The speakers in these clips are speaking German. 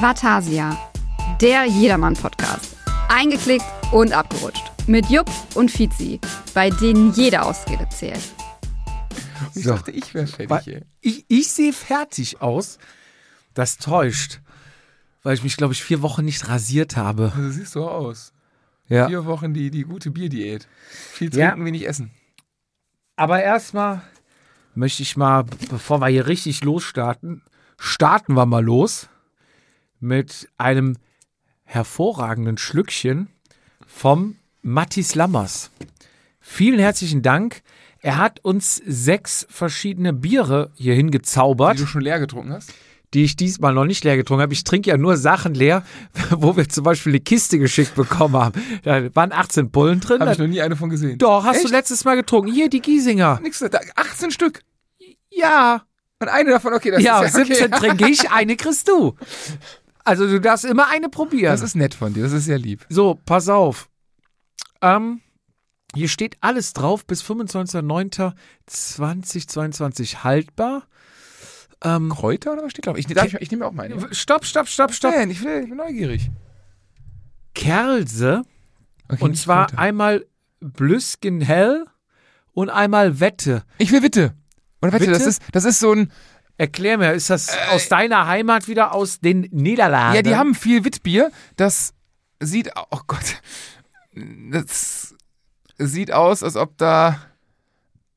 Vatasia, der Jedermann-Podcast. Eingeklickt und abgerutscht. Mit Jupp und Fizi, bei denen jede Ausrede zählt. Ich So. dachte, ich wäre fertig. Ey. ich, ich sehe fertig aus. Das täuscht. Weil ich mich, glaube ich, vier Wochen nicht rasiert habe. Du siehst so aus. Ja. Vier Wochen die, die gute Bierdiät. Viel Ja. trinken, wenig essen. Aber erstmal möchte ich mal, bevor wir hier richtig losstarten, starten wir mal los mit einem hervorragenden Schlückchen vom Mattis Lammers. Vielen herzlichen Dank. Er hat uns sechs verschiedene Biere hierhin Die gezaubert, du schon leer getrunken hast. die ich diesmal noch nicht leer getrunken habe. Ich trinke ja nur Sachen leer, wo wir zum Beispiel eine Kiste geschickt bekommen haben. Da waren 18 Pullen drin. Habe ich noch nie eine von gesehen. Doch, hast du Echt? letztes Mal getrunken. Hier, die Giesinger. Nix, da, 18 Stück. Ja. Und eine davon, okay, das ja, ist ja 17 okay. trinke ich, eine kriegst du. Also du darfst immer eine probieren. Das ist nett von dir, das ist sehr lieb. so, pass auf. Ähm, hier steht alles drauf bis 25.09.2022 haltbar. Ähm, Kräuter oder was steht drauf? Ich, darf ich, ich nehme auch meine. stopp, stopp, stopp, stopp. Nein, ich, will, ich bin neugierig. Kerlse. Okay, Und zwar Kräuter. einmal Blüsken hell und einmal Wette. Ich will Witte. Oder Wette, das Witte? ist, das ist so ein. Erklär mir, ist das aus deiner Heimat wieder aus den Niederlanden? Ja, die haben viel Wittbier. Das sieht. Oh Gott. Das sieht aus, als ob da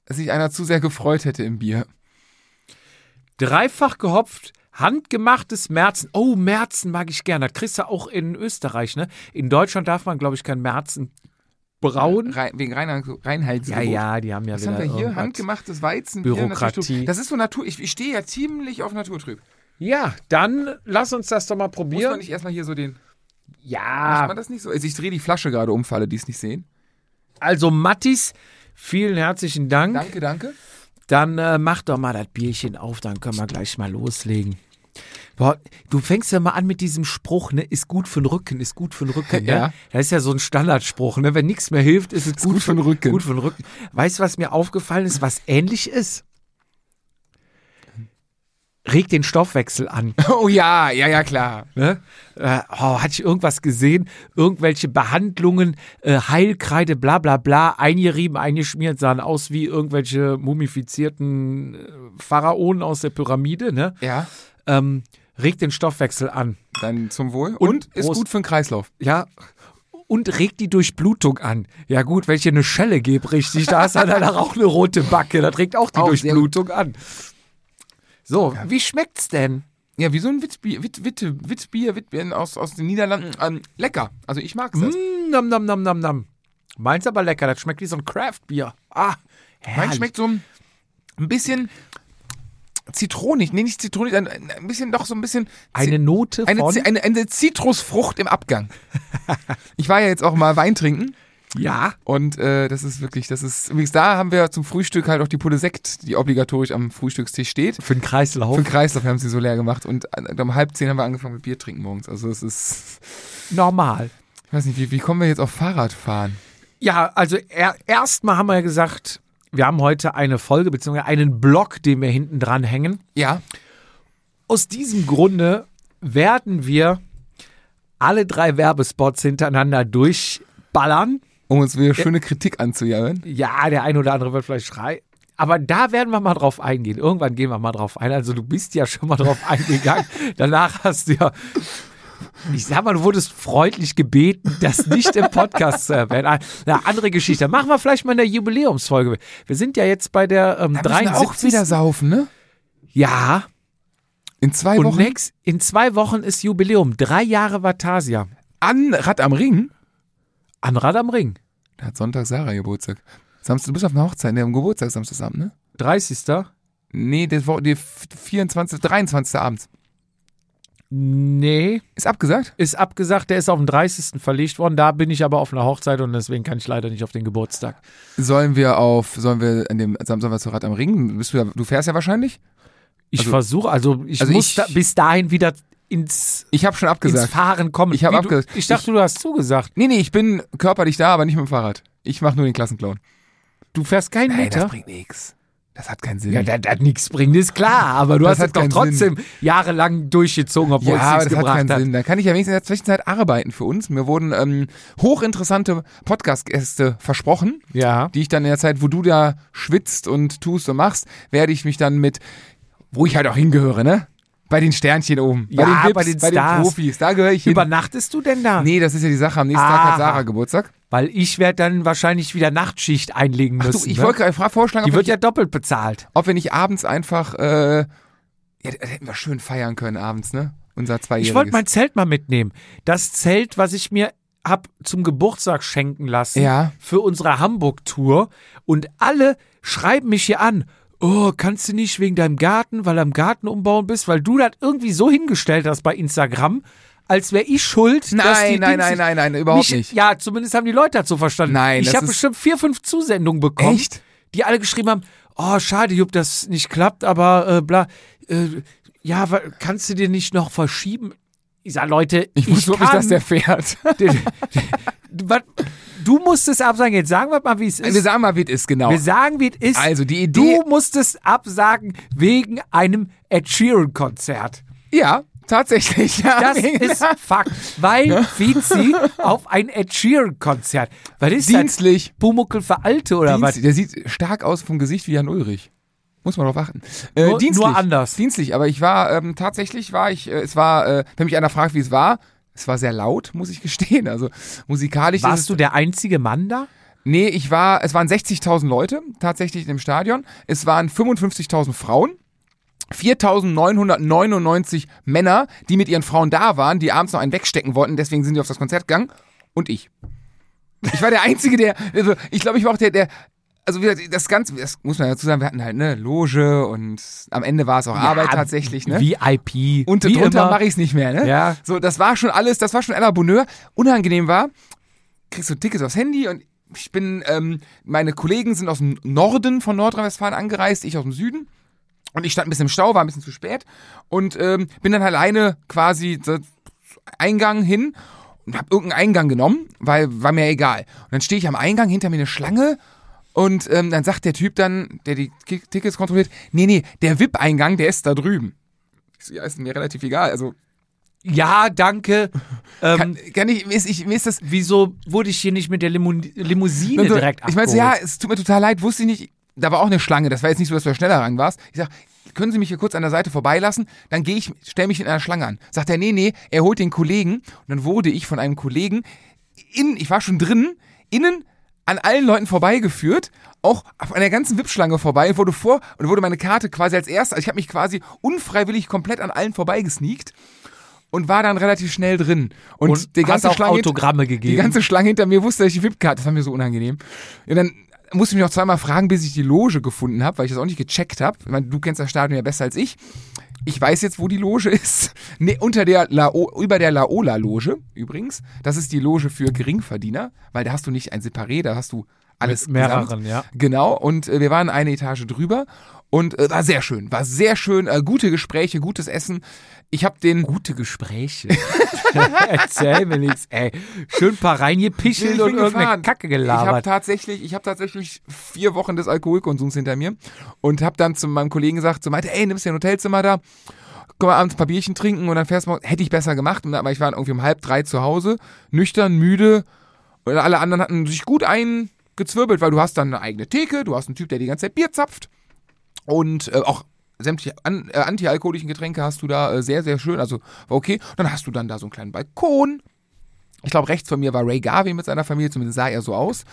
sich einer zu sehr gefreut hätte im Bier. Dreifach gehopft, handgemachtes Merzen. Oh, Merzen mag ich gerne. Das kriegst du auch in Österreich, ne? In Deutschland darf man, glaube ich, kein Merzen brauen. Rein, wegen Ja, Reinheitsgebot. ja, die haben ja Was wieder haben wir hier? Handgemachtes Weizenbier. Bürokratie. Das ist so Natur. Ich, ich stehe ja ziemlich auf Naturtrüb. Ja, dann lass uns das doch mal Muss probieren. man nicht erstmal hier so den. Macht ja, man das nicht so? Also ich drehe die Flasche gerade um, für alle, die es nicht sehen. also Mattis, vielen herzlichen Dank. Danke, danke. Dann äh, mach doch mal das Bierchen auf, dann können wir gleich mal loslegen. Boah, du fängst ja mal an mit diesem Spruch, ne? Ist gut für den Rücken, ist gut für den Rücken. Ne? Ja. Das ist ja so ein Standardspruch, ne? Wenn nichts mehr hilft, ist es gut, gut für den Rücken. Gut für den Rücken. Weißt du, was mir aufgefallen ist, was ähnlich ist? Regt den Stoffwechsel an. Oh ja, ja, ja, klar. Ne? Äh, oh, hatte ich irgendwas gesehen? Irgendwelche Behandlungen, äh, Heilkreide, bla bla bla, eingerieben, eingeschmiert, sahen aus wie irgendwelche mumifizierten äh, Pharaonen aus der Pyramide, ne? Ja, Ähm, regt den Stoffwechsel an. dann zum Wohl. Und Und, ist Prost. gut für den Kreislauf. Ja. Und regt die Durchblutung an. Ja gut, wenn ich dir eine Schelle gebe, richtig, da ist dann auch eine rote Backe. Das regt auch die Auch Durchblutung an. So, wie schmeckt's denn? Ja, wie so ein Wittbier, Witt, Witte, Wittbier, Wittbier aus, aus den Niederlanden. Ähm, lecker. Also ich mag's. Mm, nam, nam, nam, nam, nam. Meins aber lecker, das schmeckt wie so ein Craft-Bier. Ah, herrlich. schmeckt so ein, ein bisschen zitronig. Nee, nicht zitronig, ein, ein bisschen doch so ein bisschen. Eine Note eine, von... Zi- eine, eine Zitrusfrucht im Abgang. ich war ja jetzt auch mal Wein trinken ja. und äh, das ist wirklich, das ist, übrigens da haben wir zum Frühstück halt auch die Pulle Sekt, die obligatorisch am Frühstückstisch steht. Für den Kreislauf. Für den Kreislauf, wir haben sie so leer gemacht und äh, um halb zehn haben wir angefangen mit Bier trinken morgens. Also es ist, Normal. ich weiß nicht, wie, wie kommen wir jetzt auf Fahrradfahren? Ja, also er, erstmal haben wir ja gesagt, wir haben heute eine Folge, beziehungsweise einen Blog, den wir hinten dran hängen. Ja, Aus diesem Grunde werden wir alle drei Werbespots hintereinander durchballern. um uns wieder schöne Kritik anzujagen. Ja, der eine oder andere wird vielleicht schreien. Aber da werden wir mal drauf eingehen. Irgendwann gehen wir mal drauf ein. Also du bist ja schon mal drauf eingegangen. Danach hast du ja, ich sag mal, du wurdest freundlich gebeten, das nicht im Podcast zu erwähnen. Eine andere Geschichte. Machen wir vielleicht mal in der Jubiläumsfolge. Wir sind ja jetzt bei der ähm, Da müssen wir 73. auch wieder saufen, ne? Ja, In zwei und Wochen next, in zwei Wochen ist Jubiläum. Drei Jahre Vatasia. an Rad am Ring. An Rad am Ring. Da hat Sonntag Sarah Geburtstag. Samstag, du bist auf einer Hochzeit, ne, am Geburtstag Samstagabend, ne? 30. Nee, das war die 24., 23. abends. Nee, Ist abgesagt? ist abgesagt. Der ist auf den 30. verlegt worden. Da bin ich aber auf einer Hochzeit und deswegen kann ich leider nicht auf den Geburtstag. Sollen wir auf, sollen wir an dem Samstag was zu Rad am Ring? Bist du, ja, du fährst ja wahrscheinlich? Ich Also- versuche, also ich also muss ich- da, bis dahin wieder ins, Ich habe schon ins abgesagt. Fahren kommen. Ich hab Wie du- abgesagt. Ich dachte, du hast zugesagt. Nee, nee, ich bin körperlich da, aber nicht mit dem Fahrrad. Ich mache nur den Klassenclown. Du fährst keinen Nein, Meter. das bringt nichts. Das hat keinen Sinn. Ja, das hat nichts bringt, ist klar, aber du Das hast es doch keinen trotzdem jahrelang durchgezogen, obwohl ja, es nichts das hat gebracht keinen hat. Sinn. Dann kann ich ja wenigstens in der Zwischenzeit arbeiten für uns. Mir wurden ähm, hochinteressante Podcast-Gäste versprochen, Ja. die ich dann in der Zeit, wo du da schwitzt und tust und machst, werde ich mich dann mit, wo ich halt auch hingehöre, ne? Bei den Sternchen oben. Ja, bei den Vips, bei den bei den. Profis. Da gehöre ich hin. Übernachtest du denn da? Nee, das ist ja die Sache. Am nächsten Tag Aha. hat Sarah Geburtstag. Weil ich werde dann wahrscheinlich wieder Nachtschicht einlegen Ach müssen. du, ich ne? wollte gerade vorschlagen, Die wird wir ja doppelt bezahlt. ob wir nicht abends einfach, äh, ja, das hätten wir schön feiern können abends, ne? Unser Zweijähriges. Ich wollte mein Zelt mal mitnehmen. Das Zelt, was ich mir hab zum Geburtstag schenken lassen Ja. für unsere Hamburg-Tour. Und alle schreiben mich hier an. Oh, kannst du nicht wegen deinem Garten, weil du am Garten umbauen bist, weil du das irgendwie so hingestellt hast bei Instagram, als wäre ich schuld. dass die Nein, nein, nein, nein, nein, überhaupt nicht. Ja, zumindest haben die Leute das so verstanden. Nein, ich habe bestimmt vier, fünf Zusendungen bekommen, Echt? die alle geschrieben haben, oh, schade, Jupp, das nicht klappt, aber äh, bla, äh, ja, kannst du dir nicht noch verschieben? Ich sag, Leute, Ich wusste kann, wirklich, dass der fährt. Du musstest absagen, jetzt sagen wir mal, wie es Wir ist. sagen mal, wie es ist, genau. Wir sagen, wie es ist. Also, die Idee- Du musstest absagen wegen einem Ed Sheeran-Konzert. Ja, tatsächlich. Ja, Das ist Fakt, weil Vizi auf ein Ed Sheeran-Konzert. Was ist dienstlich. das? Pumuckel für Alte oder was? dienstlich. Der sieht stark aus vom Gesicht wie Jan Ulrich. Muss man drauf achten. Äh, Nur- dienstlich. nur anders. Dienstlich, aber ich war, ähm, tatsächlich war ich, äh, es war, äh, wenn mich einer fragt, wie es war, es war sehr laut, muss ich gestehen. Also musikalisch ist es, Warst du der einzige Mann da? Nee, ich war, es waren 60.000 Leute tatsächlich dem Stadion. Es waren 55.000 Frauen. 4.999 Männer, die mit ihren Frauen da waren, die abends noch einen wegstecken wollten, deswegen sind die auf das Konzert gegangen. Und ich. Ich war der Einzige, der, also ich glaube, ich war auch der, der, also wie gesagt, das Ganze, das muss man dazu sagen, wir hatten halt, ne, Loge und am Ende war es auch Arbeit tatsächlich, ne? VIP. Und wie drunter mache ich es nicht mehr, ne? Ja. So, das war schon alles, das war schon la Bonheur. Unangenehm war, kriegst du Tickets aufs Handy und ich bin, ähm, meine Kollegen sind aus dem Norden von Nordrhein-Westfalen angereist, ich aus dem Süden. Und ich stand ein bisschen im Stau, war ein bisschen zu spät und ähm, bin dann alleine quasi so Eingang hin und hab irgendeinen Eingang genommen, weil war mir egal. Und dann stehe ich am Eingang, hinter mir eine Schlange und ähm, dann sagt der Typ dann, der die Tickets kontrolliert, nee, nee, der VIP-Eingang, der ist da drüben. So, ja, ist mir relativ egal. Also Ja, danke. Ähm, kann, kann ich, mir ist, ich, mir ist das wieso wurde ich hier nicht mit der Limu Limousine Also, direkt Ich meine, ja, abgeholt? es tut mir total leid, wusste ich nicht. Da war auch eine Schlange, das war jetzt nicht so, dass du da schneller ran warst. Ich sag, können Sie mich hier kurz an der Seite vorbeilassen? Dann gehe ich, stell mich in einer Schlange an. Sagt er, nee, nee, er holt den Kollegen. Und dann wurde ich von einem Kollegen in, ich war schon drin, innen an allen Leuten vorbeigeführt, auch an der ganzen VIP-Schlange vorbei, wurde vor und wurde meine Karte quasi als erster, also ich habe mich quasi unfreiwillig komplett an allen vorbeigesneakt und war dann relativ schnell drin. Und, Und die ganze Schlange die ganze Schlange hinter mir wusste, dass ich die VIP-Karte, das war mir so unangenehm. Und dann musste ich mich noch zweimal fragen, bis ich die Loge gefunden habe, weil ich das auch nicht gecheckt habe. Du kennst das Stadion ja besser als ich. Ich weiß jetzt, wo die Loge ist. Nee, unter der Lao, über der Laola-Loge übrigens. Das ist die Loge für Geringverdiener, weil da hast du nicht ein Separé, da hast du alles Mit mehreren, gesamt. ja. Genau, und äh, wir waren eine Etage drüber und äh, war sehr schön, war sehr schön, äh, gute Gespräche, gutes Essen. Ich habe den Gute Gespräche. Erzähl mir nichts, ey. Schön ein paar reingepischelt Nee, ich und irgendeine gefahren. Kacke Ich habe gelabert. tatsächlich, ich habe tatsächlich vier Wochen des Alkoholkonsums hinter mir und habe dann zu meinem Kollegen gesagt, so meinte, ey, nimmst du ein Hotelzimmer da? Komm mal abends ein paar Bierchen trinken und dann fährst du mal. Hätte ich besser gemacht, aber ich war irgendwie um halb drei zu Hause, nüchtern, müde und alle anderen hatten sich gut eingezwirbelt, weil du hast dann eine eigene Theke, du hast einen Typ, der die ganze Zeit Bier zapft und äh, auch sämtliche an, äh, antialkoholischen Getränke hast du da äh, sehr, sehr schön, also war okay. Dann hast du dann da so einen kleinen Balkon, ich glaube, rechts von mir war Ray Garvey mit seiner Familie, zumindest sah er so aus.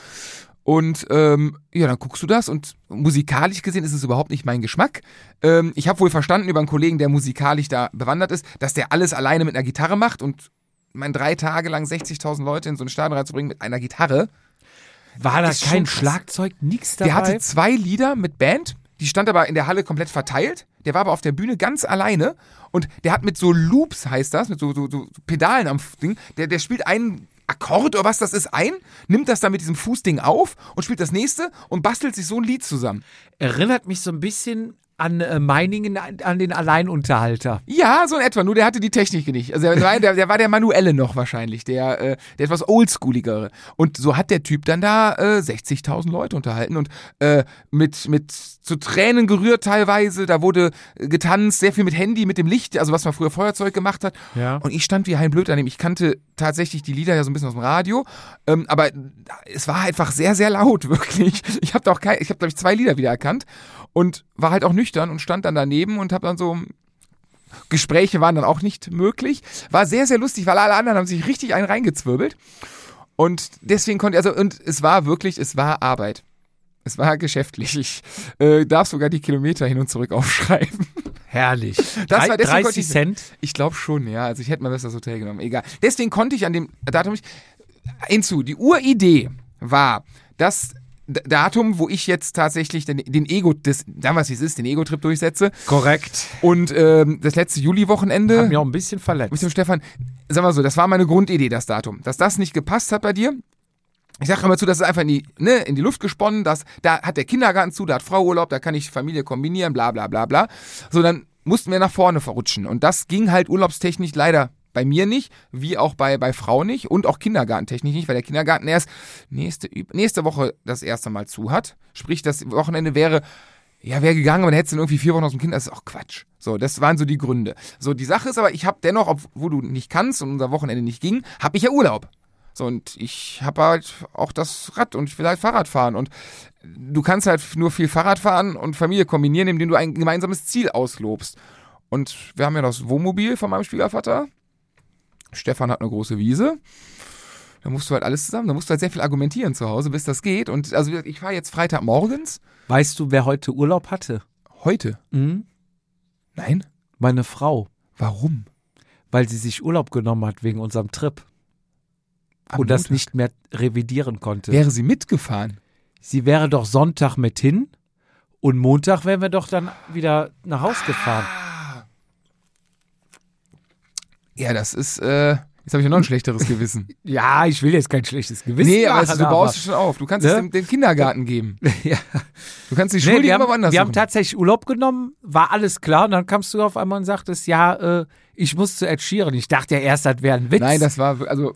Und ähm, ja, dann guckst du das und musikalisch gesehen ist es überhaupt nicht mein Geschmack. Ähm, ich habe wohl verstanden über einen Kollegen, der musikalisch da bewandert ist, dass der alles alleine mit einer Gitarre macht und mein drei Tage lang 60.000 Leute in so ein Stadion reinzubringen mit einer Gitarre. War da ist schon kein. Schlagzeug, nix dabei? Der hatte zwei Lieder mit Band, die stand aber in der Halle komplett verteilt. Der war aber auf der Bühne ganz alleine und der hat mit so Loops, heißt das, mit so, so, so Pedalen am Ding, der, der spielt einen Akkord oder was das ist ein, nimmt das dann mit diesem Fußding auf und spielt das nächste und bastelt sich so ein Lied zusammen. Erinnert mich so ein bisschen an äh, Meiningen an, an den Alleinunterhalter. Ja, so in etwa. Nur der hatte die Technik nicht. Also der, war- der, der war der manuelle noch wahrscheinlich, der, äh, der etwas oldschooligere. Und so hat der Typ dann da äh, 60.000 Leute unterhalten und äh, mit mit zu Tränen gerührt teilweise. Da wurde äh, getanzt, sehr viel mit Handy, mit dem Licht, also was man früher Feuerzeug gemacht hat. Ja. Und ich stand wie ein Blöd an ihm. Ich kannte tatsächlich die Lieder ja so ein bisschen aus dem Radio, ähm, aber es war einfach sehr sehr laut wirklich. Ich habe da auch kein, ich habe glaube ich zwei Lieder wieder erkannt und war halt auch nüchtern und stand dann daneben und habe dann so Gespräche waren dann auch nicht möglich. War sehr, sehr lustig, weil alle anderen haben sich richtig einen reingezwirbelt. Und deswegen konnte, also, und es war wirklich, es war Arbeit. Es war geschäftlich. Ich äh, darf sogar die Kilometer hin und zurück aufschreiben. Herrlich. Das war- deswegen konnte 30 ich- Cent. Ich glaube schon, ja. Also ich hätte mal besser das Hotel genommen. Egal. Deswegen konnte ich an dem Datum nicht. Hinzu, die Uridee war, das D- Datum, wo ich jetzt tatsächlich den, den Ego, das, damals wie es ist, den Ego-Trip durchsetze. Korrekt. Und ähm, das letzte Juli-Wochenende. Hat mich auch ein bisschen verletzt. Mit dem Stefan, sag mal so, das war meine Grundidee, das Datum. Dass das nicht gepasst hat bei dir. Ich sage immer zu, das ist einfach in die, ne, in die Luft gesponnen, dass, da hat der Kindergarten zu, da hat Frau Urlaub, da kann ich Familie kombinieren, bla bla bla bla. So, dann mussten wir nach vorne verrutschen. Und das ging halt urlaubstechnisch leider bei mir nicht, wie auch bei, bei Frau nicht und auch kindergartentechnisch nicht, weil der Kindergarten erst nächste, nächste Woche das erste Mal zu hat. Sprich, das Wochenende wäre ja, wäre gegangen, aber dann hättest du irgendwie vier Wochen aus dem Kind, das ist auch Quatsch. So, das waren so die Gründe. So, die Sache ist aber, ich habe dennoch, obwohl du nicht kannst und unser Wochenende nicht ging, habe ich ja Urlaub. So, und ich habe halt auch das Rad und ich will halt Fahrrad fahren. Und du kannst halt nur viel Fahrrad fahren und Familie kombinieren, indem du ein gemeinsames Ziel auslobst. Und wir haben ja das Wohnmobil von meinem Schwiegervater. Stefan hat eine große Wiese. Da musst du halt alles zusammen, da musst du halt sehr viel argumentieren zu Hause, bis das geht. Und also ich fahre jetzt Freitagmorgens. Weißt du, wer heute Urlaub hatte? Heute. Mhm. Nein? Meine Frau. Warum? Weil sie sich Urlaub genommen hat wegen unserem Trip. Am und das Montag. nicht mehr revidieren konnte. Wäre sie mitgefahren? Sie wäre doch Sonntag mit hin und Montag wären wir doch dann wieder nach Haus gefahren. Ja, das ist, äh, jetzt habe ich ja noch ein schlechteres Gewissen. Ja, ich will jetzt kein schlechtes Gewissen nee, aber machen, es, du baust es schon auf. Du kannst es Ne? dem, dem Kindergarten geben. ja. Du kannst die Nee, Schule wir immer haben, woanders wir haben suchen. tatsächlich Urlaub genommen, war alles klar und dann kamst du auf einmal und sagtest, ja, äh, ich muss zu Ed Sheeran. Ich dachte ja erst, das wäre ein Witz. Nein, das war, also,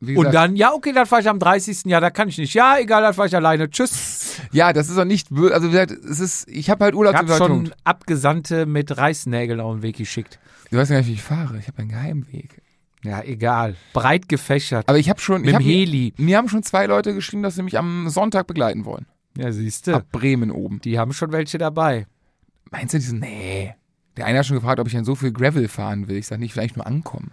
wie gesagt, und dann, ja, okay, dann fahre ich am 30. Ja, da kann ich nicht. Ja, egal, dann fahre ich alleine. Tschüss. Ja, das ist auch nicht, also wie gesagt, es ist, ich habe halt Ich habe schon Abgesandte mit Reißnägeln auf den Weg geschickt. Du weißt gar nicht, wie ich fahre. Ich habe einen Geheimweg. Ja, egal. Breit gefächert. Aber ich habe schon, mit ich hab, mir, Heli. mir haben schon zwei Leute geschrieben, dass sie mich am Sonntag begleiten wollen. Ja, siehst du. Ab Bremen oben. Die haben schon welche dabei. Meinst du, die sind, nee. Der eine hat schon gefragt, ob ich dann so viel Gravel fahren will. Ich sage nicht, vielleicht nur ankommen.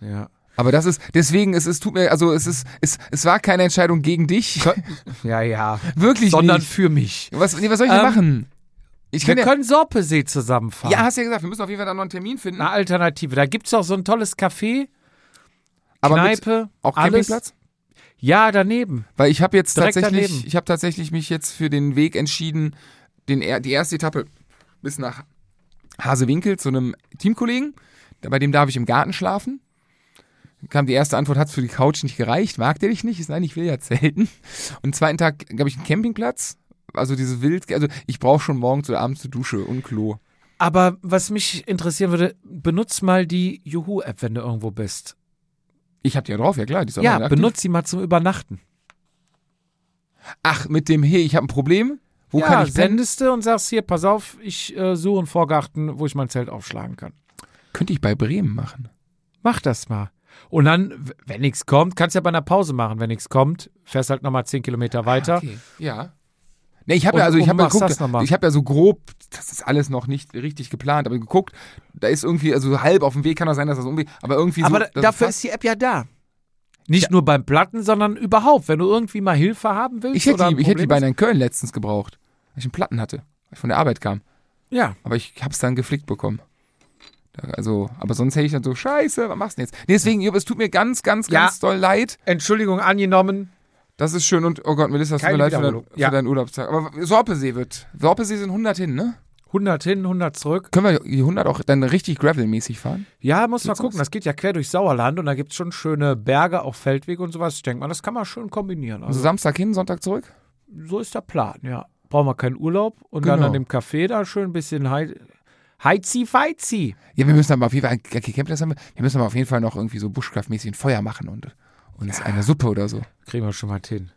Ja. Aber das ist, deswegen, es ist, tut mir, also es ist, es, es war keine Entscheidung gegen dich. Ja, ja. Wirklich Sondern nicht. für mich. Was, nee, was soll ich denn Ähm, machen? Ich Wir ja, können Sorpesee zusammenfahren. ja, hast ja gesagt, wir müssen auf jeden Fall da noch einen Termin finden. Eine Alternative. Da gibt's auch so ein tolles Café, aber Kneipe, auch alles. Campingplatz? Ja, daneben. Weil ich habe jetzt Direkt tatsächlich, daneben. ich habe tatsächlich mich jetzt für den Weg entschieden, den, die erste Etappe bis nach Hasewinkel zu einem Teamkollegen. Bei dem darf ich im Garten schlafen. Kam die erste Antwort, hat's für die Couch nicht gereicht, mag der dich nicht? Ich Nein, ich will ja zelten. Und am zweiten Tag gab ich einen Campingplatz. Also diese Wild, also ich brauche schon morgens oder abends eine Dusche und Klo. Aber was mich interessieren würde, benutz mal die Juhu-App, wenn du irgendwo bist. Ich hab die ja drauf, ja klar. Die ist Ja, benutz sie mal zum Übernachten. Ach, mit dem, hey, ich habe ein Problem. Wo ja, kann ich pennen? sendest du und sagst hier, pass auf, ich äh, suche einen Vorgarten, wo ich mein Zelt aufschlagen kann. Könnte ich bei Bremen machen. Mach das mal. Und dann, wenn nichts kommt, kannst du ja bei einer Pause machen. Wenn nichts kommt, fährst halt nochmal 10 Kilometer weiter. Okay. Ja. Ne, ich habe ja, also ich habe ja geguckt, ich habe ja so grob, das ist alles noch nicht richtig geplant, aber geguckt, da ist irgendwie, also halb auf dem Weg kann das sein, dass das irgendwie, aber irgendwie Aber so. dafür es ist die App ja da. Nicht nur beim Platten, sondern überhaupt. Wenn du irgendwie mal Hilfe haben willst ich hätte die, ich hätte die beinahe in Köln letztens gebraucht, weil ich einen Platten hatte, weil ich von der Arbeit kam, Ja. aber ich habe es dann geflickt bekommen. Also, aber sonst hätte ich dann so, scheiße, was machst du denn jetzt? Nee, deswegen, Jupp, es tut mir ganz, ganz, Ja. ganz doll leid. Entschuldigung angenommen. Das ist schön und, oh Gott, Melissa, es tut mir leid für, dein, für Ja. deinen Urlaubstag. Aber Sorpesee wird, Sorpesee sind 100 hin, ne? 100 hin, 100 zurück. Können wir die 100 auch dann richtig gravelmäßig fahren? Ja, muss mal gucken. aus? Das geht ja quer durch Sauerland und da gibt es schon schöne Berge, auch Feldwege und sowas. Ich denke mal, das kann man schön kombinieren. Also Also, Samstag hin, Sonntag zurück? so ist der Plan, ja. brauchen wir keinen Urlaub und dann Genau. an dem Café da schön ein bisschen heizi feizi. Ja, wir müssen aber auf jeden Fall, okay, Campplatz haben wir, wir müssen aber auf jeden Fall noch irgendwie so Bushcraft-mäßig ein Feuer machen und uns eine Suppe oder so. Kriegen wir schon mal hin.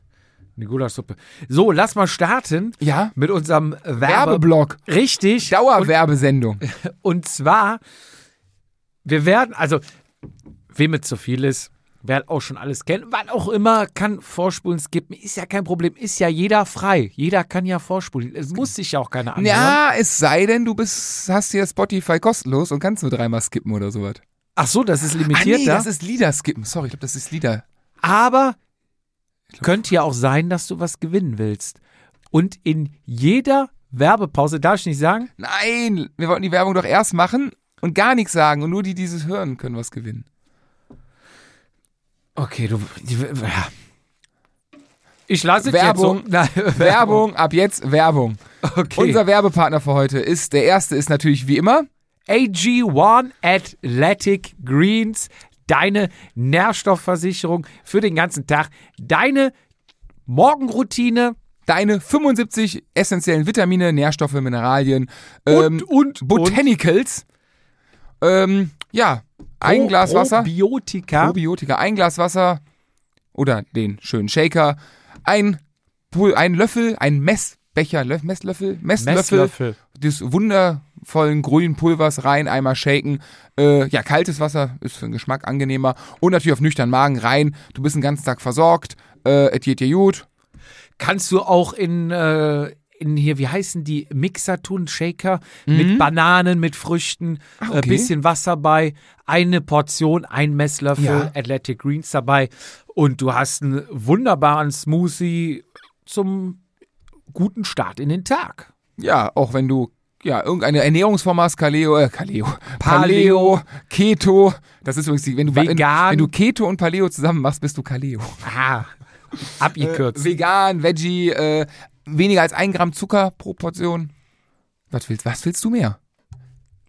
Eine Gulaschsuppe. So, lass mal starten Ja? mit unserem Werbe Werbeblock. Richtig. Dauerwerbesendung. Und zwar, wir werden, also, wem es zu viel ist, wer auch schon alles kennt, wann auch immer, kann vorspulen, skippen, ist ja kein Problem, ist ja jeder frei. Jeder kann ja vorspulen. Es muss sich ja auch keiner anhören. Ja, es sei denn, du bist, hast hier Spotify kostenlos und kannst nur dreimal skippen oder sowas. Ach so, das ist Ah, limitiert nee, da. das ist Lieder skippen. Sorry, ich glaube, das ist Lieder. Aber könnte ja auch sein, dass du was gewinnen willst. Und in jeder Werbepause, darf ich nicht sagen? Nein, wir wollten die Werbung doch erst machen und gar nichts sagen und nur die, die dieses hören, können was gewinnen. Okay, du. Ich lasse Werbung. jetzt so. Nein, Werbung, ab jetzt Werbung. Okay. Unser Werbepartner für heute ist, der erste ist natürlich wie immer, AG1 Athletic Greens, deine Nährstoffversicherung für den ganzen Tag, deine Morgenroutine deine 75 essentiellen Vitamine, Nährstoffe, Mineralien ähm, und, und, Botanicals. Ähm, ja, ein Glas Wasser. Probiotika. Probiotika, ein Glas Wasser oder den schönen Shaker, ein, ein Löffel, ein Messbecher, Lö- Messlöffel, Messlöffel, Messlöffel. des wundervollen grünen Pulvers rein, einmal shaken. Äh, ja, kaltes Wasser ist für den Geschmack angenehmer und natürlich auf nüchternen Magen rein. Du bist den ganzen Tag versorgt, äh, es geht dir gut. Kannst du auch in, äh, in hier, wie heißen die, Mixer tun, Shaker, mit Bananen, mit Früchten, Ah, äh, okay. bisschen Wasser bei, eine Portion, ein Messlöffel Ja. Athletic Greens dabei und du hast einen wunderbaren Smoothie zum guten Start in den Tag. Ja, auch wenn du ja irgendeine Ernährungsform hast, Kaleo, äh, Kaleo, Paleo. Paleo, Keto. Das ist übrigens, die- wenn du wenn, wenn du Keto und Paleo zusammen machst, bist du Kaleo. Ah, abgekürzt. Vegan, Veggie, äh, weniger als ein Gramm Zucker pro Portion. Was willst, was willst du mehr?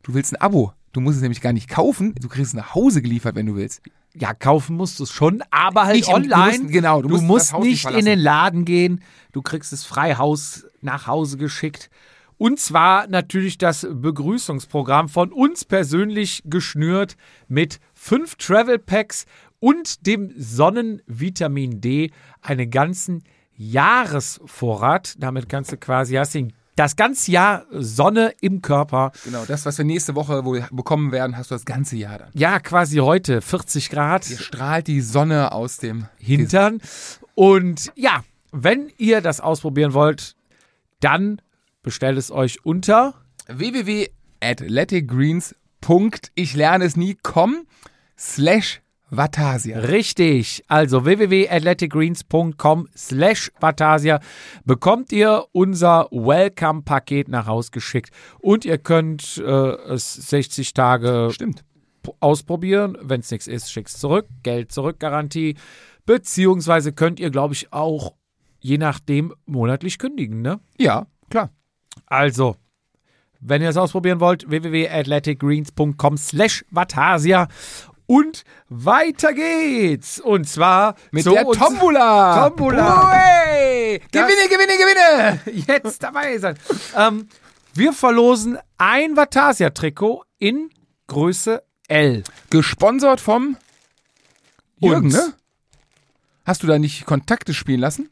Du willst ein Abo. Du musst es nämlich gar nicht kaufen. Du kriegst es nach Hause geliefert, wenn du willst. ja, kaufen musst du es schon, aber halt Nicht im- du online. musst- genau, du du musst musst nicht in den Laden gehen. Du kriegst es frei Haus nach Hause geschickt. Und zwar natürlich das Begrüßungsprogramm von uns persönlich geschnürt mit fünf Travel Packs und dem Sonnenvitamin D, einen ganzen Jahresvorrat. Damit kannst du quasi, hast den, das ganze Jahr Sonne im Körper. Genau, das, was wir nächste Woche wohl bekommen werden, hast du das ganze Jahr dann. Ja, quasi heute 40 Grad. Hier strahlt die Sonne aus dem Hintern. Und ja, wenn ihr das ausprobieren wollt, dann bestellt es euch unter www.athleticgreens. Ich lerne es nie, com slash Vatasia. richtig, also www.athleticgreens.com slash Vatasia bekommt ihr unser Welcome-Paket nach Haus geschickt und ihr könnt äh, es 60 Tage Stimmt. ausprobieren. Wenn es nichts ist, schickt's zurück. Geld zurück Garantie. Beziehungsweise könnt ihr, glaube ich, auch je nachdem monatlich kündigen, ne? Ja, klar. Also, wenn ihr es ausprobieren wollt, www.athleticgreens.com slash Vatasia. Und weiter geht's. Und zwar Mit der Tombola. Tombola. Gewinne, gewinne, gewinne. Jetzt dabei sein. ähm, wir verlosen ein Vatasia-Trikot in Größe L. Gesponsert vom Jürgen, Uns. ne? Hast du da nicht Kontakte spielen lassen?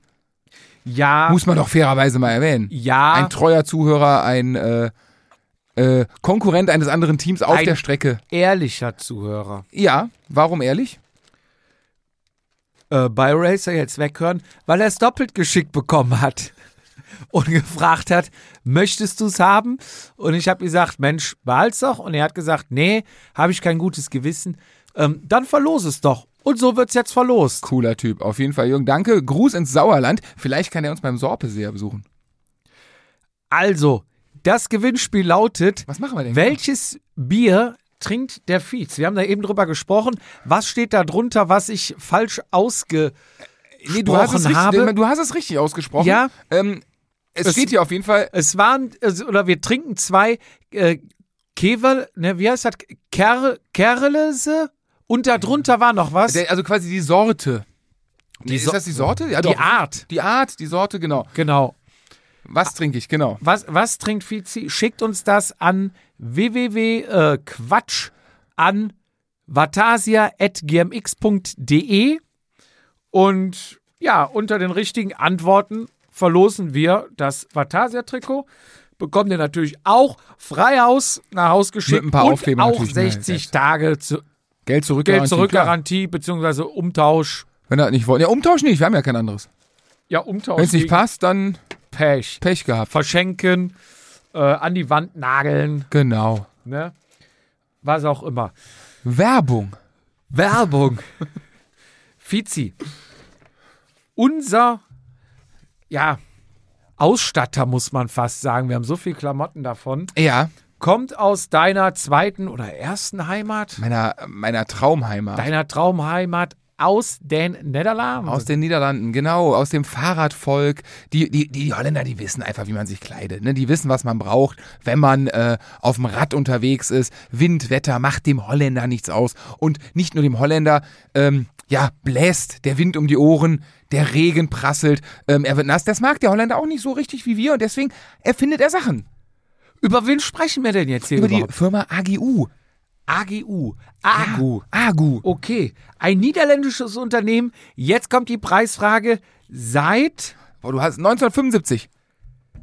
Ja, Muss man doch fairerweise mal erwähnen. ja. Ein treuer Zuhörer, ein äh, äh, Konkurrent eines anderen Teams auf Ein- der Strecke. ehrlicher Zuhörer. Ja, warum ehrlich? Äh, bei Racer jetzt weghören, weil er es doppelt geschickt bekommen hat. Und gefragt hat, möchtest du es haben? Und ich habe gesagt, Mensch, behalt's doch. Und er hat gesagt, nee, habe ich kein gutes Gewissen. Ähm, dann verlose es doch. Und so wird's jetzt verlost. Cooler Typ. Auf jeden Fall, Jürgen, danke. Gruß ins Sauerland. Vielleicht kann er uns beim Sorpeseer besuchen. Also, das Gewinnspiel lautet, Was machen wir denn? welches Bier trinkt der Fietz? Wir haben da eben drüber gesprochen. Was steht da drunter, was ich falsch ausge... Nee, du hast, es richtig, habe. du hast es richtig ausgesprochen. Ja. Ähm, es, Es- steht hier auf jeden Fall. Es waren, oder wir trinken zwei äh, Kevel, ne, wie heißt das? Ker Kerlese? Und darunter war noch was. Also quasi die Sorte. Die Nee, So- ist das die Sorte? Ja, die doch. Art. Die Art, die Sorte, genau. Genau. Was trinke ich, genau. Was, was trinkt Fizi? Schickt uns das an www.quatsch an vatasia.gmx.de und ja, unter den richtigen Antworten verlosen wir das Vatasia-Trikot. Bekommt ihr natürlich auch Freihaus nach Haus geschickt Mit ein paar und auch natürlich, ne, 60 selbst. Tage zu, Geld zurück. Geld zurückgarantie beziehungsweise Umtausch. Wenn er nicht wollen. Ja, Umtausch nicht, wir haben ja kein anderes. Ja, Umtausch. Wenn es nicht passt, dann Pech. Pech gehabt. Verschenken, äh, an die Wand nageln, Genau. ne? Was auch immer. Werbung. Werbung. Fizi. Unser, ja, Ausstatter muss man fast sagen. Wir haben so viel Klamotten davon. Ja, Kommt aus deiner zweiten oder ersten Heimat, meiner, meiner Traumheimat. deiner Traumheimat aus den Niederlanden. Aus den Niederlanden, genau, aus dem Fahrradvolk. Die, die, die Holländer, die wissen einfach, wie man sich kleidet. Ne? Die wissen, was man braucht, wenn man äh, auf dem Rad unterwegs ist. Wind, Wetter macht dem Holländer nichts aus. Und nicht nur dem Holländer, ähm, ja, bläst der Wind um die Ohren, der Regen prasselt, ähm, er wird nass. Das mag der Holländer auch nicht so richtig wie wir und deswegen erfindet er Sachen. Über wen sprechen wir denn jetzt hier Über die überhaupt? Firma AGU. AGU. AGU. AGU. Okay, ein niederländisches Unternehmen. Jetzt kommt die Preisfrage. Seit Boah, du hast 1975.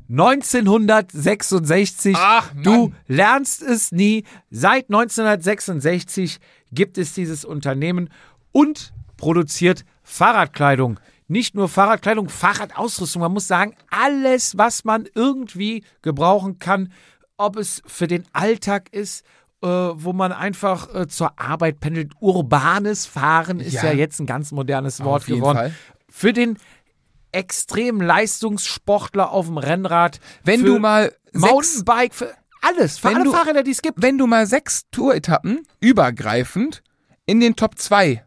1966. Ach, Mann. du lernst es nie. Seit 1966 gibt es dieses Unternehmen und produziert Fahrradkleidung. Nicht nur Fahrradkleidung, Fahrradausrüstung. Man muss sagen, alles, was man irgendwie gebrauchen kann, ob es für den Alltag ist, äh, wo man einfach äh, zur Arbeit pendelt. Urbanes Fahren ist ja, Ja. jetzt ein ganz modernes Wort geworden. Fall. Für den extrem Leistungssportler auf dem Rennrad. Wenn für du mal Mountainbike, für alles, für Wenn alle du- Fahrräder, die es gibt. wenn du mal sechs Touretappen übergreifend in den Top 2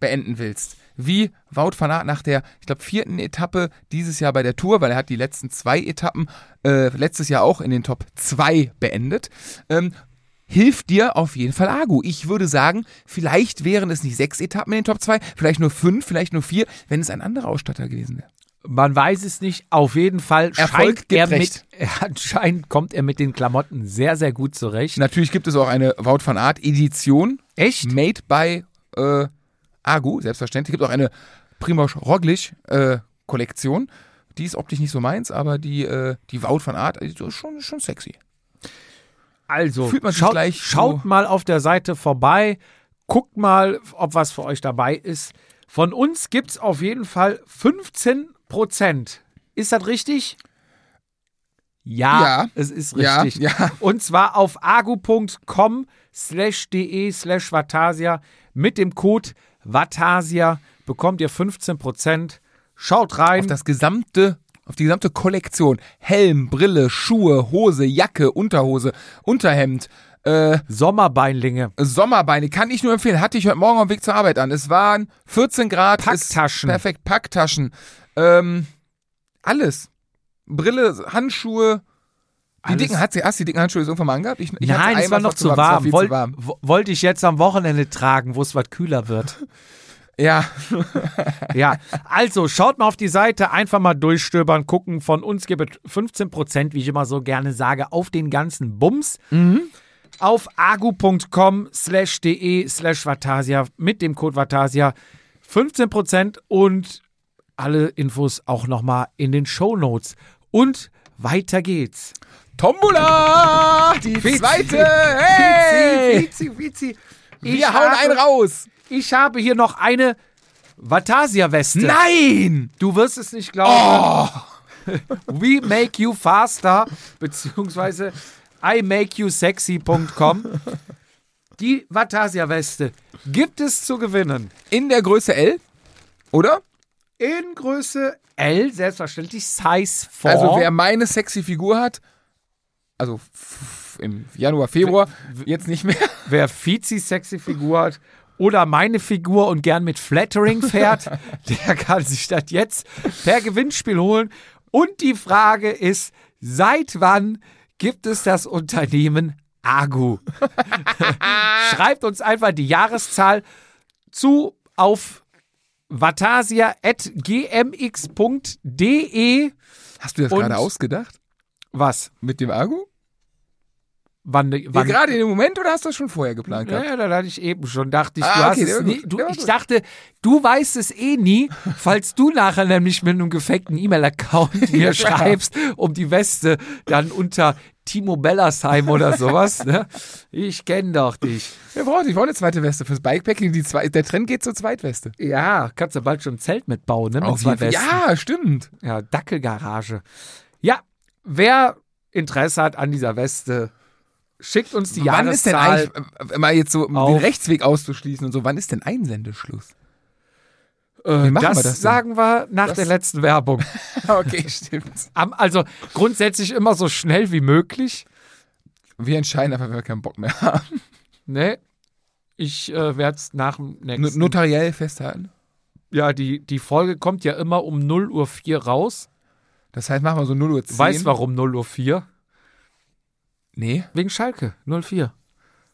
beenden willst, wie Wout van Aert nach der, ich glaube, vierten Etappe dieses Jahr bei der Tour, weil er hat die letzten zwei Etappen äh, letztes Jahr auch in den Top 2 beendet, ähm, hilft dir auf jeden Fall Agu. Ich würde sagen, vielleicht wären es nicht sechs Etappen in den Top 2, vielleicht nur fünf, vielleicht nur vier, wenn es ein anderer Ausstatter gewesen wäre. Man weiß es nicht. Auf jeden Fall Erfolg er mit, anscheinend kommt er mit den Klamotten sehr, sehr gut zurecht. Natürlich gibt es auch eine Wout van Aert Edition, Echt? made by äh, Agu, selbstverständlich. Es gibt auch eine Primoz Roglic äh, Kollektion. Die ist optisch nicht so meins, aber die, äh, die Wout van Aert die ist schon, schon sexy. Also, Fühlt man sich schaut, gleich so- schaut mal auf der Seite vorbei. Guckt mal, ob was für euch dabei ist. Von uns gibt es auf jeden Fall 15 Prozent. Ist das richtig? Ja, Ja. es ist Ja, richtig. ja. Und zwar auf agu.com slash de slash Vatasia mit dem Code Vatasia bekommt ihr 15 Prozent. Schaut rein. Auf das gesamte, auf die gesamte Kollektion. Helm, Brille, Schuhe, Hose, Jacke, Unterhose, Unterhemd, äh, Sommerbeinlinge. Sommerbeine kann ich nur empfehlen. Hatte ich heute Morgen auf dem Weg zur Arbeit an. Es waren 14 Grad. Packtaschen. Perfekt. Packtaschen. Ähm, alles. Brille, Handschuhe. Die Alles. dicken, hast du, hast du die dicken Handschuhe irgendwann mal angehabt? Ich, ich Nein, es war noch zu war warm. viel Woll, zu warm. wo- Wollte ich jetzt am Wochenende tragen, wo es was kühler wird. Ja, Ja, also schaut mal auf die Seite, einfach mal durchstöbern, gucken. Von uns gibt es 15%, wie ich immer so gerne sage, auf den ganzen Bums. Auf agu.com slash de slash Vatasia mit dem Code Vatasia 15% und alle Infos auch nochmal in den Show Notes. Und weiter geht's. Tombola! Die zweite! Hey! Vizi, Vizi, Vizi. Ich Wir hauen einen raus! Ich habe hier noch eine Vatasia-Weste. Nein! Du wirst es nicht glauben. We make you faster, beziehungsweise imakeyousexy.com. Die Vatasia-Weste gibt es zu gewinnen. In der Größe L, oder? In Größe L, selbstverständlich, Size 4. Also wer meine sexy Figur hat, also im Januar, Februar, jetzt nicht mehr. wer Fizi sexy Figur hat oder meine Figur und gern mit Flattering fährt, der kann sich das jetzt per Gewinnspiel holen. Und die Frage ist, seit wann gibt es das Unternehmen Agu? Schreibt uns einfach die Jahreszahl zu auf vatasia.gmx.de. Hast du das Und- gerade ausgedacht? Was? Mit dem Akku? Wann, Ja, wann gerade in dem Moment oder hast du das schon vorher geplant Ja, gehabt? ja, da hatte ich eben schon, dachte ich, Ah, du okay, hast es nie, du, ich dachte, du weißt es eh nie, falls du nachher nämlich mit einem gefakten E-Mail-Account mir schreibst, um die Weste dann unter Timo Bellersheim oder sowas. Ne? Ich kenne doch dich. Wir brauchen, ich brauche eine zweite Weste fürs Bikepacking. Die zwei, der Trend geht zur Zweitweste. Ja, kannst du bald schon ein Zelt mitbauen, ne? Mit Auf zwei. Westen. Ja, stimmt. Ja, Dackelgarage. Ja, wer Interesse hat an dieser Weste, schickt uns die wann ist denn Jahreszahl. eigentlich, äh, mal jetzt so, um den Rechtsweg auszuschließen und so, wann ist denn Einsendeschluss? Äh, das, wir das sagen wir nach Das- der letzten Werbung. okay, stimmt. Also grundsätzlich immer so schnell wie möglich. Wir entscheiden einfach, wenn wir keinen Bock mehr haben. Ne? Ich äh, werde es nach dem nächsten. notariell festhalten. ja, die, die Folge kommt ja immer um 0 Uhr 4 raus. Das heißt, machen wir so 0 Uhr 10. Weißt warum 0 Uhr 4? Nee, Wegen Schalke 04.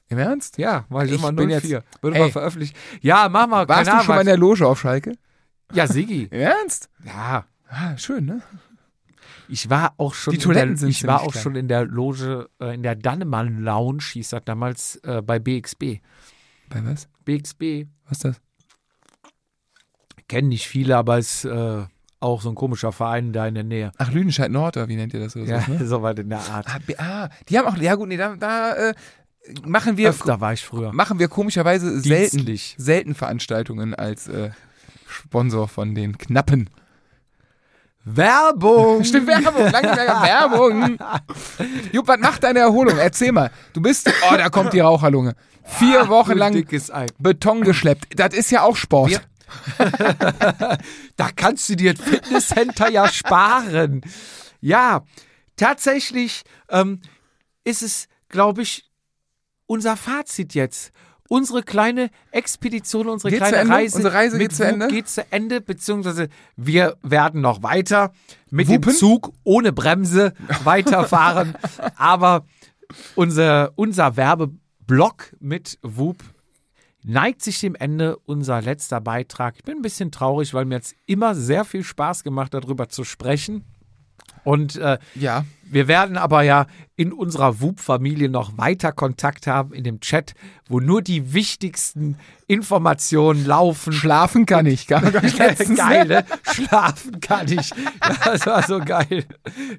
im Ernst? Ja, weil ich Ich immer bin 04. Wird Ey. immer veröffentlicht. Ja, mach mal. Warst du schon mal in der Loge auf Schalke? Ja, Sigi. Im Ernst? Ja. Ah, schön, ne? Ich war auch schon Die Toiletten in der, sind ich war auch klein. schon in der Loge, äh, in der Dannemann Lounge, hieß das damals äh, bei BXB. Bei was? BXB Was ist das? kennen nicht viele, aber ist äh, auch so ein komischer Verein da in der Nähe. Ach, Lüdenscheid Nord, oder wie nennt ihr das? Oder Ja, so, ne? soweit in der Art. ah, ah, die haben auch, ja gut, nee, da, da äh, machen wir, Öfter war ich früher. machen wir komischerweise selten, Dienstlich. selten Veranstaltungen als äh, Sponsor von den Knappen. Werbung! Stimmt, Werbung, Langenberger Werbung. Jupp, was macht deine Erholung? Erzähl mal. Du bist, oh, da kommt die Raucherlunge. Vier Wochen Du lang. Beton geschleppt. Das ist ja auch Sport. Wir- Da kannst du dir das Fitnesscenter ja sparen. Ja, tatsächlich ähm, ist es, glaube ich, unser Fazit jetzt. Unsere kleine Expedition, unsere Geht zu kleine Ende? Reise, Unsere Reise mit geht zu Ende? geht zu Ende, beziehungsweise wir werden noch weiter mit Wuppen? dem Zug ohne Bremse weiterfahren. Aber unser, unser Werbeblock mit Whoop neigt sich dem Ende unser letzter Beitrag. Ich bin ein bisschen traurig, weil mir jetzt immer sehr viel Spaß gemacht, darüber zu sprechen. Und äh, Ja. wir werden aber ja in unserer WUP-Familie noch weiter Kontakt haben in dem Chat, wo nur die wichtigsten Informationen laufen. Schlafen kann ich. Gar nicht letztens, geil, ne? Schlafen kann ich. Das war so geil.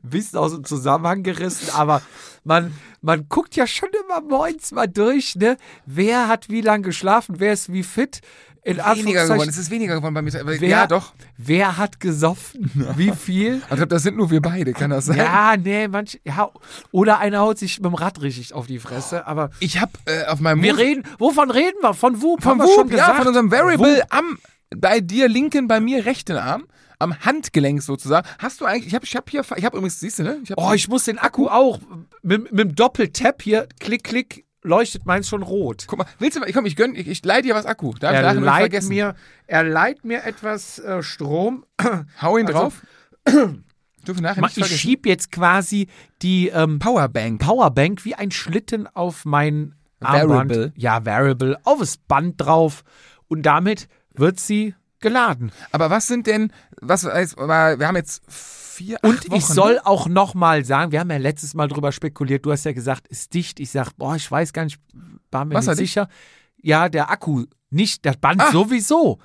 Bist aus dem Zusammenhang gerissen, aber man, man guckt ja schon immer morgens mal durch, ne? Wer hat wie lange geschlafen, wer ist wie fit. In Weniger geworden. Es ist weniger geworden bei mir. Wer, Ja, doch. Wer hat gesoffen? Wie viel? Ich glaube, das sind nur wir beide. Kann das sein? Ja, nee, manch, ja, oder einer haut sich mit dem Rad richtig auf die Fresse, aber Ich habe äh, auf meinem wir Mut- reden, wovon reden wir? Von Whoop, haben wir schon Whoop, ja, gesagt. von unserem Variable am bei dir linken, bei mir rechten Arm, am Handgelenk sozusagen. Hast du eigentlich? Ich habe, ich habe hier, ich habe übrigens, siehst du ne? Ich hab, Oh, ich muss den Akku auch mit, mit dem Doppeltap hier, klick, klick, leuchtet meins schon rot. guck mal, willst du mal? Komm, ich gönn, ich, ich leih dir was Akku. Darf ich Er nicht leiht, vergessen. mir, er leiht mir etwas äh, Strom. Hau ihn Also- drauf. Ich dürfe nachher nicht Ich vergessen. schieb jetzt quasi die ähm, Powerbank. Powerbank wie ein Schlitten auf mein Armband. Variable. Ja, Variable. Auf das Band drauf. Und damit wird sie geladen. Aber was sind denn, was, heißt, wir haben jetzt vier, Und Wochen, ich soll ne? auch noch mal sagen, wir haben ja letztes Mal drüber spekuliert, du hast ja gesagt, ist dicht. Ich sag, boah, ich weiß gar nicht, war mir nicht Wasserdicht? sicher. Ja, der Akku, nicht das Band Ah. sowieso.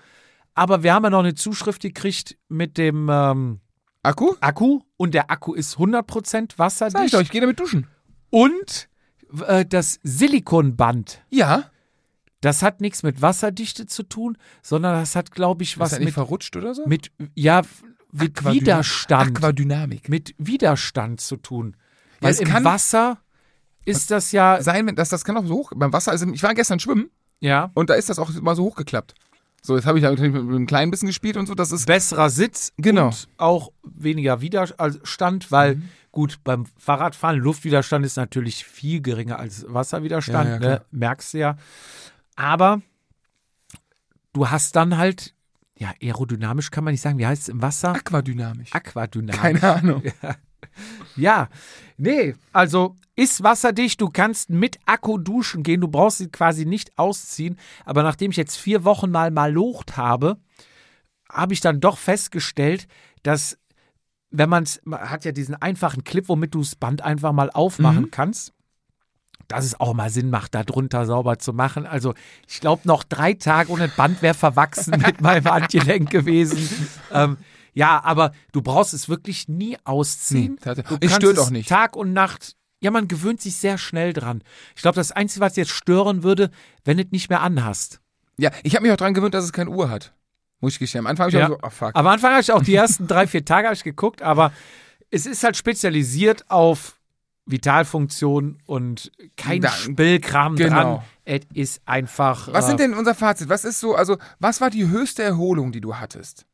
Aber wir haben ja noch eine Zuschrift gekriegt mit dem ähm, Akku? Akku und der Akku ist 100% Sag ich wasserdicht. doch, ich gehe damit duschen. Und äh, das Silikonband, Ja. das hat nichts mit Wasserdichte zu tun, sondern das hat, glaube ich, Was ist nicht mit, verrutscht oder so? mit, ja, mit Aquadynam- Widerstand. Aquadynamik. mit Widerstand zu tun. Ja, Weil im Wasser ist das ja, Sein, das, das kann auch so hoch. Beim Wasser, also ich war gestern schwimmen ja und da ist das auch mal so hochgeklappt. So, jetzt habe ich da natürlich mit, einem kleinen bisschen gespielt und so. Das ist besserer Sitz Genau. und auch weniger Widerstand, weil Mhm. gut, beim Fahrradfahren, Luftwiderstand ist natürlich viel geringer als Wasserwiderstand, Ja, ja, ne? merkst du ja. Aber du hast dann halt, ja, aerodynamisch kann man nicht sagen, wie heißt es im Wasser? aquadynamisch. Aquadynamisch. Keine Ahnung. Ja, nee, also ist wasserdicht, du kannst mit Akku duschen gehen, du brauchst sie quasi nicht ausziehen, aber nachdem ich jetzt vier Wochen mal malocht habe, habe ich dann doch festgestellt, dass wenn man's, man hat ja diesen einfachen Clip, womit du das Band einfach mal aufmachen Mhm. kannst. Dass es auch mal Sinn macht, da drunter sauber zu machen. Also, ich glaube, noch drei Tage ohne Band wäre verwachsen mit meinem Handgelenk gewesen. Ähm, ja, aber du brauchst es wirklich nie ausziehen. Nee, du es stört auch nicht. Tag und Nacht. Ja, man gewöhnt sich sehr schnell dran. Ich glaube, das Einzige, was jetzt stören würde, wenn du es nicht mehr anhast. Ja, ich habe mich auch dran gewöhnt, dass es keine Uhr hat. Muss ich gestehen. Am Anfang habe ich Ja. auch so, oh fuck. Am Anfang habe ich auch die ersten drei, vier Tage ich geguckt, aber es ist halt spezialisiert auf Vitalfunktion und kein Da- Spillkram genau. dran. Es ist einfach. Was äh, sind denn unser Fazit? Was ist so, also, was war die höchste Erholung, die du hattest?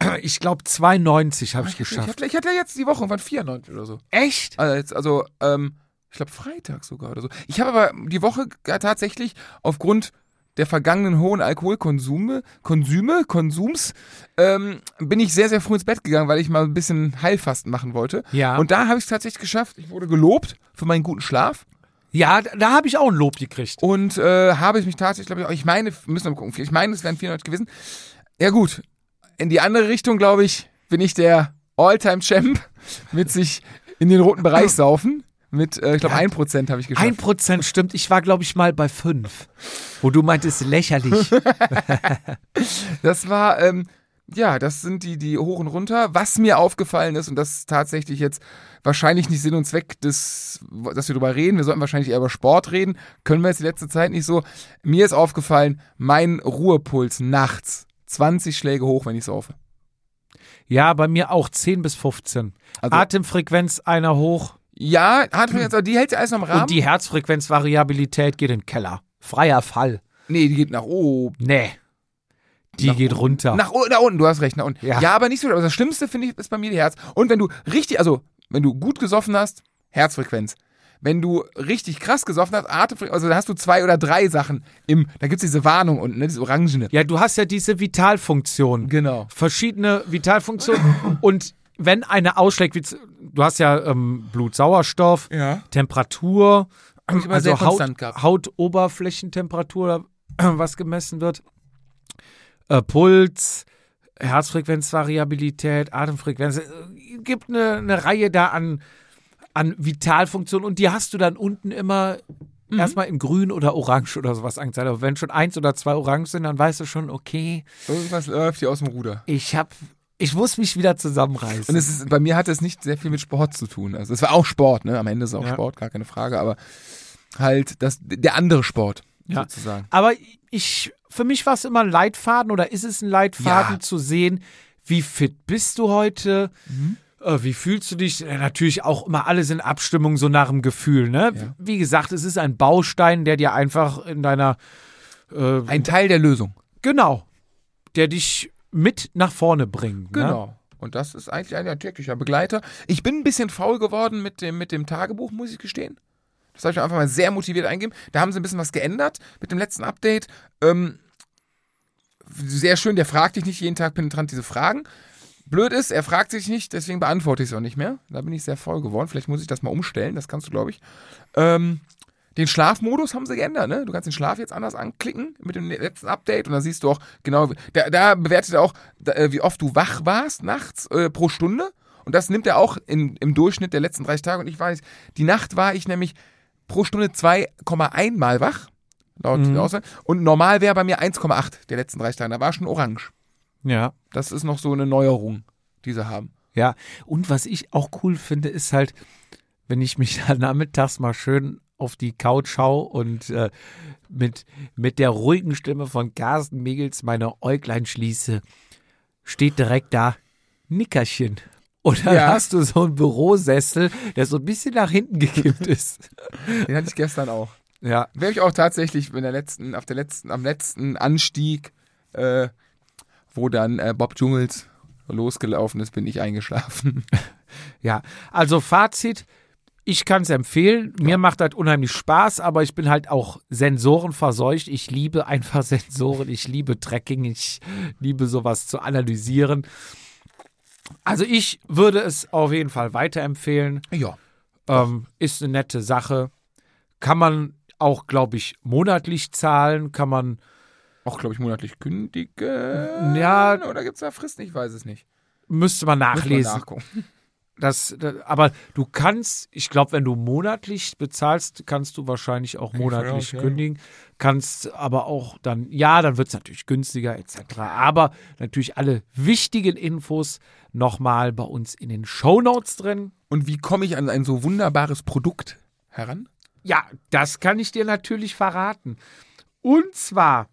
Ich glaube, 2,90 habe ich Ich geschafft. hatte, ich hatte jetzt die Woche von 94 oder so. Echt? Also, jetzt, also ähm, ich glaube Freitag sogar oder so. Ich habe aber die Woche tatsächlich aufgrund der vergangenen hohen Alkoholkonsume, Konsüme, Konsums, ähm, bin ich sehr, sehr früh ins Bett gegangen, weil ich mal ein bisschen Heilfasten machen wollte. Ja. Und da habe ich es tatsächlich geschafft. Ich wurde gelobt für meinen guten Schlaf. Ja, da, habe ich auch ein Lob gekriegt. Und äh, habe ich mich tatsächlich, glaube ich, ich meine, müssen wir mal gucken, ich meine, es wären 94 gewesen. Ja gut, in die andere Richtung, glaube ich, bin ich der All-Time-Champ mit sich in den roten Bereich saufen. Mit, äh, ich glaube, Ja. 1% habe ich geschafft. Ein Prozent stimmt. Ich war, glaube ich, mal bei fünf. Wo du meintest, lächerlich. Das war, ähm, ja, das sind die, die hoch und runter. Was mir aufgefallen ist, und das ist tatsächlich jetzt wahrscheinlich nicht Sinn und Zweck, des, dass wir drüber reden, wir sollten wahrscheinlich eher über Sport reden, können wir jetzt die letzte Zeit nicht so. Mir ist aufgefallen, mein Ruhepuls nachts, 20 Schläge hoch, wenn ich saufe. ja, bei mir auch 10 bis 15. Also- Atemfrequenz einer hoch. Ja, jetzt, aber die hält ja alles noch im Rahmen. Und die Herzfrequenzvariabilität geht in den Keller. Freier Fall. nee, die geht nach oben. Nee. Die Nach geht unten. runter. Nach, nach unten, du hast recht, nach unten. Ja. Ja, aber nicht so, aber das Schlimmste finde ich ist bei mir die Herz. Und wenn du richtig, also wenn du gut gesoffen hast, Herzfrequenz. Wenn du richtig krass gesoffen hast, Atemfrequenz, also da hast du zwei oder drei Sachen im, da gibt's diese Warnung unten, ne, diese Orangene. ja, du hast ja diese Vitalfunktion. Genau. Verschiedene Vitalfunktionen. Und wenn eine ausschlägt, wie du hast ja ähm, Blutsauerstoff, Ja. Temperatur, also Haut. Hautoberflächentemperatur, was gemessen wird, äh, Puls, Herzfrequenzvariabilität, Atemfrequenz, äh, gibt eine, eine Reihe da an, an Vitalfunktionen und die hast du dann unten immer Mhm. erstmal in grün oder orange oder sowas angezeigt. Aber wenn schon eins oder zwei orange sind, dann weißt du schon, okay, Irgendwas läuft hier aus dem Ruder. ich hab, ich muss mich wieder zusammenreißen. Und es ist, bei mir hat es nicht sehr viel mit Sport zu tun. Also es war auch Sport, ne? Am Ende ist es auch Ja. Sport, gar keine Frage, aber halt das, der andere Sport, Ja. sozusagen. Aber ich, für mich war es immer ein Leitfaden oder ist es ein Leitfaden Ja. zu sehen, wie fit bist du heute? Äh, wie fühlst du dich? Äh, natürlich auch immer alles in Abstimmung, so nach dem Gefühl. Ne? Ja. Wie gesagt, es ist ein Baustein, der dir einfach in deiner. Äh, Ein Teil der Lösung. genau. Der dich mit nach vorne bringt. Ne? Genau. Und das ist eigentlich ein täglicher Begleiter. Ich bin ein bisschen faul geworden mit dem, mit dem Tagebuch, muss ich gestehen. Das habe ich einfach mal sehr motiviert eingegeben. Da haben sie ein bisschen was geändert mit dem letzten Update. Ähm, sehr schön, der fragt dich nicht jeden Tag penetrant diese Fragen. Blöd ist, er fragt sich nicht, deswegen beantworte ich es auch nicht mehr. Da bin ich sehr faul geworden. Vielleicht muss ich das mal umstellen, das kannst du, glaube ich. Ähm, den Schlafmodus haben sie geändert, ne? Du kannst den Schlaf jetzt anders anklicken mit dem letzten Update und dann siehst du auch genau, da, da bewertet er auch, da, äh, wie oft du wach warst nachts äh, pro Stunde. Und das nimmt er auch in, im Durchschnitt der letzten 30 Tage. Und ich weiß, die Nacht war ich nämlich pro Stunde 2,1 Mal wach. Laut Mhm. Aussage. Und normal wäre bei mir 1,8 der letzten 30 Tage. Da war schon orange. Ja. Das ist noch so eine Neuerung, die sie haben. Ja. Und was ich auch cool finde, ist halt, wenn ich mich dann nachmittags mal schön auf die Couch schaue und äh, mit, mit der ruhigen Stimme von Carsten Megels meine Äuglein schließe, steht direkt da Nickerchen. Und dann Ja. hast du so einen Bürosessel, der so ein bisschen nach hinten gekippt ist. Den hatte ich gestern auch. Ja. Wäre ich auch tatsächlich in der letzten, auf der letzten, am letzten Anstieg, äh, wo dann äh, Bob Jungels losgelaufen ist, bin ich eingeschlafen. Ja. Also Fazit. Ich kann es empfehlen. Mir macht das unheimlich Spaß, aber ich bin halt auch sensorenverseucht. Ich liebe einfach Sensoren. Ich liebe Tracking. Ich liebe sowas zu analysieren. Also ich würde es auf jeden Fall weiterempfehlen. Ja. Ähm, ist eine nette Sache. Kann man auch, glaube ich, monatlich zahlen. Kann man, Auch, glaube ich, monatlich kündigen. Ja. Oder gibt es da Fristen? Ich weiß es nicht. müsste man man nachlesen. nachgucken. Das, das, aber du kannst, ich glaube, wenn du monatlich bezahlst, kannst du wahrscheinlich auch ich monatlich ja. kündigen. Kannst aber auch dann, ja, dann wird es natürlich günstiger etc. Aber natürlich alle wichtigen Infos nochmal bei uns in den Shownotes drin. Und wie komme ich an ein so wunderbares Produkt heran? Ja, das kann ich dir natürlich verraten. Und zwar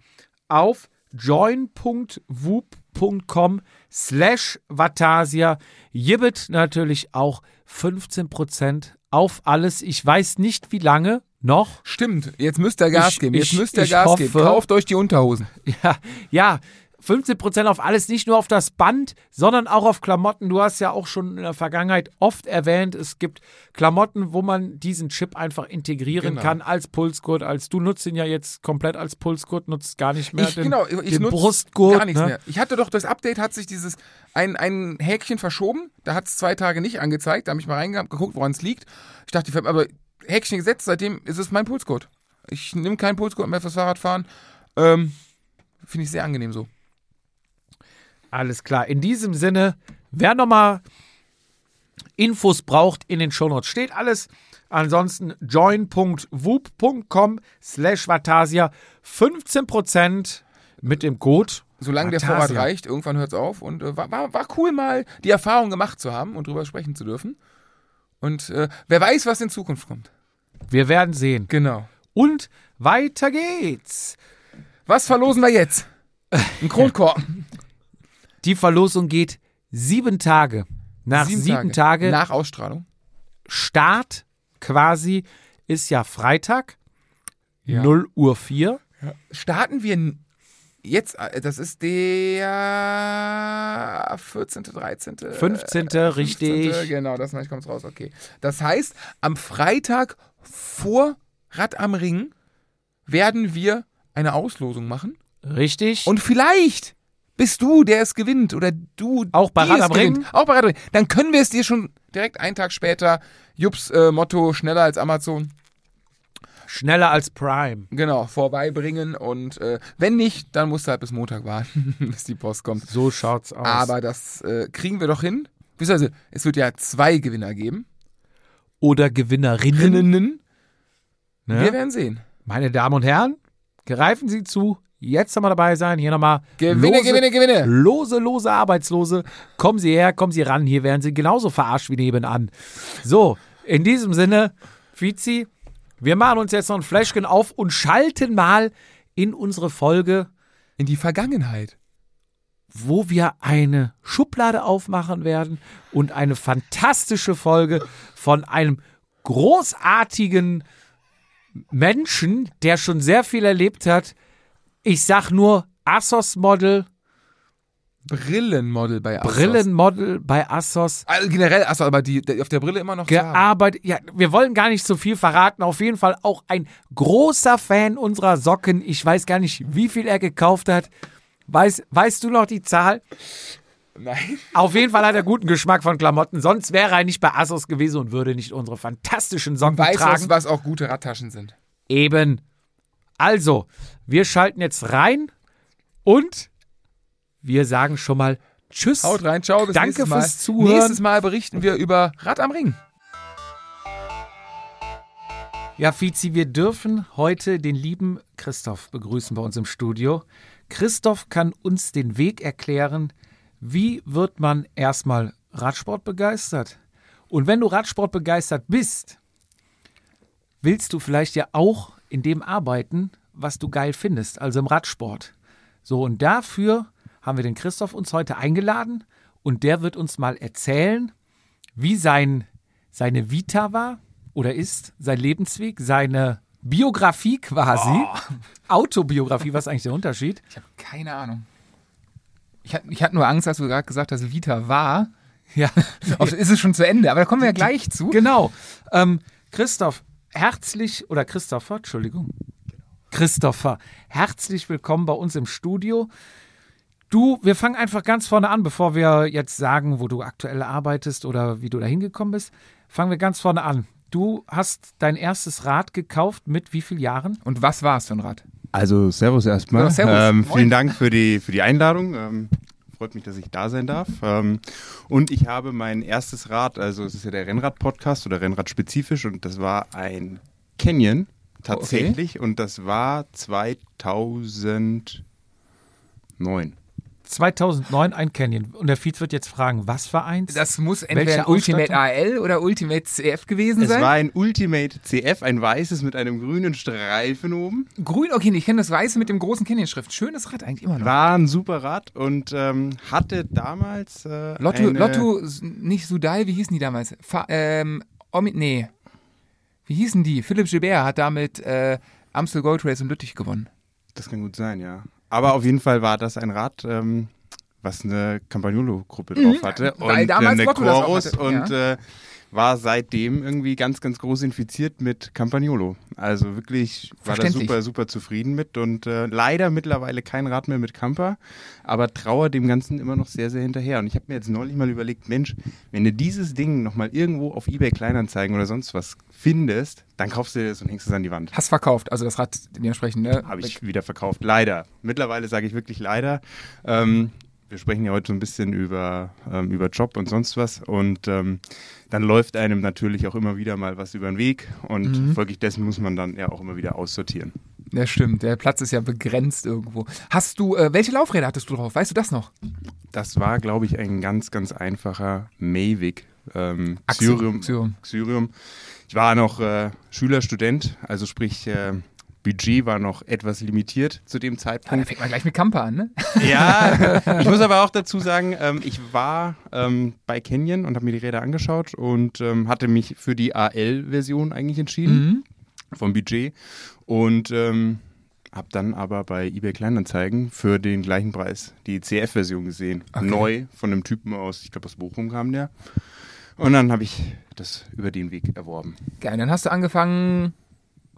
auf join.woop.com slash Vatasia gibt natürlich auch 15% auf alles. Ich weiß nicht, wie lange noch. Stimmt, jetzt müsst ihr Gas Ich- geben. Jetzt ich- müsst ihr Gas hoffe- geben. Kauft euch die Unterhosen. Ja, ja. 15% auf alles, nicht nur auf das Band, sondern auch auf Klamotten. Du hast ja auch schon in der Vergangenheit oft erwähnt, es gibt Klamotten, wo man diesen Chip einfach integrieren Genau. kann als Pulsgurt. Als du nutzt ihn ja jetzt komplett als Pulsgurt, nutzt gar nicht mehr Ich, den, genau, ich den Brustgurt. gar nichts ne? mehr. Ich hatte doch das Update, hat sich dieses ein, ein Häkchen verschoben. Da hat es zwei Tage nicht angezeigt. Da habe ich mal reingeguckt, woran es liegt. Ich dachte, ich hab aber Häkchen gesetzt. Seitdem ist es mein Pulscode. Ich nehme keinen Pulscode mehr fürs Fahrradfahren. Ähm, Finde ich sehr angenehm so. Alles klar. In diesem Sinne, wer nochmal Infos braucht, in den Shownotes steht alles. Ansonsten join.woop.com slash Vatasia 15% mit dem Code. Solange der Fantasia. Vorrat reicht, irgendwann hört es auf. Und äh, war, war, war cool, mal die Erfahrung gemacht zu haben und drüber sprechen zu dürfen. Und äh, wer weiß, was in Zukunft kommt. Wir werden sehen. Genau. Und weiter geht's. Was verlosen wir jetzt? Ein Kronkorken. Die Verlosung geht sieben Tage. Nach sieben, Tage, Nach Ausstrahlung. Start quasi ist ja Freitag, Ja. 0 Uhr 4. Starten wir jetzt, äh, das ist der 14., 13., 15. äh, richtig. 15., Genau, das gleich kommt's raus, okay. Das heißt, am Freitag vor Rad am Ring werden wir eine Auslosung machen. Richtig. Und vielleicht bist du, der es gewinnt, oder du, Auch bei gewinnt. Auch bei Rad am Ring. Dann können wir es dir schon direkt einen Tag später, Jups äh, Motto, schneller als Amazon, schneller als Prime. genau, vorbeibringen. Und äh, wenn nicht, dann musst du halt bis Montag warten, bis die Post kommt. So schaut's aus. Aber das äh, kriegen wir doch hin. Beziehungsweise, es wird ja zwei Gewinner geben. Oder Gewinnerinnen. Rinnen. Ne? Wir werden sehen. Meine Damen und Herren, greifen Sie zu. Jetzt nochmal dabei sein. Hier nochmal Gewinne, lose, Gewinne, Gewinne. Lose, lose Arbeitslose. Kommen Sie her, kommen Sie ran. Hier werden Sie genauso verarscht wie nebenan. So, in diesem Sinne, Fizi, wir machen uns jetzt noch ein Fläschchen auf und schalten mal in unsere Folge, In die Vergangenheit. wo wir eine Schublade aufmachen werden und eine fantastische Folge von einem großartigen Menschen, der schon sehr viel erlebt hat. Ich sag nur Assos-Model, Brillenmodel bei Assos. Brillenmodel bei Assos. Also generell Assos, aber die, die auf der Brille immer noch. Gearbeitet, ja, wir wollen gar nicht so viel verraten. Auf jeden Fall auch ein großer Fan unserer Socken. Ich weiß gar nicht, wie viel er gekauft hat. Weiß, weißt du noch die Zahl? Nein. Auf jeden Fall hat er guten Geschmack von Klamotten. Sonst wäre er nicht bei Assos gewesen und würde nicht unsere fantastischen Socken Weiß tragen. was, was auch gute Radtaschen sind. Eben. Also, wir schalten jetzt rein und wir sagen schon mal Tschüss. Haut rein, ciao, bis Danke fürs Zuhören. Nächstes Mal berichten wir über Rad am Ring. Ja, Fizi, wir dürfen heute den lieben Christoph begrüßen bei uns im Studio. Christoph kann uns den Weg erklären, wie wird man erstmal Radsport begeistert? Und wenn du Radsport begeistert bist, willst du vielleicht ja auch in dem arbeiten, was du geil findest, also im Radsport. So, und dafür haben wir den Christoph uns heute eingeladen und der wird uns mal erzählen, wie sein, seine Vita war oder ist, sein Lebensweg, seine Biografie quasi. Autobiografie, was ist eigentlich der Unterschied? Ich habe keine Ahnung. Ich hatte, ich hatte nur Angst, als du gerade gesagt hast, Vita war. Ja, ist es schon zu Ende, aber da kommen wir ja gleich zu. genau. Ähm, Christoph, herzlich, oder Christopher, Entschuldigung. Christopher, herzlich willkommen bei uns im Studio. Du, wir fangen einfach ganz vorne an, bevor wir jetzt sagen, wo du aktuell arbeitest oder wie du da hingekommen bist. Fangen wir ganz vorne an. Du hast dein erstes Rad gekauft mit wie vielen Jahren? Und was war es für ein Rad? Also Servus erstmal. Ja, servus. Ähm, Moin. vielen Dank für die, für die Einladung. Ähm, Freut mich, dass ich da sein darf. Ähm, und ich habe mein erstes Rad, also es ist ja der Rennrad-Podcast oder Rennrad-spezifisch und das war ein Canyon tatsächlich und das war 2009. 2009 ein Canyon. Und der Fietz wird jetzt fragen, was für eins? Das muss entweder Ultimate Ausstattung? AL oder Ultimate CF gewesen Es sein. war ein Ultimate CF, ein weißes mit einem grünen Streifen oben. Grün, okay, ich kenne das Weiße mit dem großen Canyon-Schrift. Schönes Rad eigentlich immer noch. War ein super Rad und ähm, hatte damals äh, Lotto, eine, Lotto, nicht Sudal, wie hießen die damals? Fa ähm, Omi, nee. Wie hießen die? Philipp Gilbert hat damit äh, Amstel Gold Race in Lüttich gewonnen. Das kann gut sein, ja. Aber auf jeden Fall war das ein Rad, ähm, was eine Campagnolo-Gruppe drauf hatte. Mhm. weil und damals eine Lotto das auch Chorus und äh, war seitdem irgendwie ganz, ganz groß infiziert mit Campagnolo. Also wirklich war da super, super zufrieden mit und äh, leider mittlerweile kein Rad mehr mit Camper, aber trauer dem Ganzen immer noch sehr, sehr hinterher. Und ich habe mir jetzt neulich mal überlegt, Mensch, wenn du dieses Ding nochmal irgendwo auf Ebay Kleinanzeigen oder sonst was findest, dann kaufst du das und hängst es an die Wand. Hast verkauft, also das Rad dementsprechend, ne? Habe ich wieder verkauft. Leider. Mittlerweile sage ich wirklich leider. Ähm, wir sprechen ja heute so ein bisschen über, ähm, über Job und sonst was. Und ähm, dann läuft einem natürlich auch immer wieder mal was über den Weg. Und folglich dessen muss man dann ja auch immer wieder aussortieren. Ja, stimmt. Der Platz ist ja begrenzt irgendwo. Hast du, äh, welche Laufräder hattest du drauf? Weißt du das noch? Das war, glaube ich, ein ganz, ganz einfacher Mavic. Ähm, Axiom, Xyrium, Xyrium. Xyrium. Ich war noch äh, Schüler, Student, also sprich, äh, Budget war noch etwas limitiert zu dem Ah, da Zeitpunkt. fängt man gleich mit Camper an, ne? Ja, ich muss aber auch dazu sagen, ähm, ich war ähm, bei Canyon und habe mir die Räder angeschaut und ähm, hatte mich für die AL-Version eigentlich entschieden Mhm. vom Budget und ähm, habe dann aber bei eBay Kleinanzeigen für den gleichen Preis die CF-Version gesehen. Okay. Neu von einem Typen aus, ich glaube aus Bochum kam der. Und dann habe ich das über den Weg erworben. Geil, dann hast du angefangen,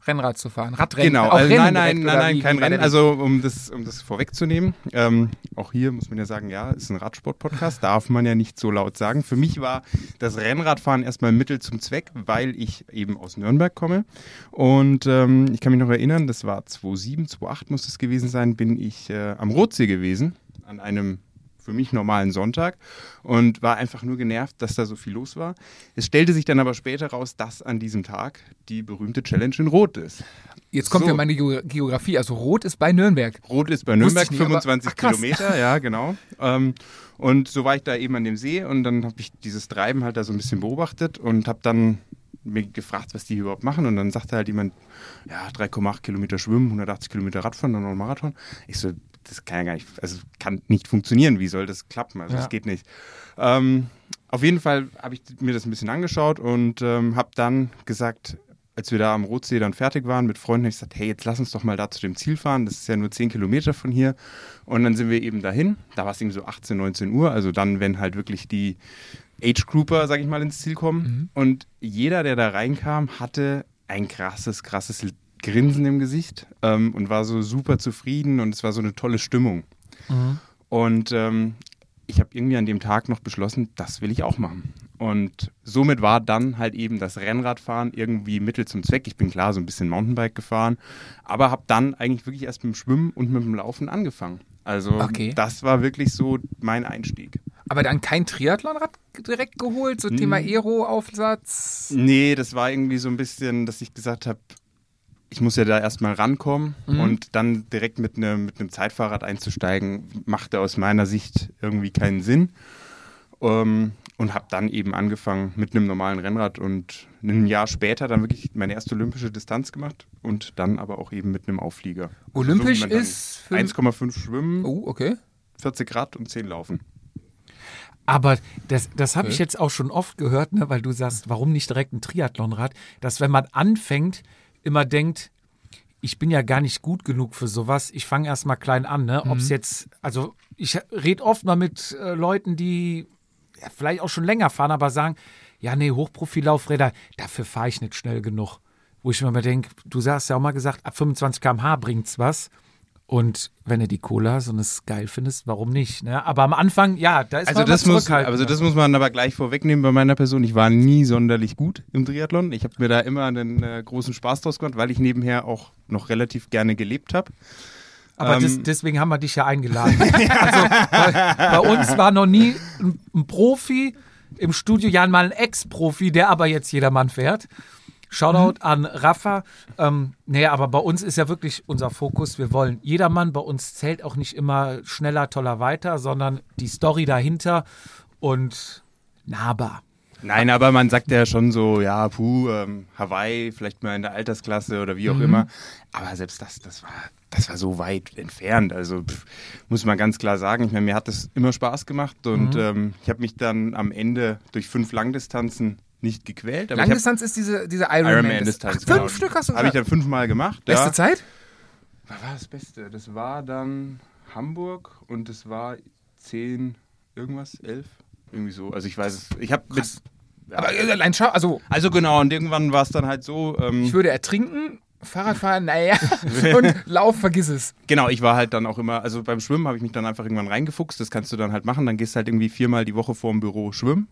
Rennrad zu fahren. Radrennen. Genau, also Rennen nein, nein, nein, nein, kein Rennen. Also um das, um das vorwegzunehmen, ähm, auch hier muss man ja sagen, ja, ist ein Radsport-Podcast, darf man ja nicht so laut sagen. Für mich war das Rennradfahren erstmal Mittel zum Zweck, weil ich eben aus Nürnberg komme. Und ähm, ich kann mich noch erinnern, das war 2007, 2008 muss es gewesen sein, bin ich äh, am Rotsee gewesen, an einem für mich normalen Sonntag und war einfach nur genervt, dass da so viel los war. Es stellte sich dann aber später raus, dass an diesem Tag die berühmte Challenge in Rot ist. Jetzt kommt So. ja meine Geo- Geografie. Also Rot ist bei Nürnberg. Rot ist bei Nürnberg ich nicht, aber- 25 ach, krass. Kilometer, ja, genau. Ähm, und so war ich da eben an dem See und dann habe ich dieses Treiben halt da so ein bisschen beobachtet und habe dann mir gefragt, was die hier überhaupt machen. Und dann sagte halt jemand, ja, 3,8 Kilometer schwimmen, 180 Kilometer Radfahren, dann noch ein Marathon. Ich so, das kann ja gar nicht, also kann nicht funktionieren. Wie soll das klappen? Also Ja. das geht nicht. Ähm, auf jeden Fall habe ich mir das ein bisschen angeschaut und ähm, habe dann gesagt, als wir da am Rotsee dann fertig waren mit Freunden, habe ich gesagt, hey, jetzt lass uns doch mal da zu dem Ziel fahren. Das ist ja nur 10 Kilometer von hier. Und dann sind wir eben dahin. Da war es eben so 18, 19 Uhr. Also dann, wenn halt wirklich die Age Grouper, sag ich mal, ins Ziel kommen. Und jeder, der da reinkam, hatte ein krasses, krasses Grinsen im Gesicht ähm, und war so super zufrieden und es war so eine tolle Stimmung. Und ähm, ich habe irgendwie an dem Tag noch beschlossen, das will ich auch machen. Und somit war dann halt eben das Rennradfahren irgendwie Mittel zum Zweck. Ich bin klar so ein bisschen Mountainbike gefahren, aber habe dann eigentlich wirklich erst mit dem Schwimmen und mit dem Laufen angefangen. Also Okay. das war wirklich so mein Einstieg. Aber dann kein Triathlonrad direkt geholt, so Thema Aero-Aufsatz. Nee, das war irgendwie so ein bisschen, dass ich gesagt habe, ich muss ja da erstmal rankommen Mhm. und dann direkt mit einem mit einem Zeitfahrrad einzusteigen, machte aus meiner Sicht irgendwie keinen Sinn. Ähm, und habe dann eben angefangen mit einem normalen Rennrad und ein Jahr später dann wirklich meine erste olympische Distanz gemacht und dann aber auch eben mit einem Auflieger. Olympisch So wie man dann ist für- 1,5 Schwimmen, Oh, okay. 40 Grad und 10 Laufen. Aber das, das habe ich Okay. jetzt auch schon oft gehört, ne, weil du sagst, warum nicht direkt ein Triathlonrad? Dass wenn man anfängt, immer denkt, ich bin ja gar nicht gut genug für sowas. Ich fange erst mal klein an, ne? Ob es jetzt, also ich rede oft mal mit äh, Leuten, die ja, vielleicht auch schon länger fahren, aber sagen, ja, nee, Hochprofillaufräder, dafür fahre ich nicht schnell genug. Wo ich mir mal denke, du hast ja auch mal gesagt, ab 25 km/h bringt's was. Und wenn du die Cola und es geil findest, warum nicht? Ne? Aber am Anfang, ja, da ist Also man das, muss, also das muss man aber gleich vorwegnehmen bei meiner Person. Ich war nie sonderlich gut im Triathlon. Ich habe mir da immer einen äh, großen Spaß draus gemacht, weil ich nebenher auch noch relativ gerne gelebt habe. Aber Ähm, des, deswegen haben wir dich ja eingeladen. also bei, bei uns war noch nie ein, ein Profi im Studio, ja mal ein Ex-Profi, der aber jetzt jedermann fährt. Shoutout an Rafa. Ähm, nee, aber bei uns ist ja wirklich unser Fokus, wir wollen jedermann. Bei uns zählt auch nicht immer schneller, toller weiter, sondern die Story dahinter und nahbar. Nein, aber man sagt ja schon so, ja, puh, ähm, Hawaii, vielleicht mal in der Altersklasse oder wie auch immer. Aber selbst das, das war, das war so weit entfernt. Also pff, muss man ganz klar sagen. Ich meine, mir hat das immer Spaß gemacht und ähm, ich habe mich dann am Ende durch fünf Langdistanzen nicht gequält. Aber Langdistanz ist diese, diese ich habe Ironman. Ironman-Distanz. Ach, fünf Stück hast du Habe ich dann fünfmal gemacht. Beste ja. Zeit? Was war das Beste? Das war dann Hamburg und es war 10, irgendwas, 11? Irgendwie so. Also ich weiß es. Ich habe mit. Aber äh, allein schau, also Also genau, und irgendwann war es dann halt so. Ähm, ich würde ertrinken, Fahrradfahren, naja, und Lauf, vergiss es. Genau, ich war halt dann auch immer, also beim Schwimmen habe ich mich dann einfach irgendwann reingefuchst. Das kannst du dann halt machen. Dann gehst du halt irgendwie viermal die Woche vorm Büro schwimmen.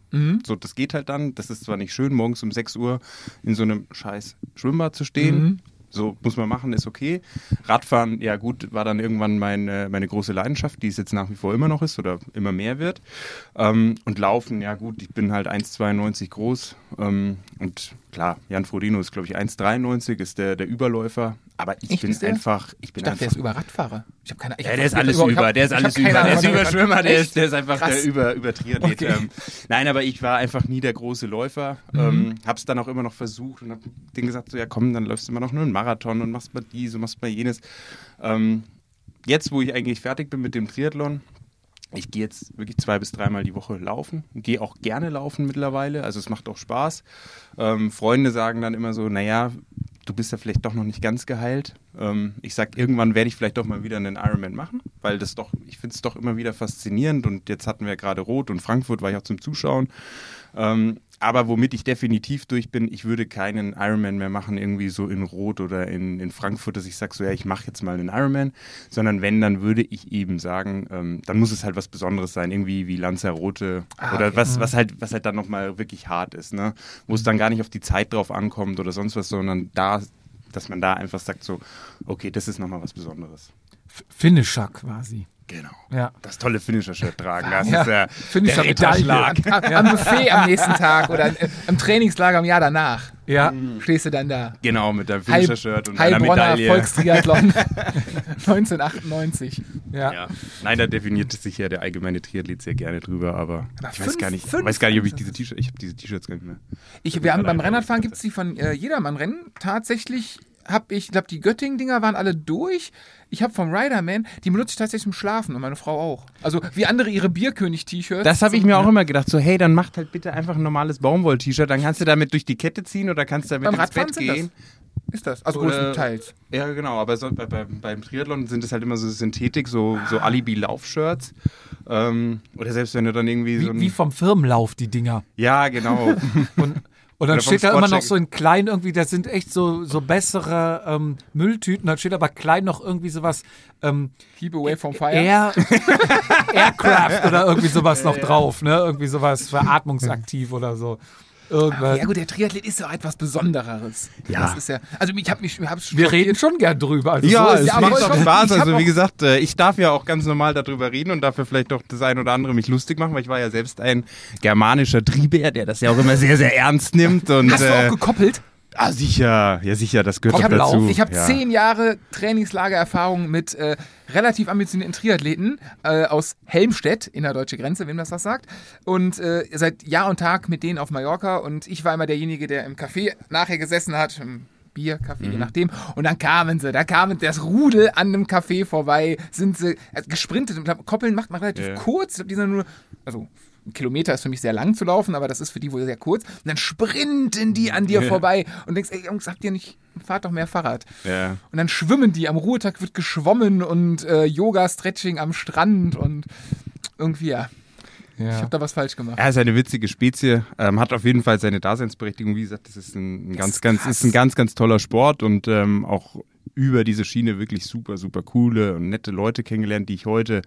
So, das geht halt dann. Das ist zwar nicht schön, morgens um 6 Uhr in so einem scheiß Schwimmbad zu stehen. So muss man machen, ist okay. Radfahren, ja gut, war dann irgendwann meine, meine große Leidenschaft, die es jetzt nach wie vor immer noch ist oder immer mehr wird. Ähm, und Laufen, ja gut, ich bin halt 1,92 groß. Ähm, und klar, Jan Frodeno ist, glaube ich, 1,93, ist der, der Überläufer. Aber ich Echt, bin einfach, ich bin Ich dachte, einfach der ist über Radfahrer. Ich habe keine ich ja, der ist alles über, hab- der ist alles über, der ist Ahnung, Überschwimmer, der ist, der ist einfach Krass. der über, über Triathlet. Okay. Ähm, nein, aber ich war einfach nie der große Läufer. Ähm, hab's dann auch immer noch versucht und hab denen gesagt, so ja komm, dann läufst du immer noch nur einen Marathon und machst mal dies und machst mal jenes. Ähm, jetzt, wo ich eigentlich fertig bin mit dem Triathlon, ich gehe jetzt wirklich zwei bis dreimal die Woche laufen. Gehe auch gerne laufen mittlerweile. Also es macht auch Spaß. Ähm, Freunde sagen dann immer so, naja, du bist ja vielleicht doch noch nicht ganz geheilt. Ähm, ich sag, irgendwann werde ich vielleicht doch mal wieder einen Ironman machen, weil das doch, ich finde es doch immer wieder faszinierend. Und jetzt hatten wir gerade Rot und Frankfurt war ich auch zum Zuschauen. Ähm, aber womit ich definitiv durch bin, ich würde keinen Ironman mehr machen, irgendwie so in Rot oder in, in Frankfurt, dass ich sage, so ja, ich mache jetzt mal einen Ironman, sondern wenn, dann würde ich eben sagen, ähm, dann muss es halt was Besonderes sein, irgendwie wie Lanzarote oder was, was halt, was halt dann nochmal wirklich hart ist, ne? Wo es dann gar nicht auf die Zeit drauf ankommt oder sonst was, sondern da, dass man da einfach sagt, so, okay, das ist nochmal was Besonderes. F- Finisher quasi. Genau. Ja. Das tolle Finisher-Shirt tragen, das Ja, ist ja ich der. Ritterschlag. Am, am Buffet am nächsten Tag oder äh, im Trainingslager im Jahr danach. Ja. Stehst du dann da. Genau, mit dem Heil- Finisher-Shirt und einer Heilbronner Medaille. Volkstriathlon 1998. Ja. Ja. Nein, da definiert sich ja der allgemeine Triathlet sehr gerne drüber, aber, Aber ich weiß fünf- gar nicht, weiß gar nicht, ob ich diese. T-Shirts, ich habe diese T-Shirts gar nicht mehr. Ich, wir haben beim Rennradfahren gibt es die von äh, Jedermann-Rennen. Tatsächlich habe ich, glaube die Göttingen-Dinger waren alle durch. Ich habe vom Riderman, die benutze ich tatsächlich zum Schlafen und meine Frau auch. Also wie andere ihre Bierkönig-T-Shirts. Das habe ich mir auch immer gedacht, so hey, dann macht halt bitte einfach ein normales Baumwoll-T-Shirt, dann kannst du damit durch die Kette ziehen oder kannst damit Beim ins Radfahren Bett sind das. gehen. Ist das? Also Oder- größtenteils. Ja, genau, aber so, bei, bei, beim Triathlon sind es halt immer so Synthetik, so, so Alibi-Laufshirts. Ähm, oder selbst wenn du dann irgendwie so Wie, ein, wie vom Firmenlauf, die Dinger. Ja, genau. Und, und dann steht da immer noch so in klein irgendwie, das sind echt so, so bessere ähm, Mülltüten. Dann steht aber klein noch irgendwie sowas ähm, Keep away from fire. Air, Aircraft oder irgendwie sowas noch drauf, ne? Irgendwie sowas für atmungsaktiv oder so. Irgendwas. Ja gut, der Triathlet ist ja etwas Besondereres. Ja. Das ist ja, also ich habe mich, ich hab's schon Wir reden schon gern drüber. Also Ja, so es ja, macht doch. Spaß. Also wie gesagt, äh, ich darf ja auch ganz normal darüber reden und dafür vielleicht doch das ein oder andere mich lustig machen, weil ich war ja selbst ein germanischer Triebär, der das ja auch immer sehr, sehr ernst nimmt. Und, Hast du äh, auch gekoppelt? Ah, sicher, ja sicher, das gehört Ich habe dazu. ich hab ja. zehn Jahre Trainingslagererfahrung mit äh, relativ ambitionierten Triathleten äh, aus Helmstedt in der deutschen Grenze, wem das was sagt. Und äh, seit Jahr und Tag mit denen auf Mallorca. Und ich war immer derjenige, der im Café nachher gesessen hat. Bier, Kaffee, Mhm. je nachdem. Und dann kamen sie, da kamen das Rudel an einem Café vorbei, sind sie äh, gesprintet. Und glaub, Koppeln macht man relativ Ja. kurz. Ich glaub, die sind nur, also ein Kilometer ist für mich sehr lang zu laufen, aber das ist für die wohl sehr kurz. Und dann sprinten die an dir Ja. vorbei und denkst, ey Jungs, habt ihr nicht, fahrt doch mehr Fahrrad. Ja. Und dann schwimmen die, am Ruhetag wird geschwommen und äh, Yoga, Stretching am Strand und irgendwie, ja, ich habe da was falsch gemacht. Er ist eine witzige Spezie, ähm, hat auf jeden Fall seine Daseinsberechtigung. Wie gesagt, das ist ein, ein ganz, ist ganz, ist ein ganz, ganz toller Sport und ähm, auch über diese Schiene wirklich super, super coole und nette Leute kennengelernt, die ich heute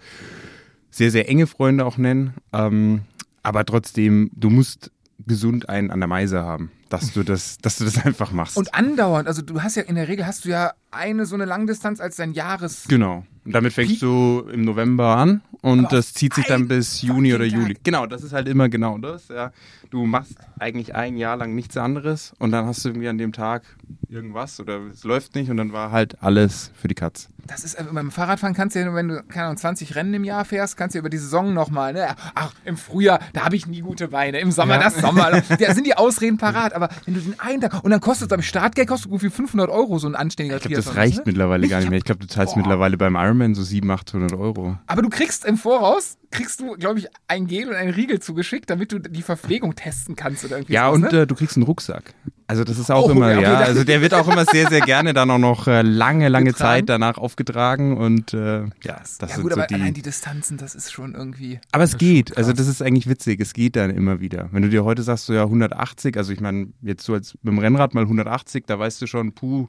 sehr, sehr enge Freunde auch nenne. Ähm, aber trotzdem, du musst gesund einen an der Meise haben. Dass du das, dass du das einfach machst. Und andauernd, also du hast ja in der Regel hast du ja eine so eine Langdistanz als dein Jahres. Genau. Und damit fängst du im November an und Aber das zieht sich dann bis Juni oder Juli. Tag. Genau, das ist halt immer genau das. Ja. Du machst eigentlich ein Jahr lang nichts anderes und dann hast du irgendwie an dem Tag irgendwas oder es läuft nicht und dann war halt alles für die Katz. Das ist äh, beim Fahrradfahren kannst du ja, wenn du keine Ahnung, 20 Rennen im Jahr fährst, kannst du über die Saison nochmal, ne? Ach, im Frühjahr, da habe ich nie gute Beine, im Sommer das Sommer. Da sind die Ausreden parat, aber wenn du den einen Tag und dann kostet es am Startgeld kostet irgendwie 500 Euro so ein anständiger Ich glaube, das reicht ne? mittlerweile gar Ich nicht mehr. Ich glaube, du zahlst Boah. mittlerweile beim Ironman so 700, 800 Euro. Aber du kriegst im Voraus, kriegst du, glaube ich, ein Gel und einen Riegel zugeschickt, damit du die Verpflegung testen kannst oder irgendwie Ja, sowas, und ne? äh, du kriegst einen Rucksack. Also das ist auch Oh, immer, ja, ja. Also der wird auch immer sehr, sehr gerne dann auch noch äh, lange, lange Getragen. Zeit danach aufgetragen und äh, ja, das ja sind gut, so aber die. allein die Distanzen, das ist schon irgendwie. Aber es geht. Also das ist eigentlich witzig. Es geht dann immer wieder. Wenn du dir heute sagst, so ja 180, also ich meine, jetzt so als mit dem Rennrad mal 180, da weißt du schon, puh,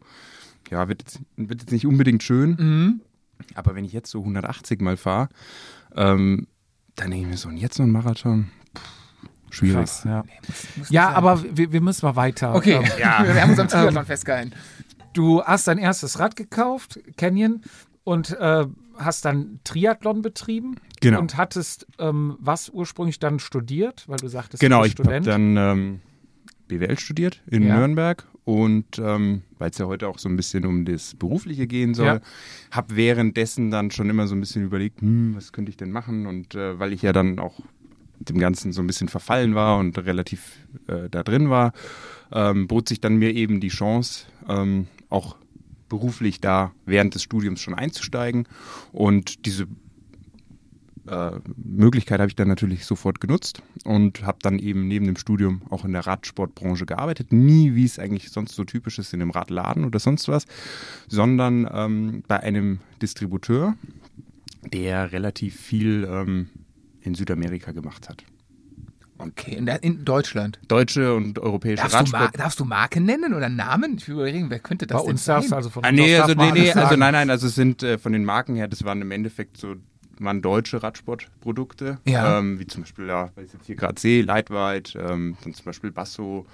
ja, wird jetzt, wird jetzt nicht unbedingt schön. Mhm. Aber wenn ich jetzt so 180 mal fahre, ähm, dann denke ich mir so, und jetzt noch ein Marathon? Puh, schwierig. Krass, ja. Muss ja, nicht sein. aber wir, wir müssen mal weiter. Okay, Ähm, Ja. wir haben uns am Triathlon festgehalten. Du hast dein erstes Rad gekauft, Canyon, und äh, hast dann Triathlon betrieben. Genau. Und hattest ähm, was ursprünglich dann studiert, weil du sagtest, Genau, du ich bist habe Student. dann ähm, BWL studiert in Ja. Nürnberg und ähm, weil es ja heute auch so ein bisschen um das Berufliche gehen soll, Ja. habe währenddessen dann schon immer so ein bisschen überlegt, hm, was könnte ich denn machen und äh, weil ich ja dann auch dem Ganzen so ein bisschen verfallen war und relativ äh, da drin war, ähm, bot sich dann mir eben die Chance, ähm, auch beruflich da während des Studiums schon einzusteigen und diese äh, Möglichkeit habe ich dann natürlich sofort genutzt und habe dann eben neben dem Studium auch in der Radsportbranche gearbeitet. Nie, wie es eigentlich sonst so typisch ist, in einem Radladen oder sonst was, sondern ähm, bei einem Distributeur, der relativ viel ähm, in Südamerika gemacht hat. Okay, in, der, in Deutschland. Deutsche und europäische Darfst du, Radsport. darfst du Marken nennen oder Namen? Ich will überlegen, wer könnte das Bei denn uns sein? darfst du also von Ah, nee, also, nee, nee, also sagen. nein, nein, also es sind äh, von den Marken her, das waren im Endeffekt so, waren deutsche Radsportprodukte, Ja. ähm, wie zum Beispiel, ja, weil ich jetzt hier gerade sehe, Lightweight, ähm, dann zum Beispiel Basso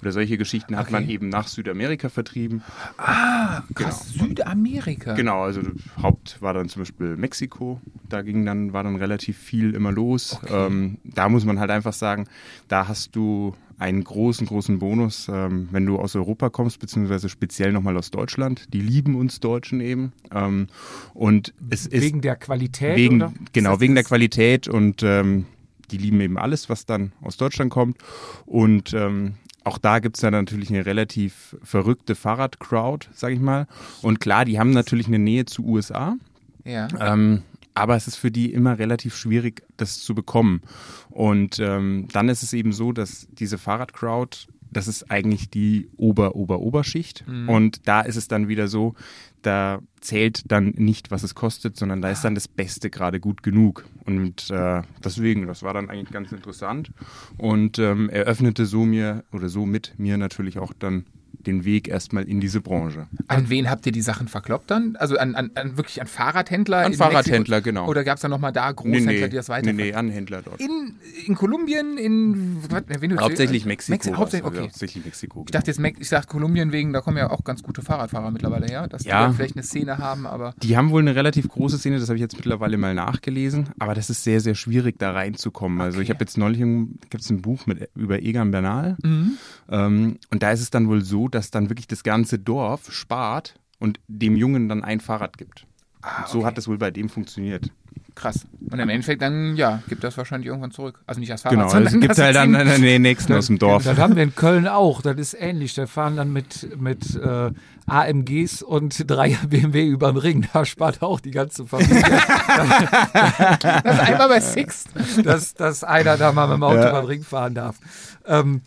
oder solche Geschichten hat Okay. man eben nach Südamerika vertrieben. Ah, krass, Südamerika. Genau, also Haupt war dann zum Beispiel Mexiko, da ging dann, war dann relativ viel immer los. Okay. Ähm, da muss man halt einfach sagen, da hast du einen großen, großen Bonus, ähm, wenn du aus Europa kommst, beziehungsweise speziell nochmal aus Deutschland. Die lieben uns Deutschen eben. Ähm, und es ist Wegen der Qualität, wegen, oder? genau, wegen der Qualität und ähm, die lieben eben alles, was dann aus Deutschland kommt. Und ähm, auch da gibt es dann natürlich eine relativ verrückte Fahrradcrowd, sag ich mal. Und klar, die haben natürlich eine Nähe zu USA. Ja. Ähm, aber es ist für die immer relativ schwierig, das zu bekommen. Und ähm, dann ist es eben so, dass diese Fahrradcrowd, das ist eigentlich die Ober-Ober-Oberschicht. Und da ist es dann wieder so, da zählt dann nicht, was es kostet, sondern da ist dann das Beste gerade gut genug. Und äh, deswegen, das war dann eigentlich ganz interessant und ähm, eröffnete so mir oder so mit mir natürlich auch dann den Weg erstmal in diese Branche. An wen habt ihr die Sachen verkloppt dann? Also an, an, an wirklich an Fahrradhändler? An in Fahrradhändler, Mexiko? genau. Oder gab es dann nochmal da Großhändler, die das weiter nee, nee, an Händler dort. In, in Kolumbien, in was, wen du Hauptsächlich Mexiko. Mexiko hauptsächlich, also okay. Hauptsächlich Mexiko. Ich dachte jetzt, Mex- ich sag Kolumbien wegen, da kommen ja auch ganz gute Fahrradfahrer mittlerweile her, dass Ja. die vielleicht eine Szene haben, aber Die haben wohl eine relativ große Szene, das habe ich jetzt mittlerweile mal nachgelesen, aber das ist sehr, sehr schwierig, da reinzukommen. Also ich Okay. habe jetzt neulich gibt es ein Buch mit, über Egan Bernal Mhm. ähm, und da ist es dann wohl so, dass dann wirklich das ganze Dorf spart und dem Jungen dann ein Fahrrad gibt. Ah, Und So okay. hat es wohl bei dem funktioniert. krass. Und im Endeffekt dann, ja, gibt das wahrscheinlich irgendwann zurück. Also nicht als Fahrrad, Genau, sondern es gibt das halt dann den nächsten aus dem Dorf. Das haben wir in Köln auch. Das ist ähnlich. Da fahren dann mit, mit äh, AMGs und Dreier BMW über den Ring. Da spart auch die ganze Familie, Das ist einmal bei Sixt. dass, dass einer da mal mit dem Auto über den Ring fahren darf. Ähm,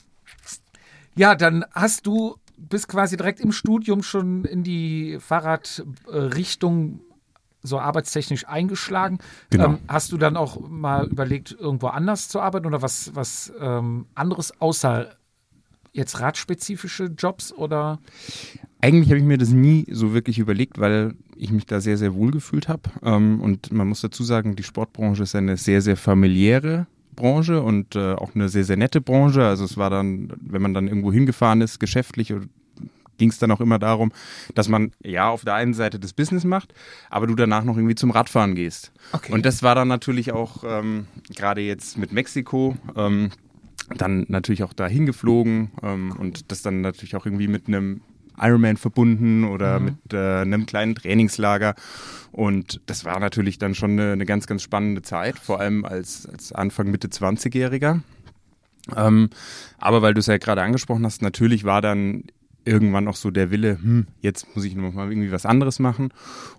ja, dann hast du bist quasi direkt im Studium schon in die Fahrradrichtung so arbeitstechnisch eingeschlagen. Genau. Ähm, hast du dann auch mal überlegt, irgendwo anders zu arbeiten oder was, was ähm, anderes außer jetzt radspezifische Jobs oder? Eigentlich habe ich mir das nie so wirklich überlegt, weil ich mich da sehr, sehr wohl gefühlt habe. Ähm, und man muss dazu sagen, die Sportbranche ist eine sehr, sehr familiäre Branche und äh, auch eine sehr, sehr nette Branche. Also es war dann, wenn man dann irgendwo hingefahren ist, geschäftlich ging es dann auch immer darum, dass man ja auf der einen Seite das Business macht, aber du danach noch irgendwie zum Radfahren gehst. Okay. Und das war dann natürlich auch ähm, gerade jetzt mit Mexiko. Ähm, dann natürlich auch dahin geflogen ähm, und das dann natürlich auch irgendwie mit einem Ironman verbunden oder mit äh, einem kleinen Trainingslager. Und das war natürlich dann schon eine, eine ganz, ganz spannende Zeit, vor allem als, als Anfang, Mitte 20-Jähriger. Ähm, aber weil du es ja gerade angesprochen hast, natürlich war dann irgendwann auch so der Wille, hm, jetzt muss ich noch mal irgendwie was anderes machen.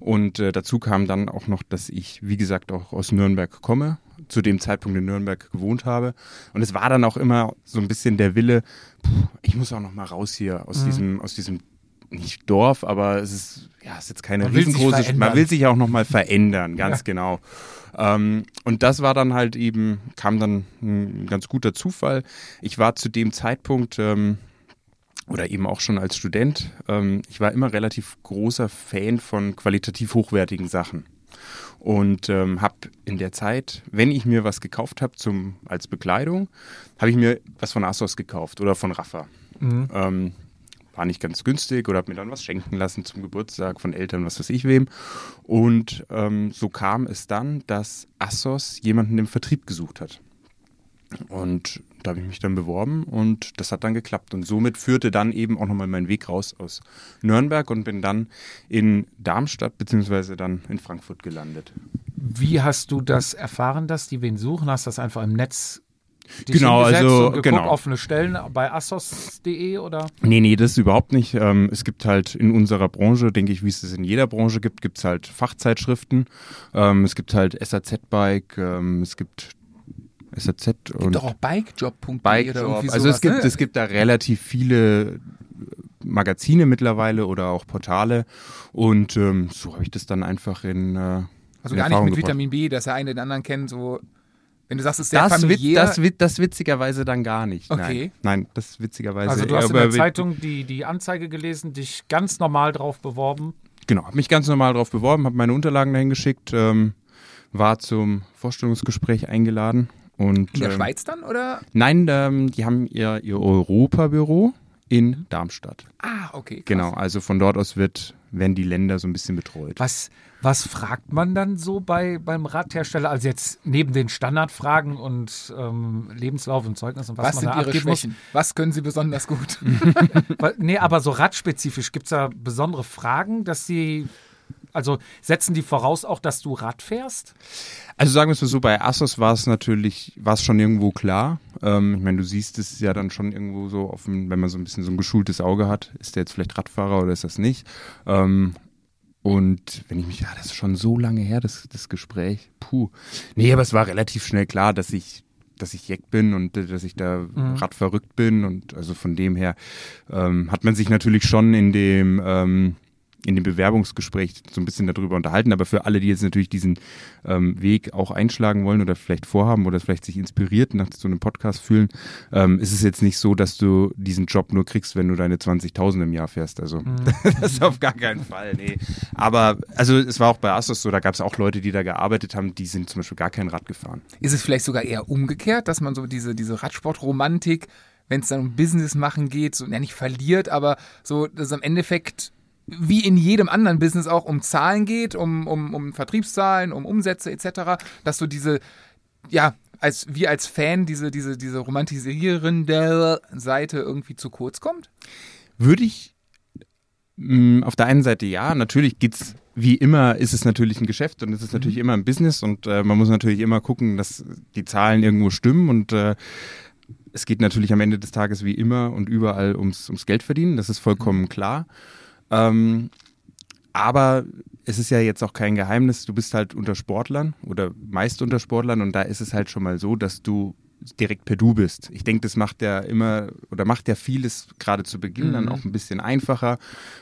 Und äh, dazu kam dann auch noch, dass ich, wie gesagt, auch aus Nürnberg komme, zu dem Zeitpunkt in Nürnberg gewohnt habe. Und es war dann auch immer so ein bisschen der Wille, puh, ich muss auch noch mal raus hier aus diesem, aus diesem nicht Dorf, aber es ist ja, es ist jetzt keine Man riesengroße. Man will sich auch noch mal verändern, ganz genau. Ähm, und das war dann halt eben kam dann ein ganz guter Zufall. Ich war zu dem Zeitpunkt ähm, oder eben auch schon als Student, ähm, ich war immer relativ großer Fan von qualitativ hochwertigen Sachen. Und ähm, habe in der Zeit, wenn ich mir was gekauft habe zum als Bekleidung, habe ich mir was von Asos gekauft oder von Rafa. Ähm, war nicht ganz günstig oder habe mir dann was schenken lassen zum Geburtstag von Eltern, was weiß ich wem. Und ähm, so kam es dann, dass Assos jemanden im Vertrieb gesucht hat. Und da habe ich mich dann beworben und das hat dann geklappt. Und somit führte dann eben auch nochmal mein Weg raus aus Nürnberg und bin dann in Darmstadt beziehungsweise dann in Frankfurt gelandet. Wie hast du das erfahren, dass die wen suchen? Hast du das einfach im Netz dich Genau, also, und geguckt, genau. offene Stellen bei assos.de oder? Nee, nee, das überhaupt nicht. Ähm, es gibt halt in unserer Branche, denke ich, wie es es in jeder Branche gibt, gibt es halt Fachzeitschriften. Ähm, es gibt halt SAZ-Bike, ähm, es gibt SAZ und Doch auch bikejob.de oder Bikejob. irgendwie Also sowas, es gibt, ne? es gibt da relativ viele Magazine mittlerweile oder auch Portale und ähm, so habe ich das dann einfach in äh, Also in gar nicht Erfahrung mit gebracht. Vitamin B, dass der eine den anderen kennt, so wenn du sagst, es ist sehr Das, wit, familiär. das, wit, das witzigerweise dann gar nicht. Okay. Nein, nein das witzigerweise. Also du hast in aber der Zeitung die, die Anzeige gelesen, dich ganz normal drauf beworben. Genau, habe mich ganz normal drauf beworben, habe meine Unterlagen dahin geschickt, ähm, war zum Vorstellungsgespräch eingeladen und in der ähm, Schweiz dann, oder? Nein, ähm, die haben ihr, ihr Europabüro in Darmstadt. Ah, okay. Krass. Genau, also von dort aus wird, werden die Länder so ein bisschen betreut. Was, was fragt man dann so bei, beim Radhersteller? Also jetzt neben den Standardfragen und ähm, Lebenslauf und Zeugnis und was, Was man sind da ihre abgeben muss. Schwächen? Was können sie besonders gut? Nee, aber so radspezifisch, gibt es da besondere Fragen, dass sie, also setzen die voraus auch, dass du Rad fährst? Also sagen wir es mal so, bei Asos war es natürlich, war es schon irgendwo klar. Ähm, ich meine, du siehst es ja dann schon irgendwo so dem, wenn man so ein bisschen so ein geschultes Auge hat, ist der jetzt vielleicht Radfahrer oder ist das nicht? Ähm, und wenn ich mich, ja, das ist schon so lange her, das, das Gespräch. Puh. Nee, aber es war relativ schnell klar, dass ich, dass ich Jeck bin und äh, dass ich da radverrückt bin. Und also von dem her ähm, hat man sich natürlich schon in dem ähm, in dem Bewerbungsgespräch so ein bisschen darüber unterhalten. Aber für alle, die jetzt natürlich diesen ähm, Weg auch einschlagen wollen oder vielleicht vorhaben oder vielleicht sich inspiriert nach so einem Podcast fühlen, ähm, ist es jetzt nicht so, dass du diesen Job nur kriegst, wenn du deine 20.000 im Jahr fährst. Also das ist auf gar keinen Fall, nee. Aber also es war auch bei Asos so, da gab es auch Leute, die da gearbeitet haben, die sind zum Beispiel gar kein Rad gefahren. Ist es vielleicht sogar eher umgekehrt, dass man so diese, diese Radsportromantik, wenn es dann um Business machen geht, so ja, nicht verliert, aber so, dass es am Endeffekt wie in jedem anderen Business auch um Zahlen geht, um, um, um Vertriebszahlen, um Umsätze etc., dass so diese, ja, als wir als Fan diese, diese, diese romantisierende Seite irgendwie zu kurz kommt? Würde ich mh, auf der einen Seite ja, natürlich geht's wie immer ist es natürlich ein Geschäft und es ist natürlich immer ein Business und äh, man muss natürlich immer gucken, dass die Zahlen irgendwo stimmen und äh, es geht natürlich am Ende des Tages wie immer und überall ums, ums Geld verdienen, das ist vollkommen klar. Ähm, aber es ist ja jetzt auch kein Geheimnis, du bist halt unter Sportlern oder meist unter Sportlern und da ist es halt schon mal so, dass du direkt per Du bist. Ich denke, das macht ja immer oder macht ja vieles gerade zu Beginn dann auch ein bisschen einfacher.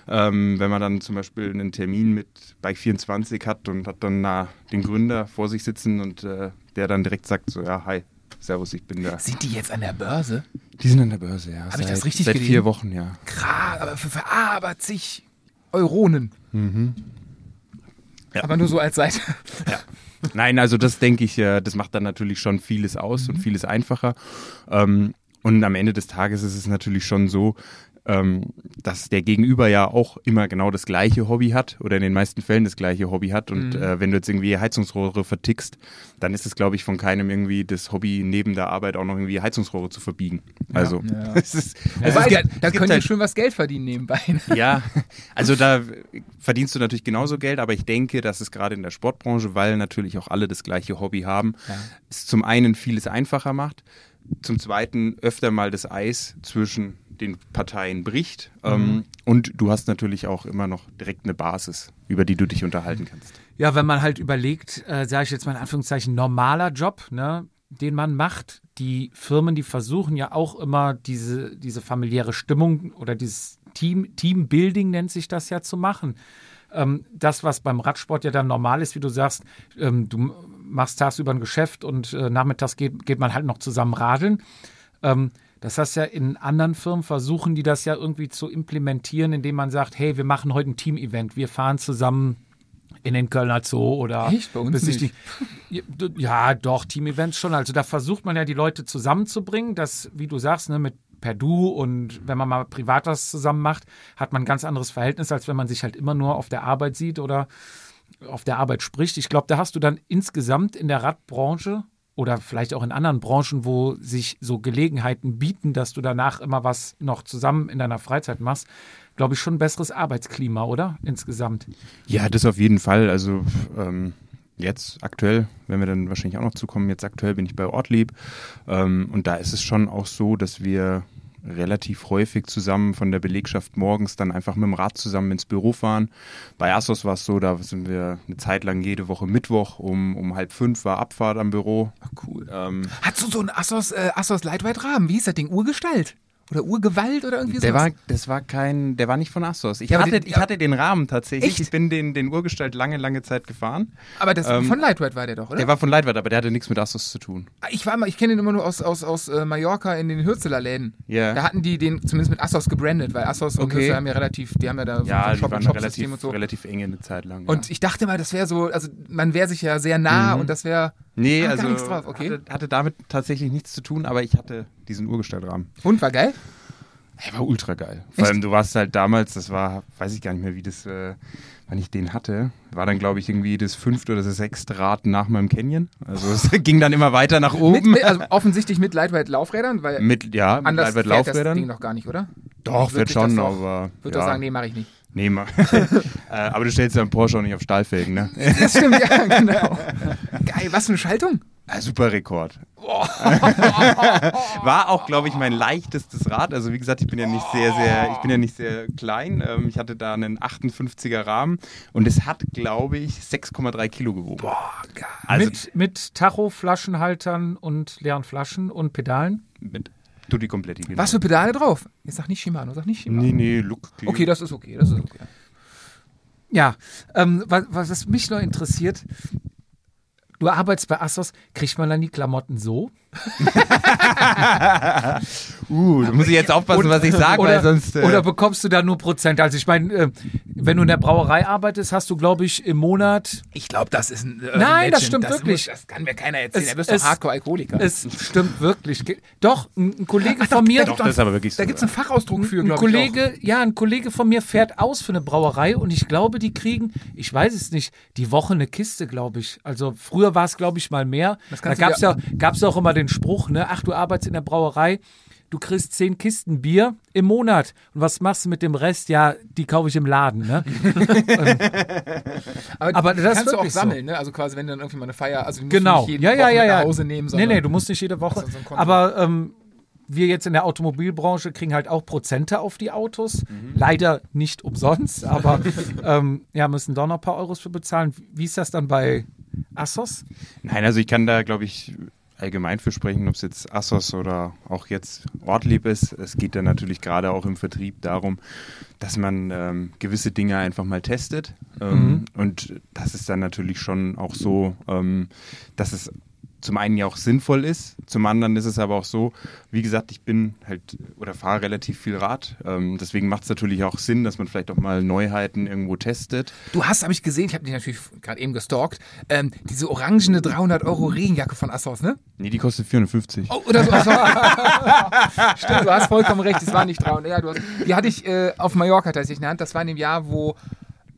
Ähm, wenn man dann zum Beispiel einen Termin mit Bike 24 hat und hat dann na, den Gründer vor sich sitzen und äh, der dann direkt sagt so, ja, hi, servus, ich bin da. Sind die jetzt an der Börse? Die sind an der Börse, ja. Hab ich das seit- richtig Seit gelesen? vier Wochen, ja. Krass, aber für, für aber zig Euronen. Mhm. Ja. Aber nur so als Seite. Nein, also das denke ich, äh, das macht dann natürlich schon vieles aus und vieles einfacher. Ähm, und am Ende des Tages ist es natürlich schon so, ähm, dass der Gegenüber ja auch immer genau das gleiche Hobby hat oder in den meisten Fällen das gleiche Hobby hat. Und Mhm. äh, wenn du jetzt irgendwie Heizungsrohre vertickst, dann ist es, glaube ich, von keinem irgendwie das Hobby neben der Arbeit auch noch irgendwie Heizungsrohre zu verbiegen. Also, ja. es ist, also Wobei, es da, gibt, können die halt, schön was Geld verdienen nebenbei. ja, also da verdienst du natürlich genauso Geld, aber ich denke, dass es gerade in der Sportbranche, weil natürlich auch alle das gleiche Hobby haben, es zum einen vieles einfacher macht, zum zweiten öfter mal das Eis zwischen den Parteien bricht ähm, und du hast natürlich auch immer noch direkt eine Basis, über die du dich unterhalten kannst. Ja, wenn man halt überlegt, äh, sage ich jetzt mal in Anführungszeichen, normaler Job, ne, den man macht. Die Firmen, die versuchen ja auch immer diese, diese familiäre Stimmung oder dieses Team, Teambuilding nennt sich das ja zu machen. Ähm, das, was beim Radsport ja dann normal ist, wie du sagst, ähm, du machst tagsüber ein Geschäft und äh, nachmittags geht, geht man halt noch zusammen radeln. Ähm, das heißt ja, in anderen Firmen versuchen die das ja irgendwie zu implementieren, indem man sagt, hey, wir machen heute ein Team-Event, wir fahren zusammen in den Kölner Zoo oder Echt? Bei uns besichtigen. Ja, doch, Team-Events schon. Also da versucht man ja die Leute zusammenzubringen, das, wie du sagst, ne, mit per Du und wenn man mal privat das zusammen macht, hat man ein ganz anderes Verhältnis, als wenn man sich halt immer nur auf der Arbeit sieht oder auf der Arbeit spricht. Ich glaube, da hast du dann insgesamt in der Radbranche oder vielleicht auch in anderen Branchen, wo sich so Gelegenheiten bieten, dass du danach immer was noch zusammen in deiner Freizeit machst, glaube ich, schon ein besseres Arbeitsklima, oder? Insgesamt. Ja, das auf jeden Fall. Also ähm, jetzt aktuell, wenn wir dann wahrscheinlich auch noch zukommen, jetzt aktuell bin ich bei Ortlieb ähm, und da ist es schon auch so, dass wir relativ häufig zusammen von der Belegschaft morgens dann einfach mit dem Rad zusammen ins Büro fahren. Bei Assos war es so, da sind wir eine Zeit lang jede Woche Mittwoch um, um halb fünf war Abfahrt am Büro. Cool. Ähm, Hast du so einen Assos, äh, Assos Lightweight Rahmen? Wie hieß das Ding? Urgestalt? Oder Urgewalt oder irgendwie Der sowas? war, das war kein, der war nicht von Assos. Ich, Ja, hatte, den- ich hatte den Rahmen tatsächlich. Echt? Ich bin den, den Urgestalt lange, lange Zeit gefahren. aber das ähm, von Lightweight war der doch, oder? Der war von Leitwart, aber der hatte nichts mit Assos zu tun. ich war mal, ich kenne den immer nur aus, aus, aus äh, Mallorca in den Hürzeler Läden. Ja. Da hatten die den zumindest mit Assos gebrandet, weil Assos und Okay. Hürzeler haben ja relativ, die haben ja da Ja, die Shop- waren Shop-System relativ, und so. relativ eng eine Zeit lang. Und ja. ich dachte mal, das wäre so, also man wäre sich ja sehr nah Mhm. und das wäre nee, ah, also okay. hatte, hatte damit tatsächlich nichts zu tun, aber ich hatte diesen Urgestaltrahmen. Und war geil? Er war ultra geil. Vor allem, du warst halt damals, das war, weiß ich gar nicht mehr, wie das, äh, wann ich den hatte, war dann, glaube ich, irgendwie das fünfte oder das sechste Rad nach meinem Canyon. Also es ging dann immer weiter nach Mit, oben. mit, also offensichtlich mit Lightweight Laufrädern, weil Mit, ja, mit anders Leibwert fährt das Ding Laufrädern. noch gar nicht, oder? Doch, Wird wird schon, doch- aber. Würde ja. doch sagen, nee, mache ich nicht. Nee, mal. äh, aber du stellst ja einen Porsche auch nicht auf Stahlfelgen, ne? Das stimmt, ja, genau. Geil, was für eine Schaltung? Ah, super Rekord. War auch, glaube ich, mein leichtestes Rad. Also wie gesagt, ich bin ja nicht sehr, sehr, ich bin ja nicht sehr klein. Ähm, ich hatte da einen 58er Rahmen und es hat, glaube ich, 6,3 Kilo gewogen. Boah, geil. Also mit, mit Tacho, Flaschenhaltern und leeren Flaschen und Pedalen. mit Tutti Kompletti. Genau. Was für Pedale drauf? Jetzt sag nicht Shimano, sag nicht Shimano. Nee, nee, look. Okay, das ist okay, das ist okay. Ja, ähm, was, was mich noch interessiert, du arbeitest bei Assos, kriegt man dann die Klamotten so? Uh, da muss ich jetzt aufpassen, was ich sage, weil Oder, sonst. Äh, oder bekommst du da nur Prozent? Also ich meine, äh, wenn du in der Brauerei arbeitest, hast du, glaube ich, im Monat Ich glaube, das ist ein äh, Nein, das stimmt wirklich. Muss, das kann mir keiner erzählen. Es- er bist es- doch Hardcore-Alkoholiker. Es stimmt wirklich. Doch, ein, Kollege von mir. doch, das ist aber wirklich so. Da gibt es einen Fachausdruck für, glaube ich. Auch. Ja, ein Kollege von mir fährt aus für eine Brauerei und ich glaube, die kriegen, ich weiß es nicht, die Woche eine Kiste, glaube ich. Also früher war es, glaube ich, mal mehr. Das Da gab es ja, gab's auch immer den Spruch, ne, ach, du arbeitest in der Brauerei, du kriegst zehn Kisten Bier im Monat. Und was machst du mit dem Rest? Ja, die kaufe ich im Laden, ne? Aber, Aber das ist kannst du auch wirklich so. sammeln, ne? Also quasi, wenn dann irgendwie mal eine Feier, also du musst Genau. nicht jeden Ja, ja, Woche ja, nach Hause nehmen, Nee, sondern nee, du musst nicht jede Woche. Du so. Aber ähm, wir jetzt in der Automobilbranche kriegen halt auch Prozente auf die Autos. Leider nicht umsonst, aber ähm, ja, müssen doch noch ein paar Euros für bezahlen. Wie ist das dann bei Assos? Nein, also ich kann da, glaube ich, allgemein für sprechen, ob es jetzt Assos oder auch jetzt Ortlieb ist. Es geht dann natürlich gerade auch im Vertrieb darum, dass man ähm, gewisse Dinge einfach mal testet. Ähm, Und das ist dann natürlich schon auch so, ähm, dass es zum einen ja auch sinnvoll ist, zum anderen ist es aber auch so, wie gesagt, ich bin halt oder fahre relativ viel Rad. Ähm, deswegen macht es natürlich auch Sinn, dass man vielleicht auch mal Neuheiten irgendwo testet. Du hast, habe ich gesehen, ich habe dich natürlich gerade eben gestalkt, ähm, diese orangene 300 Euro Regenjacke von Assos, ne? Nee, die kostet 450. Oh, oder so. Also, Stimmt, du hast vollkommen recht, es war nicht 300. Ja, du hast, die hatte ich äh, auf Mallorca tatsächlich in der Hand. Das war in dem Jahr, wo,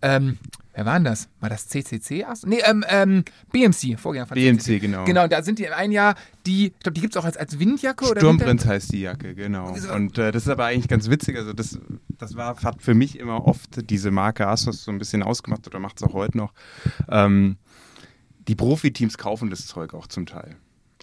ähm, wer war denn das? War das CCC? Nee, ähm, ähm, BMC, Vorgänger von BMC, CCC. genau. Genau, da sind die im einen Jahr, die, ich glaube, die gibt es auch als, als Windjacke oder Sturmprinz heißt die Jacke, genau. Und äh, das ist aber eigentlich ganz witzig. Also das, das war, hat für mich immer oft diese Marke Asos so ein bisschen ausgemacht oder macht es auch heute noch. Ähm, die Profiteams kaufen das Zeug auch zum Teil.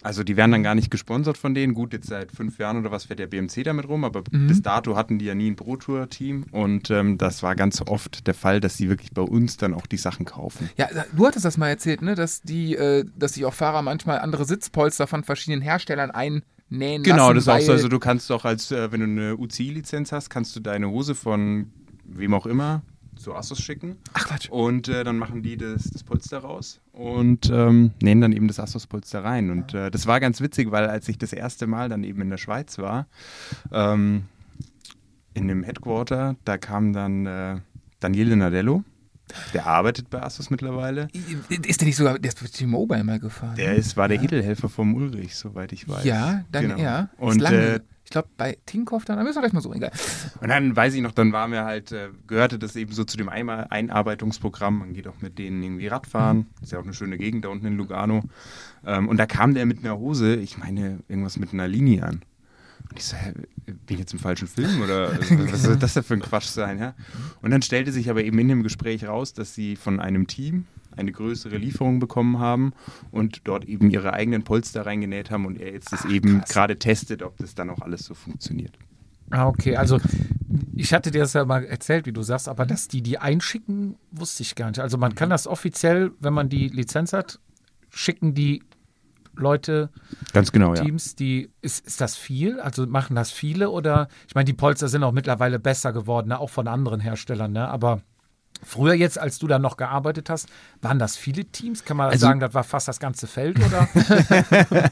Also die werden dann gar nicht gesponsert von denen. Gut, jetzt seit fünf Jahren oder was fährt der BMC damit rum, aber bis dato hatten die ja nie ein Pro-Tour-Team und ähm, das war ganz oft der Fall, dass sie wirklich bei uns dann auch die Sachen kaufen. Ja, du hattest das mal erzählt, ne, dass die, äh, dass sich auch Fahrer manchmal andere Sitzpolster von verschiedenen Herstellern einnähen Genau, lassen. das ist auch so. Also du kannst doch als, äh, wenn du eine UCI-Lizenz hast, kannst du deine Hose von wem auch immer zu Asos schicken. Ach Quatsch. Und äh, dann machen die das, das Polster raus und ähm, nähen dann eben das Asos-Polster rein. Und äh, das war ganz witzig, weil als ich das erste Mal dann eben in der Schweiz war, ähm, in dem Headquarter, da kam dann äh, Daniele Nadello. Der arbeitet bei Asos mittlerweile. Ist der nicht sogar, der ist bei T-Mobile mal gefahren? Der ne? ist, war der Edelhelfer vom Ulrich, soweit ich weiß. Ja, dann Genau. ja. Und äh, ich glaube, bei Tinkoff dann, da müssen wir gleich mal so, egal. Und dann weiß ich noch, dann waren wir halt, äh, gehörte das eben so zu dem Einmal Einarbeitungsprogramm. Man geht auch mit denen irgendwie Radfahren. Ist ja auch eine schöne Gegend da unten in Lugano. Ähm, und da kam der mit einer Hose, ich meine, irgendwas mit einer Linie an. Und ich so, hä, bin ich jetzt im falschen Film oder was soll das denn für ein Quatsch sein? Ja? Und dann stellte sich aber eben in dem Gespräch raus, dass sie von einem Team eine größere Lieferung bekommen haben und dort eben ihre eigenen Polster reingenäht haben und er jetzt das eben gerade testet, ob das dann auch alles so funktioniert. Ah, okay. Also ich hatte dir das ja mal erzählt, wie du sagst, aber dass die die einschicken, wusste ich gar nicht. Also man kann das offiziell, wenn man die Lizenz hat, schicken die Leute, Ganz genau, ja. Teams, die, ist, ist das viel? Also machen das viele oder, ich meine, die Polster sind auch mittlerweile besser geworden, ne? auch von anderen Herstellern, ne? aber früher jetzt, als du da noch gearbeitet hast, waren das viele Teams? Kann man Also- sagen, das war fast das ganze Feld oder?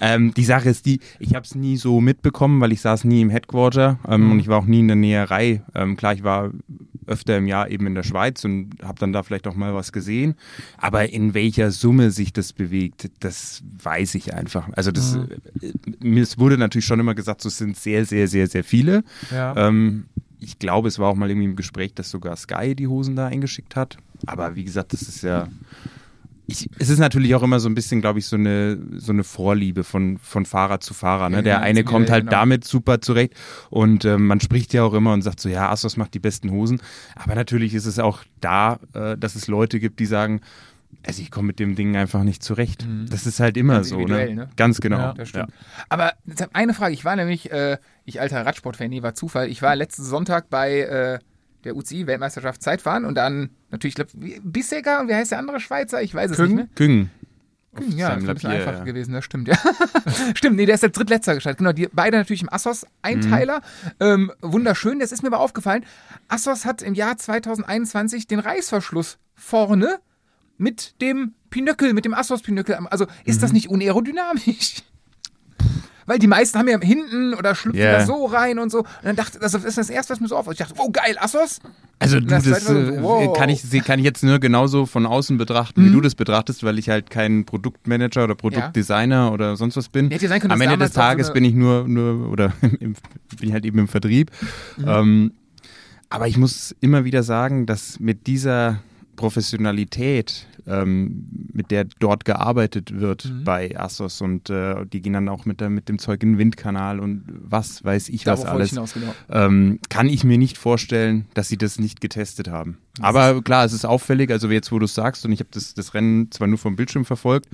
Ähm, die Sache ist die, ich habe es nie so mitbekommen, weil ich saß nie im Headquarter ähm, und ich war auch nie in der Näherei. Ähm, klar, ich war öfter im Jahr eben in der Schweiz und habe dann da vielleicht auch mal was gesehen. Aber in welcher Summe sich das bewegt, das weiß ich einfach. Also das, äh, mir wurde natürlich schon immer gesagt, so es sind sehr, sehr, sehr, sehr viele. ja. Ähm, ich glaube, es war auch mal irgendwie im Gespräch, dass sogar Sky die Hosen da eingeschickt hat. Aber wie gesagt, das ist ja. Ich, es ist natürlich auch immer so ein bisschen, glaube ich, so eine, so eine Vorliebe von, von Fahrer zu Fahrer. Ne? Ja, Der eine kommt halt genau. damit super zurecht und ähm, man spricht ja auch immer und sagt so, ja, Asos macht die besten Hosen. Aber natürlich ist es auch da, äh, dass es Leute gibt, die sagen, also ich komme mit dem Ding einfach nicht zurecht. Das ist halt immer Mhm. So. Ne? ne? Ganz genau. Ja, stimmt. Aber eine Frage, ich war nämlich, äh, ich alter Radsportfan, nee, war Zufall, ich war letzten Sonntag bei äh, der UCI-Weltmeisterschaft Zeitfahren und dann natürlich, ich glaube, Bissegger und wie heißt der andere Schweizer? Ich weiß es Küng? nicht mehr. Küng. Küng, ja, das ist ein bisschen Lapier, einfacher ja. gewesen, das stimmt, ja. stimmt, nee, der ist der drittletzter gestartet. Genau, die beide natürlich im Assos-Einteiler. Ähm, wunderschön, das ist mir aber aufgefallen. Assos hat im Jahr 2021 den Reißverschluss vorne mit dem Pinöckel, mit dem Assos-Pinöckel. Also ist das nicht unaerodynamisch? Weil die meisten haben ja hinten oder schlüpfen Ja. da so rein und so. Und dann dachte das ist das erste, was mir so auffiel. Ich dachte, oh geil, Assos? Also du, Das das, so, äh, wow. kann, ich, kann ich jetzt nur genauso von außen betrachten, Mhm. wie du das betrachtest, weil ich halt kein Produktmanager oder Produktdesigner oder sonst was bin. Ja können, Am Ende des so Tages eine- bin ich nur, nur oder bin ich halt eben im Vertrieb. Mhm. Ähm, aber ich muss immer wieder sagen, dass mit dieser Professionalität, ähm, mit der dort gearbeitet wird Mhm. bei Asos und äh, die gehen dann auch mit, der, mit dem Zeug in den Windkanal und was weiß ich Darauf was alles ich hinaus, genau. ähm, kann ich mir nicht vorstellen, dass sie das nicht getestet haben. Aber klar, es ist auffällig, also jetzt, wo du es sagst, und ich habe das, das Rennen zwar nur vom Bildschirm verfolgt,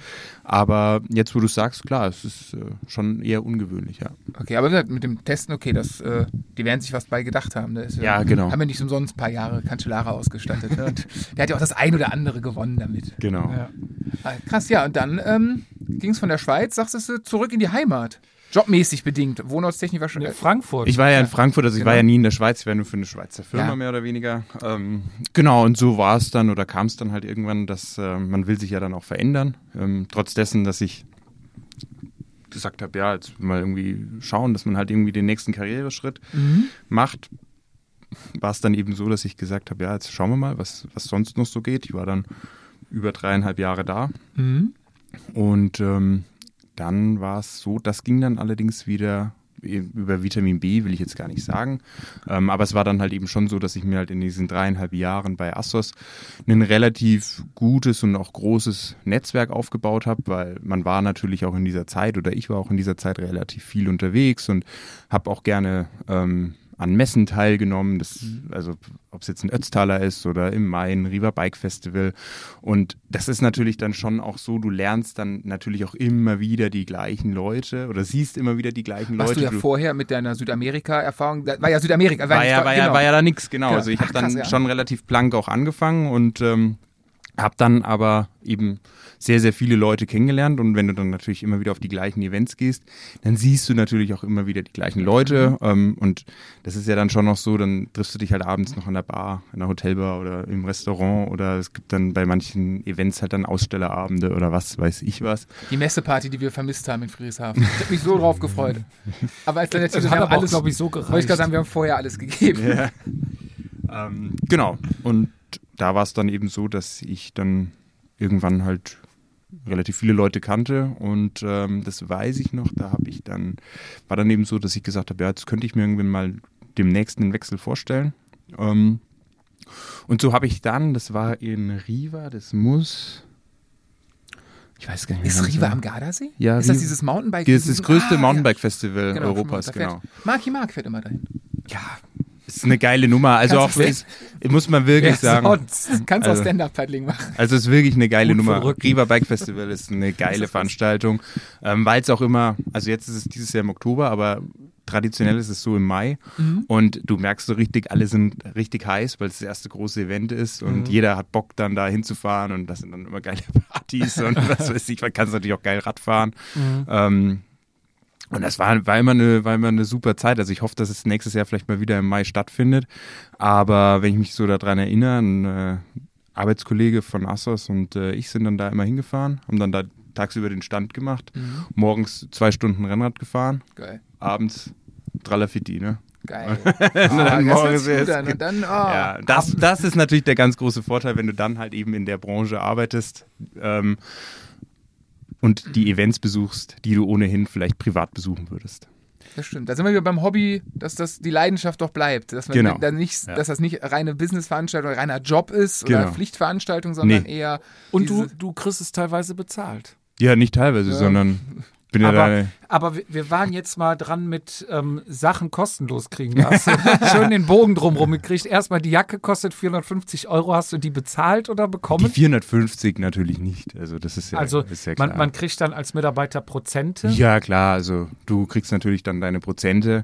aber jetzt, wo du es sagst, klar, es ist äh, schon eher ungewöhnlich, ja. Okay, aber mit dem Testen, okay, das, äh, die werden sich was bei gedacht haben. Ne? Ja, genau. Haben wir nicht umsonst ein paar Jahre Cancellara ausgestattet. Ne? Und der hat ja auch das ein oder andere gewonnen damit. Genau. ja. Ah, krass, ja, und dann ähm, ging es von der Schweiz, sagst du, zurück in die Heimat. Jobmäßig bedingt, wohnortstechnisch wahrscheinlich. Frankfurt. Ich war ja in Frankfurt, also ich Genau. war ja nie in der Schweiz, ich war nur für eine Schweizer Firma Ja. mehr oder weniger. Ähm, genau, und so war es dann oder kam es dann halt irgendwann, dass äh, man will sich ja dann auch verändern. Ähm, trotz dessen, dass ich gesagt habe, ja, jetzt mal irgendwie schauen, dass man halt irgendwie den nächsten Karriereschritt macht, war es dann eben so, dass ich gesagt habe, ja, jetzt schauen wir mal, was, was sonst noch so geht. Ich war dann über dreieinhalb Jahre da. Und ähm, dann war es so, das ging dann allerdings wieder über Vitamin B, will ich jetzt gar nicht sagen. Ähm, aber es war dann halt eben schon so, dass ich mir halt in diesen dreieinhalb Jahren bei Assos ein relativ gutes und auch großes Netzwerk aufgebaut habe, weil man war natürlich auch in dieser Zeit oder ich war auch in dieser Zeit relativ viel unterwegs und habe auch gerne ähm, an Messen teilgenommen, das, also ob es jetzt ein Ötztaler ist oder im Mai ein Riva Bike Festival. Und das ist natürlich dann schon auch so, du lernst dann natürlich auch immer wieder die gleichen Leute oder siehst immer wieder die gleichen Leute. du ja Du- vorher mit deiner Südamerika-Erfahrung, da war ja Südamerika, war ja, war, ja, genau. war ja da nix, genau. Genau. Also ich habe dann krass, ja. schon relativ blank auch angefangen und ähm, habe dann aber eben sehr, sehr viele Leute kennengelernt und wenn du dann natürlich immer wieder auf die gleichen Events gehst, dann siehst du natürlich auch immer wieder die gleichen Leute Mhm. ähm, und das ist ja dann schon noch so, dann triffst du dich halt abends noch an der Bar, in der Hotelbar oder im Restaurant oder es gibt dann bei manchen Events halt dann Ausstellerabende oder was weiß ich was. Die Messeparty, die wir vermisst haben in Friedrichshafen. Ich habe mich so drauf gefreut. Aber als dann der Das hat aber alles, glaube ich, so wollte ich gereicht. gerade sagen, wir haben vorher alles gegeben. Ähm, genau. Und da war es dann eben so, dass ich dann irgendwann halt relativ viele Leute kannte und ähm, das weiß ich noch, da habe ich dann, war dann eben so, dass ich gesagt habe, ja, jetzt könnte ich mir irgendwann mal demnächst einen Wechsel vorstellen. Ähm, und so habe ich dann, das war in Riva, das muss, ich weiß gar nicht mehr. Ist es Riva am Gardasee? Ja, Ist das Riva- dieses Mountainbike? Das ist das größte Ah, ja. Mountainbike-Festival Genau, Europas, genau. Marki Mark fährt immer dahin. Ja, ist eine geile Nummer. Also Kannst auch, ist, muss man wirklich sagen. sonst? Kannst du auch Also- Stand-Up-Paddling machen. Also es ist wirklich eine geile Gut Nummer. Riva Bike Festival ist eine geile Veranstaltung, ähm, weil es auch immer, also jetzt ist es dieses Jahr im Oktober, aber traditionell ist es so im Mai und du merkst so richtig, alle sind richtig heiß, weil es das erste große Event ist und jeder hat Bock dann da hinzufahren und das sind dann immer geile Partys und was weiß ich, man kann natürlich auch geil Rad fahren. Ähm, und das war, war, immer eine, war immer eine super Zeit. Also ich hoffe, dass es nächstes Jahr vielleicht mal wieder im Mai stattfindet. Aber wenn ich mich so daran erinnere, ein äh, Arbeitskollege von Assos und äh, ich sind dann da immer hingefahren, haben dann da tagsüber den Stand gemacht, morgens zwei Stunden Rennrad gefahren, Geil. abends Tralafitti, ne? Geil. dann Ah, das. Und dann, oh. Ja, das, das ist natürlich der ganz große Vorteil, wenn du dann halt eben in der Branche arbeitest ähm, und die Events besuchst, die du ohnehin vielleicht privat besuchen würdest. Das stimmt. Da sind wir wieder beim Hobby, dass das die Leidenschaft doch bleibt. Dass, man Genau. dann nicht, Ja. dass das nicht reine Businessveranstaltung oder reiner Job ist oder Genau. Pflichtveranstaltung, sondern Nee. eher. Und du, du kriegst es teilweise bezahlt. Ja, nicht teilweise, Ja. sondern bin ja Aber, da. aber wir- waren jetzt mal dran mit ähm, Sachen kostenlos kriegen. Da hast du schön den Bogen drumherum gekriegt. Erstmal die Jacke kostet 450 Euro. Hast du die bezahlt oder Die bekommen? 450 natürlich nicht. Also das ist ja, also ist ja klar. man, man kriegt dann als Mitarbeiter Prozente. ja, klar, also du kriegst natürlich dann deine Prozente.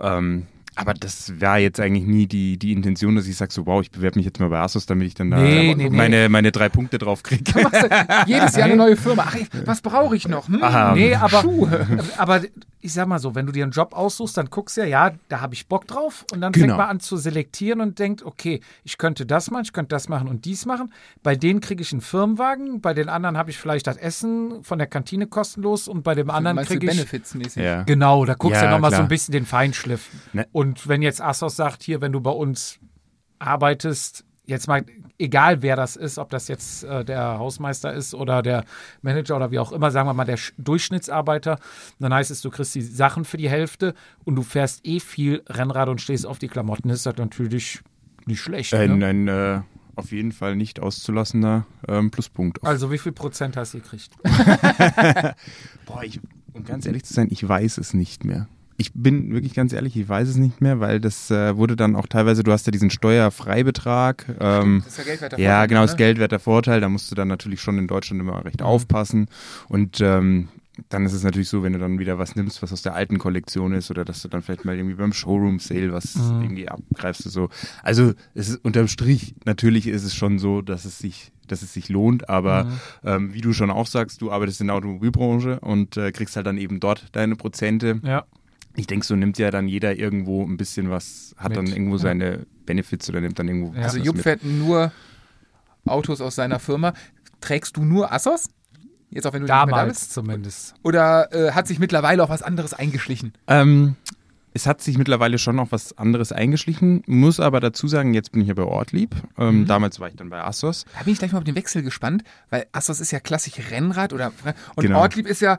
Ähm, aber das war jetzt eigentlich nie die, die Intention, dass ich sage so, wow, ich bewerbe mich jetzt mal bei Asus, damit ich dann da Nee, nee, nee. meine, meine drei Punkte drauf kriege. Machst du jedes Jahr eine neue Firma. Ach, was brauche ich noch? Hm, Aha. Nee, aber, Schuhe. aber ich sag mal so, wenn du dir einen Job aussuchst, dann guckst du ja, ja, da habe ich Bock drauf und dann Genau. fängt man an zu selektieren und denkt, okay, ich könnte das machen, ich könnte das machen und dies machen. Bei denen kriege ich einen Firmenwagen, bei den anderen habe ich vielleicht das Essen von der Kantine kostenlos und bei dem anderen kriege ich Benefits mäßig? Ja. Genau, da guckst du Ja, ja nochmal so klar. ein bisschen den Feinschliff. Ne. Und wenn jetzt Assos sagt, hier, wenn du bei uns arbeitest, jetzt mal, egal wer das ist, ob das jetzt äh, der Hausmeister ist oder der Manager oder wie auch immer, sagen wir mal der Sch- Durchschnittsarbeiter, dann heißt es, du kriegst die Sachen für die Hälfte und du fährst eh viel Rennrad und stehst auf die Klamotten, ist das natürlich nicht schlecht. Ein, Ne? ein äh, auf jeden Fall nicht auszulassener ähm, Pluspunkt. Also wie viel Prozent hast du gekriegt? Boah, ich, um ganz ehrlich zu sein, ich weiß es nicht mehr. Ich bin wirklich ganz ehrlich, ich weiß es nicht mehr, weil das äh, wurde dann auch teilweise, du hast ja diesen Steuerfreibetrag. Ähm, Das ist ja geldwerter ja, Vorteil, genau, ne? das Geldwerter Vorteil, da musst du dann natürlich schon in Deutschland immer recht aufpassen. Und ähm, dann ist es natürlich so, wenn du dann wieder was nimmst, was aus der alten Kollektion ist, oder dass du dann vielleicht mal irgendwie beim Showroom-Sale was irgendwie abgreifst. So. Also es ist unterm Strich, natürlich ist es schon so, dass es sich, dass es sich lohnt, aber ähm, wie du schon auch sagst, du arbeitest in der Automobilbranche und äh, kriegst halt dann eben dort deine Prozente. Ja. Ich denke, so nimmt ja dann jeder irgendwo ein bisschen was, hat Mit, dann irgendwo ja. seine Benefits oder nimmt dann irgendwo Ja. Also Jupp mit. fährt nur Autos aus seiner Firma. Trägst du nur Assos? Jetzt auch wenn du nicht mehr da Damals bist? zumindest. Oder äh, hat sich mittlerweile auch was anderes eingeschlichen? Ähm, es hat sich mittlerweile schon noch was anderes eingeschlichen, muss aber dazu sagen, jetzt bin ich ja bei Ortlieb. Ähm, Mhm. Damals war ich dann bei Assos. Da bin ich gleich mal auf den Wechsel gespannt, weil Astos ist ja klassisch Rennrad oder und Genau. Ortlieb ist ja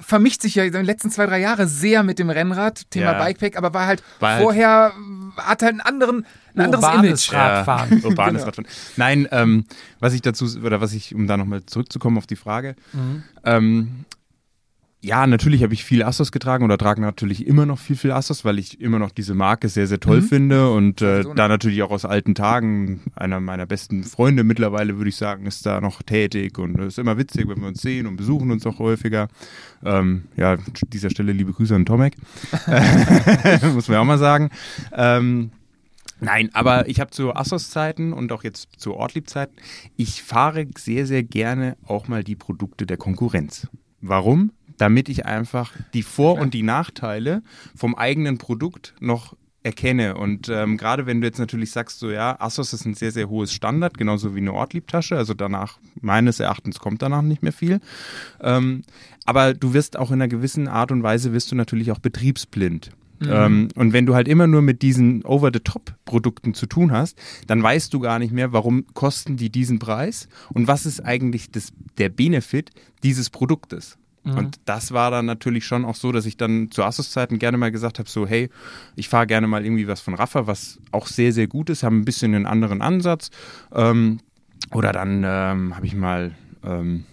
vermischt sich ja in den letzten zwei, drei Jahre sehr mit dem Rennrad, Thema Ja. Bikepack, aber war halt War halt- vorher, hat halt einen anderen, ein anderes Urbanes Image. Radfahren. Ja, urbanes Genau. Radfahren. Nein, ähm, was ich dazu, oder was ich, um da nochmal zurückzukommen auf die Frage, ähm, ja, natürlich habe ich viel Assos getragen oder trage natürlich immer noch viel, viel Assos, weil ich immer noch diese Marke sehr, sehr toll finde und äh, ne? da natürlich auch aus alten Tagen, einer meiner besten Freunde mittlerweile, würde ich sagen, ist da noch tätig und es ist immer witzig, wenn wir uns sehen und besuchen uns auch häufiger. Ähm, ja, an dieser Stelle liebe Grüße an Tomek. Muss man ja auch mal sagen. Ähm, Nein, aber ich habe zu Assos-Zeiten und auch jetzt zu Ortlieb-Zeiten, ich fahre sehr, sehr gerne auch mal die Produkte der Konkurrenz. Warum? Damit ich einfach die Vor- und die Nachteile vom eigenen Produkt noch erkenne. Und ähm, gerade wenn du jetzt natürlich sagst, so ja, Assos ist ein sehr, sehr hohes Standard, genauso wie eine Ortlieb-Tasche. Also danach, meines Erachtens, kommt danach nicht mehr viel. Ähm, aber du wirst auch in einer gewissen Art und Weise, wirst du natürlich auch betriebsblind. Ähm, und wenn du halt immer nur mit diesen Over-the-Top-Produkten zu tun hast, dann weißt du gar nicht mehr, warum kosten die diesen Preis und was ist eigentlich das, der Benefit dieses Produktes. Und das war dann natürlich schon auch so, dass ich dann zu Asus-Zeiten gerne mal gesagt habe, so hey, ich fahre gerne mal irgendwie was von Rafa, was auch sehr, sehr gut ist, haben ein bisschen einen anderen Ansatz. Ähm, oder dann ähm, habe ich mal ähm,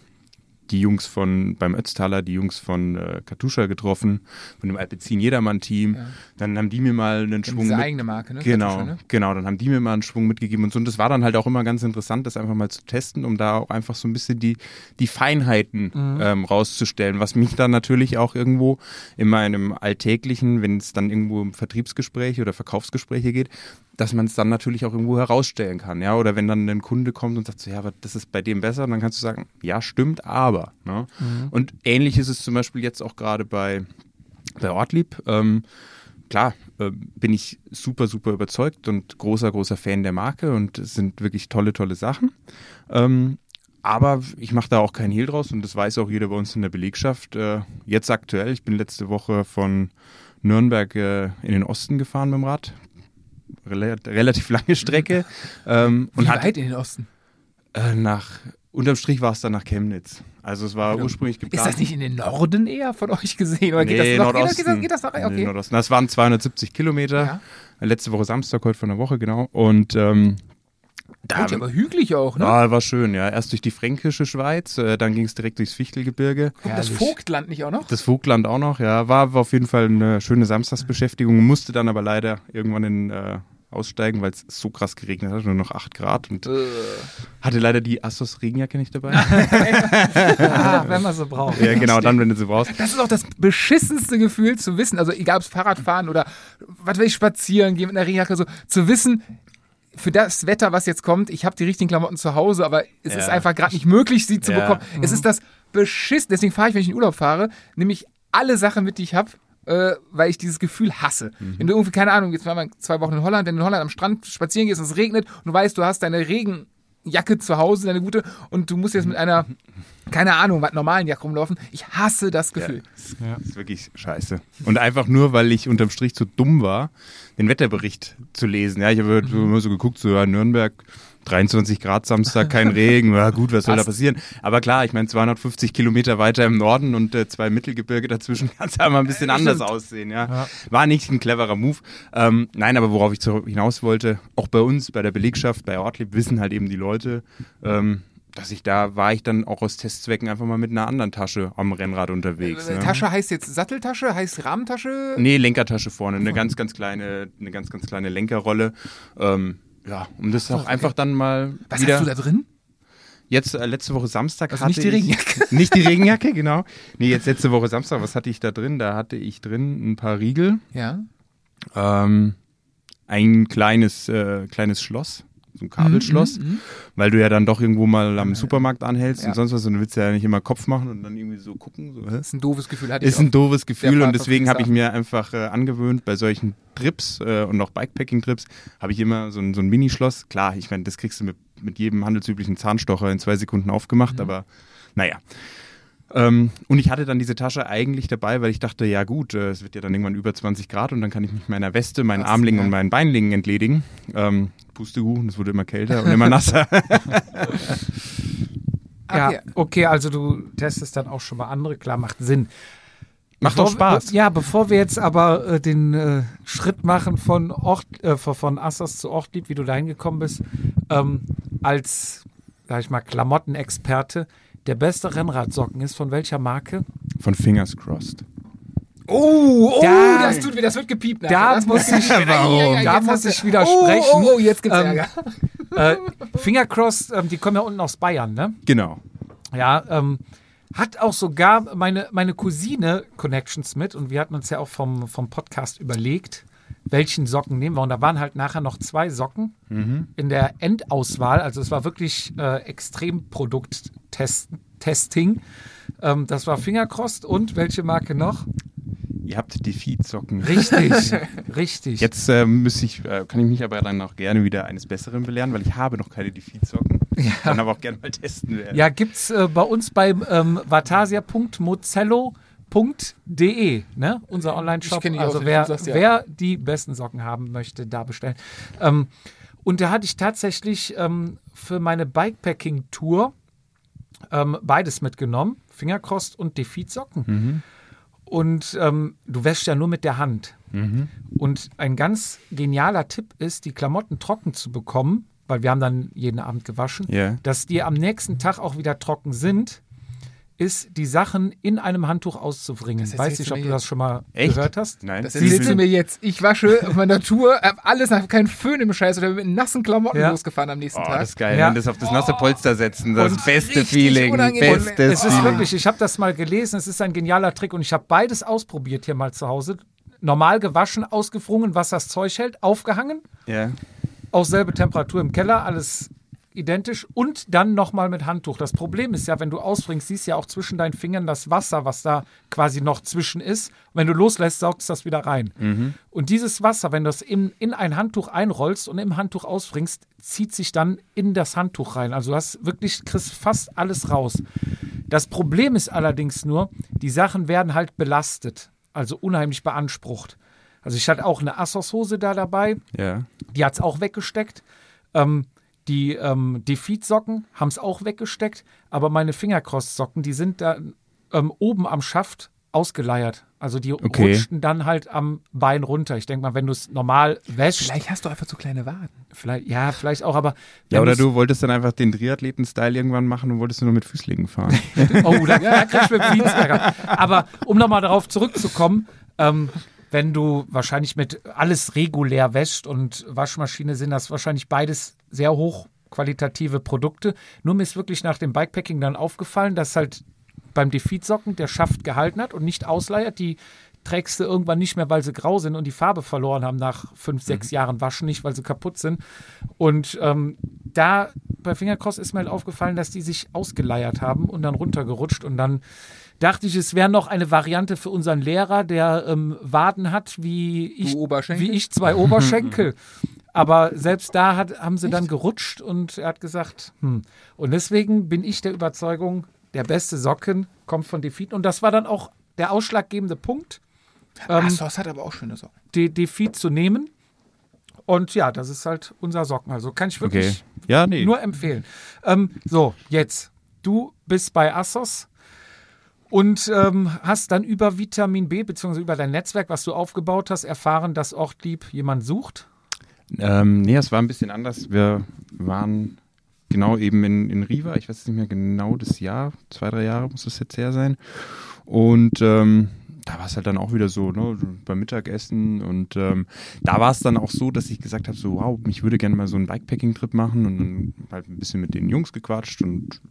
die Jungs von beim Ötztaler, die Jungs von äh, Katusha getroffen, von dem Alpecin Jedermann-Team. Ja. Dann haben die mir mal einen Schwung diese mit, eigene Marke, ne? Genau, Katusha, ne? genau. Dann haben die mir mal einen Schwung mitgegeben und so. Und das war dann halt auch immer ganz interessant, das einfach mal zu testen, um da auch einfach so ein bisschen die, die Feinheiten ähm, rauszustellen, was mich dann natürlich auch irgendwo in meinem Alltäglichen, wenn es dann irgendwo um Vertriebsgespräche oder Verkaufsgespräche geht, dass man es dann natürlich auch irgendwo herausstellen kann, ja. Oder wenn dann ein Kunde kommt und sagt so, ja, aber das ist bei dem besser, dann kannst du sagen, ja, stimmt, aber. Ne? Und ähnlich ist es zum Beispiel jetzt auch gerade bei, bei Ortlieb. Ähm, klar, äh, bin ich super, super überzeugt und großer, großer Fan der Marke und es sind wirklich tolle, tolle Sachen. Ähm, aber ich mache da auch keinen Hehl draus und das weiß auch jeder bei uns in der Belegschaft. Äh, jetzt aktuell, ich bin letzte Woche von Nürnberg äh, in den Osten gefahren mit dem Rad. Rel relativ lange Strecke. Ähm, Wie und hat weit in den Osten? äh, nach, unterm Strich war es dann nach Chemnitz. Also es war ursprünglich Ist geplant. das nicht in den Norden eher von euch gesehen? Oder geht Nee, das noch? Geht das, Nordosten. geht das, geht das noch? Nee, Okay. Nordosten. Das waren 270 Kilometer. Ja. Letzte Woche Samstag, heute von der Woche, genau. Und ähm, da Gut, aber hügelig auch, ne? ah, war schön, ja. Erst durch die fränkische Schweiz, äh, dann ging es direkt durchs Fichtelgebirge. Kommt das. Vogtland nicht auch noch? Das Vogtland auch noch, ja. War, war auf jeden Fall eine schöne Samstagsbeschäftigung. Musste dann aber leider irgendwann in, äh, aussteigen, weil es so krass geregnet hat, nur noch 8 Grad. Und Äh. hatte leider die Assos Regenjacke nicht dabei. Ah, wenn man so braucht. ja, genau, dann, wenn du sie brauchst. Das ist auch das beschissenste Gefühl zu wissen, also egal ob es Fahrradfahren oder was will ich spazieren gehen mit einer Regenjacke, so zu wissen, für das Wetter, was jetzt kommt, ich habe die richtigen Klamotten zu Hause, aber es ist Ja. einfach gerade nicht möglich, sie zu Ja. bekommen. Es ist das beschissen. Deswegen fahre ich, wenn ich in Urlaub fahre, nehme ich alle Sachen mit, die ich habe, äh, weil ich dieses Gefühl hasse. Wenn du irgendwie, keine Ahnung, jetzt waren wir zwei Wochen in Holland, wenn du in Holland am Strand spazieren gehst und es regnet und du weißt, du hast deine Regenjacke zu Hause, deine gute, und du musst jetzt mit einer, keine Ahnung, was normalen Jacke rumlaufen. Ich hasse das Gefühl. Das ist wirklich scheiße. Und einfach nur, weil ich unterm Strich zu dumm war, den Wetterbericht zu lesen. Ja, ich habe Mhm. immer so geguckt, so ja, Nürnberg, 23 Grad Samstag, kein Regen, ja gut, was soll da Passt. passieren? Aber klar, ich meine 250 Kilometer weiter im Norden und äh, zwei Mittelgebirge dazwischen kann es ja mal ein bisschen anders aussehen. Ja. War nicht ein cleverer Move. Ähm, nein, aber worauf ich hinaus wollte, auch bei uns, bei der Belegschaft, bei Ortlieb, wissen halt eben die Leute, ähm, dass ich da war ich dann auch aus Testzwecken einfach mal mit einer anderen Tasche am Rennrad unterwegs. Äh, ne? Tasche heißt jetzt Satteltasche, heißt Rahmentasche? Nee, Lenkertasche vorne, eine ganz, ganz kleine, eine ganz, ganz kleine Lenkerrolle. Ähm, ja, um das auch okay. einfach dann mal Was wieder. hast du da drin? Jetzt äh, letzte Woche Samstag Also hatte nicht die ich, Regenjacke. Nicht die Regenjacke, genau. Nee, jetzt letzte Woche Samstag, was hatte ich da drin? Da hatte ich drin ein paar Riegel, Ja. ähm, ein kleines, äh, kleines Schloss, so ein Kabelschloss, weil du ja dann doch irgendwo mal am Supermarkt anhältst Ja. und sonst was und du willst ja nicht immer Kopf machen und dann irgendwie so gucken. So, ist ein doofes Gefühl, hatte ich Ist ein doofes Gefühl und deswegen habe ich mir einfach äh, angewöhnt, bei solchen Trips äh, und auch Bikepacking-Trips habe ich immer so ein, so ein Minischloss. Klar, ich meine, das kriegst du mit mit jedem handelsüblichen Zahnstocher in zwei Sekunden aufgemacht, aber naja. Ähm, und ich hatte dann diese Tasche eigentlich dabei, weil ich dachte, ja gut, äh, es wird ja dann irgendwann über 20 Grad und dann kann ich mich meiner Weste, meinen Krass, Armlingen ja. und meinen Beinlingen entledigen. Ähm, Pustekuchen, es wurde immer kälter und immer nasser. Ja, Okay. also du testest dann auch schon mal andere, klar, macht Sinn. Macht Bevor doch Spaß. Ja, bevor wir jetzt aber äh, den äh, Schritt machen von Ort, äh, von- Assos zu Ortlieb, wie du da hingekommen bist, ähm, als, sag ich mal, Klamottenexperte, der beste Rennradsocken ist von welcher Marke? Von Fingers Crossed. Oh, oh, Da- das tut weh, das wird piept. Da das muss ich, Warum? da Jetzt muss ich widersprechen. Oh, oh, oh, jetzt gibt's Ähm, Ärger. Äh, Fingercross, ähm, die kommen ja unten aus Bayern, ne? Genau. Ja, ähm, hat auch sogar meine, meine Cousine Connections mit und wir hatten uns ja auch vom, vom Podcast überlegt, welchen Socken nehmen wir. Und da waren halt nachher noch zwei Socken in der Endauswahl. Also es war wirklich äh, Extremprodukt-Testing. Ähm, das war Fingercrossed und welche Marke noch? Ihr habt Defeat-Socken. Richtig, richtig. Jetzt äh, muss ich, äh, kann ich mich aber dann auch gerne wieder eines Besseren belehren, weil ich habe noch keine Defeat-Socken. Dann aber auch gerne mal testen werden. Ja, gibt's äh, bei uns beim ähm, vatasia.mozello.de, ne? Unser Ich Online-Shop. Also auch, wer, sagst ja. wer die besten Socken haben möchte, da bestellen. Ähm, und da hatte ich tatsächlich ähm, für meine Bikepacking-Tour ähm, beides mitgenommen. Fingercrossed und Defeat-Socken. Und ähm, du wäschst ja nur mit der Hand. Und ein ganz genialer Tipp ist, die Klamotten trocken zu bekommen, weil wir haben dann jeden Abend gewaschen, Ja. dass die am nächsten Tag auch wieder trocken sind, ist die Sachen in einem Handtuch auszubringen. Das Weiß nicht, du ob du das jetzt. schon mal Echt? gehört hast. Nein. Das Siehst erzählst du? du mir jetzt. Ich wasche auf meiner Tour, hab alles, hab keinen Föhn im Scheiß oder bin mit nassen Klamotten Ja. losgefahren am nächsten Oh, Tag. das ist geil. Ja. Und das auf das nasse Polster setzen, das Und beste Feeling. Bestes Es ist wirklich, ich habe das mal gelesen, es ist ein genialer Trick und ich habe beides ausprobiert hier mal zu Hause. Normal gewaschen, ausgefrungen, was das Zeug hält, aufgehangen, Ja. auch selbe Temperatur im Keller, alles identisch und dann nochmal mit Handtuch. Das Problem ist ja, wenn du ausbringst, siehst ja auch zwischen deinen Fingern das Wasser, was da quasi noch zwischen ist. Und wenn du loslässt, saugt es das wieder rein. Und dieses Wasser, wenn du es in, in ein Handtuch einrollst und im Handtuch ausbringst, zieht sich dann in das Handtuch rein. Also du hast wirklich, kriegst fast alles raus. Das Problem ist allerdings nur, die Sachen werden halt belastet, also unheimlich beansprucht. Also ich hatte auch eine Assos-Hose da dabei, Ja. die hat es auch weggesteckt. Ähm, die ähm, Defeat-Socken haben es auch weggesteckt, aber meine Fingercross-Socken, die sind da ähm, oben am Schaft ausgeleiert. Also die Okay. rutschten dann halt am Bein runter. Ich denke mal, wenn du es normal wäschst, vielleicht, Vielleicht hast du einfach zu kleine Waden. ja, vielleicht auch, aber Ja, oder du wolltest dann einfach den Triathleten-Style irgendwann machen und wolltest nur mit Füßlingen fahren. Oh, da, da kriegst du mit Dienstärger. Aber um nochmal darauf zurückzukommen, ähm, wenn du wahrscheinlich mit alles regulär wäscht und Waschmaschine sind das wahrscheinlich beides sehr hochqualitative Produkte. Nur mir ist wirklich nach dem Bikepacking dann aufgefallen, dass halt beim Defeat-Socken der Schaft gehalten hat und nicht ausleiert. Die trägst du irgendwann nicht mehr, weil sie grau sind und die Farbe verloren haben nach fünf, sechs Jahren Waschen, nicht weil sie kaputt sind. Und ähm, da bei Fingercross ist mir halt aufgefallen, dass die sich ausgeleiert haben und dann runtergerutscht und dann dachte ich, es wäre noch eine Variante für unseren Lehrer, der ähm, Waden hat, wie ich, wie ich zwei Oberschenkel. Aber selbst da hat, haben sie dann gerutscht und er hat gesagt, hm. Und deswegen bin ich der Überzeugung, der beste Socken kommt von Defeat. Und das war dann auch der ausschlaggebende Punkt, ähm, Assos hat aber auch schöne Socken. die Defeat zu nehmen. Und ja, das ist halt unser Socken. Also kann ich wirklich Okay. Ja, nee. nur empfehlen. Ähm, so, jetzt. Du bist bei Assos und ähm, hast dann über Vitamin B, beziehungsweise über dein Netzwerk, was du aufgebaut hast, erfahren, dass Ortlieb jemand sucht. Ähm, nee, es war ein bisschen anders. Wir waren genau eben in, in Riva, ich weiß nicht mehr genau das Jahr, zwei, drei Jahre muss es jetzt her sein. Und ähm, da war es halt dann auch wieder so, ne, beim Mittagessen. Und ähm, da war es dann auch so, dass ich gesagt habe: so, wow, ich würde gerne mal so einen Bikepacking-Trip machen und dann halt ein bisschen mit den Jungs gequatscht und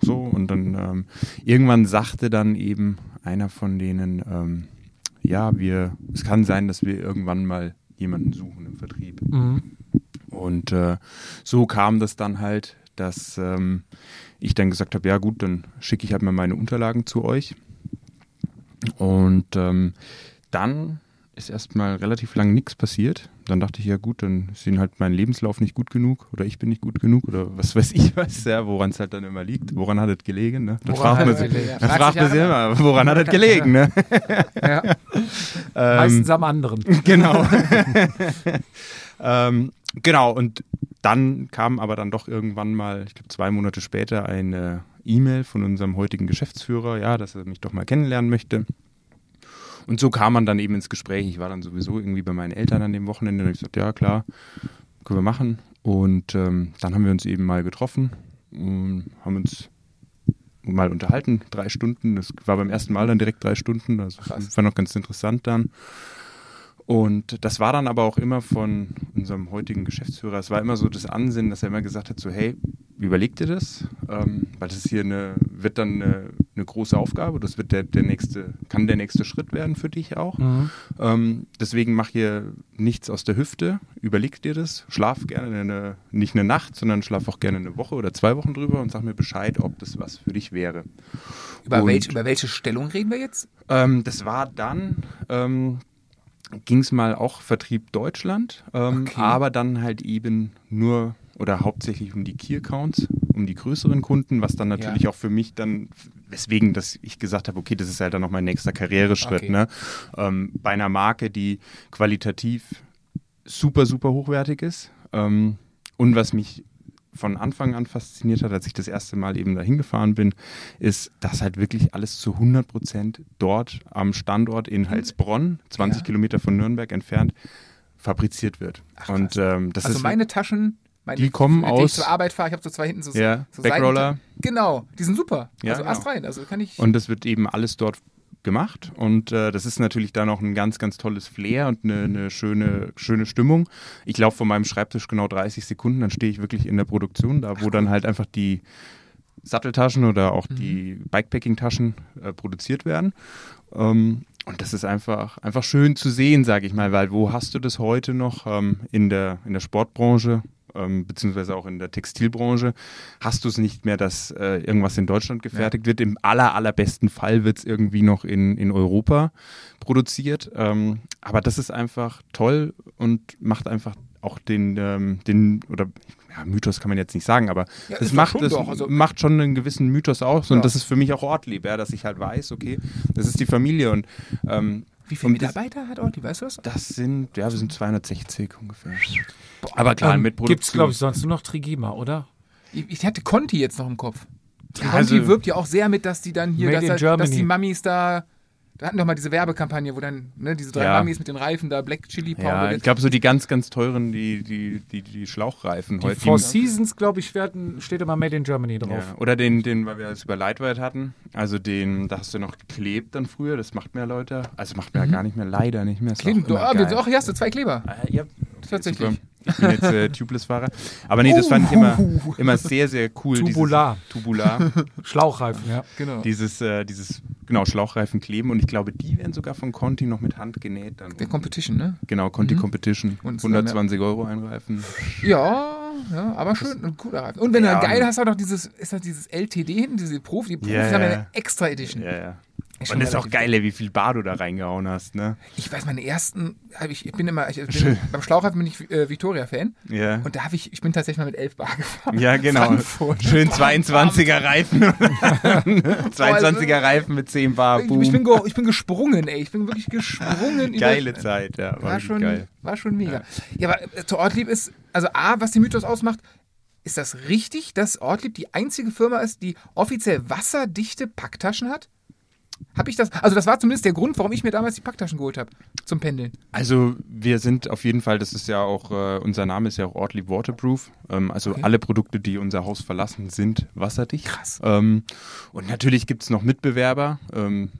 so. Und dann ähm, irgendwann sagte dann eben einer von denen, ähm, ja, wir, es kann sein, dass wir irgendwann mal jemanden suchen im Vertrieb. Und äh, so kam das dann halt, dass ähm, ich dann gesagt habe, ja gut, dann schicke ich halt mal meine Unterlagen zu euch. Und ähm, dann ist erstmal relativ lang nichts passiert. Dann dachte ich, ja gut, dann ist ihnen halt mein Lebenslauf nicht gut genug oder ich bin nicht gut genug oder was weiß ich was, ja, woran es halt dann immer liegt. Woran hat es gelegen, ne? Dann Woran fragt man sich, dann Fragt sich man sich immer, woran hat es gelegen, ne? Ja. Ähm, Meistens am anderen. Genau. ähm, genau, und dann kam aber dann doch irgendwann mal, ich glaube zwei Monate später, eine E-Mail von unserem heutigen Geschäftsführer, ja, dass er mich doch mal kennenlernen möchte. Und so kam man dann eben ins Gespräch. Ich war dann sowieso irgendwie bei meinen Eltern an dem Wochenende und ich gesagt, ja klar, können wir machen. Und ähm, dann haben wir uns eben mal getroffen und haben uns mal unterhalten, drei Stunden. Das war beim ersten Mal dann direkt drei Stunden. Also das war noch ganz interessant dann. Und das war dann aber auch immer von unserem heutigen Geschäftsführer, es war immer so das Ansinnen, dass er immer gesagt hat, so hey, überleg dir das, ähm, weil das ist hier eine, wird dann eine, eine große Aufgabe, das wird der, der nächste, kann der nächste Schritt werden für dich auch. Mhm. Ähm, deswegen mach hier nichts aus der Hüfte, überleg dir das, schlaf gerne eine, nicht eine Nacht, sondern schlaf auch gerne eine Woche oder zwei Wochen drüber und sag mir Bescheid, ob das was für dich wäre. Über, Und- welche, über welche Stellung reden wir jetzt? Ähm, das war dann, ähm, ging es mal auch Vertrieb Deutschland, ähm, Okay. aber dann halt eben nur oder hauptsächlich um die Key-Accounts, um die größeren Kunden, was dann natürlich auch für mich dann, weswegen dass ich gesagt habe, okay, das ist halt dann noch mein nächster Karriereschritt. Okay. Ne? Ähm, bei einer Marke, die qualitativ super, super hochwertig ist ähm, und was mich von Anfang an fasziniert hat, als ich das erste Mal eben dahin gefahren bin, ist, dass halt wirklich alles zu 100 Prozent dort am Standort in Heilsbronn, 20 Ja. Kilometer von Nürnberg entfernt, fabriziert wird. Ach, und ähm, das also ist meine Taschen, meine, Die kommen mit denen ich aus- zur Arbeit fahre, ich habe so zwei hinten so, Ja, so Backroller. Seiten- Genau, die sind super. Ja, also genau. astrein, also kann ich. Und das wird eben alles dort gemacht und äh, das ist natürlich dann auch ein ganz, ganz tolles Flair und eine, eine schöne, schöne Stimmung. Ich laufe von meinem Schreibtisch genau 30 Sekunden, dann stehe ich wirklich in der Produktion, da wo dann halt einfach die Satteltaschen oder auch die Bikepacking-Taschen äh, produziert werden. Ähm, und das ist einfach, einfach schön zu sehen, sage ich mal, weil wo hast du das heute noch ähm, in, der, in der Sportbranche? Ähm, beziehungsweise auch in der Textilbranche, hast du es nicht mehr, dass äh, irgendwas in Deutschland gefertigt wird. Im aller, allerbesten Fall wird es irgendwie noch in, in Europa produziert. Ähm, aber das ist einfach toll und macht einfach auch den, ähm, den oder ja, Mythos kann man jetzt nicht sagen, aber Ja, ist macht, schon doch, also- macht schon einen gewissen Mythos aus und Ja. das ist für mich auch Ortlieb, ja, dass ich halt weiß, okay, das ist die Familie und ähm, Wie viele Mitarbeiter hat Ortli, weißt du das? das sind, ja, wir sind 260 ungefähr. Aber klar, Ähm, mit Gibt es, Produktion. glaube ich, sonst nur noch Trigema, oder? Ich, ich hatte Conti jetzt noch im Kopf. Conti also- wirbt ja auch sehr mit, dass die dann hier, dass, dass die Mammis da. Da hatten doch mal diese Werbekampagne, wo dann ne, diese drei Ja. Mammis mit den Reifen da Black Chili Powder. Ja, ich glaube, so die ganz, ganz teuren, die, die, die, die Schlauchreifen Die heute. Four Seasons, glaube ich, werden, steht immer Made in Germany drauf. ja. Oder den, den, weil wir es über Lightweight hatten. Also den, da hast du noch geklebt dann früher. Das macht mehr Leute. Also macht mir ja gar nicht mehr, leider nicht mehr. Kleben, du, ah, geil. hier hast du zwei Kleber. Ah, ja, Tatsächlich. super. Ich bin jetzt äh, Tubeless-Fahrer. Aber nee, das fand ich immer, immer sehr, sehr cool. Tubular. Dieses, tubular. Schlauchreifen, ja. Genau. dieses, äh, dieses, genau, Schlauchreifen kleben. Und ich glaube, die werden sogar von Conti noch mit Hand genäht. Dann. Der Competition, ne? Genau, Conti Competition. Und es 120 Euro einreifen. Ja, ja, aber schön, ein cooler Reifen. Und wenn Ja, du geil hast, auch noch dieses, ist das dieses LTD hinten, diese Profi, die Profis Ja, haben ja ja. eine extra Edition. Ja, ja. Ist Und schon ist auch geil, ey, wie viel Bar du da reingehauen hast, ne? Ich weiß, meine ersten, ich, ich bin immer, ich bin, beim Schlauchreifen bin ich äh, Victoria-Fan Ja. und da habe ich, ich bin tatsächlich mal mit 11 Bar gefahren. Ja, genau. Frankfurt. Schön 22er Reifen. 22er Reifen mit 10 Bar. Ich, Boom. ich, bin ge, ich bin gesprungen, ey. Ich bin wirklich gesprungen. über- Geile Zeit, ja. War, War schon, geil. war schon mega. Ja, aber äh, zu Ortlieb ist, also A, was den Mythos ausmacht, ist das richtig, dass Ortlieb die einzige Firma ist, die offiziell wasserdichte Packtaschen hat? Habe ich das? Also das war zumindest der Grund, warum ich mir damals die Packtaschen geholt habe zum Pendeln. Also wir sind auf jeden Fall, das ist ja auch, äh, unser Name ist ja auch Ortlieb Waterproof. Ähm, also Okay. alle Produkte, die unser Haus verlassen, sind wasserdicht. Krass. Ähm, und natürlich gibt es noch Mitbewerber. Ähm,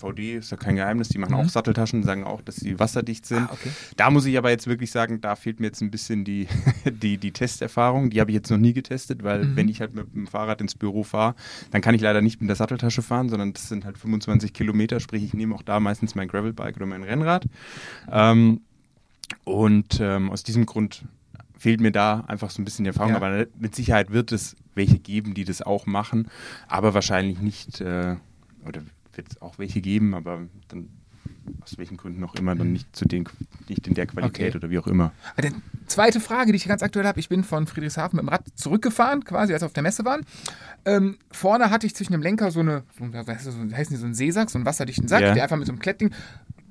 VD, ist ja kein Geheimnis, die machen auch Satteltaschen, sagen auch, dass sie wasserdicht sind. Mhm. Ah, okay. Da muss ich aber jetzt wirklich sagen, da fehlt mir jetzt ein bisschen die, die, die Testerfahrung. Die habe ich jetzt noch nie getestet, weil Mhm. wenn ich halt mit dem Fahrrad ins Büro fahre, dann kann ich leider nicht mit der Satteltasche fahren, sondern das sind halt 25 Kilometer, sprich ich nehme auch da meistens mein Gravelbike oder mein Rennrad. Ähm, und ähm, aus diesem Grund fehlt mir da einfach so ein bisschen die Erfahrung. Ja. Aber mit Sicherheit wird es welche geben, die das auch machen, aber wahrscheinlich nicht, äh, oder wird es auch welche geben, aber dann aus welchen Gründen auch immer dann nicht zu den, nicht in der Qualität Okay. oder wie auch immer. Die zweite Frage, die ich ganz aktuell habe, ich bin von Friedrichshafen mit dem Rad zurückgefahren, quasi als wir auf der Messe waren. Ähm, vorne hatte ich zwischen dem Lenker so eine, so, so, heißen die, so einen Seesack, so einen wasserdichten Sack, Ja. der einfach mit so einem Klettding.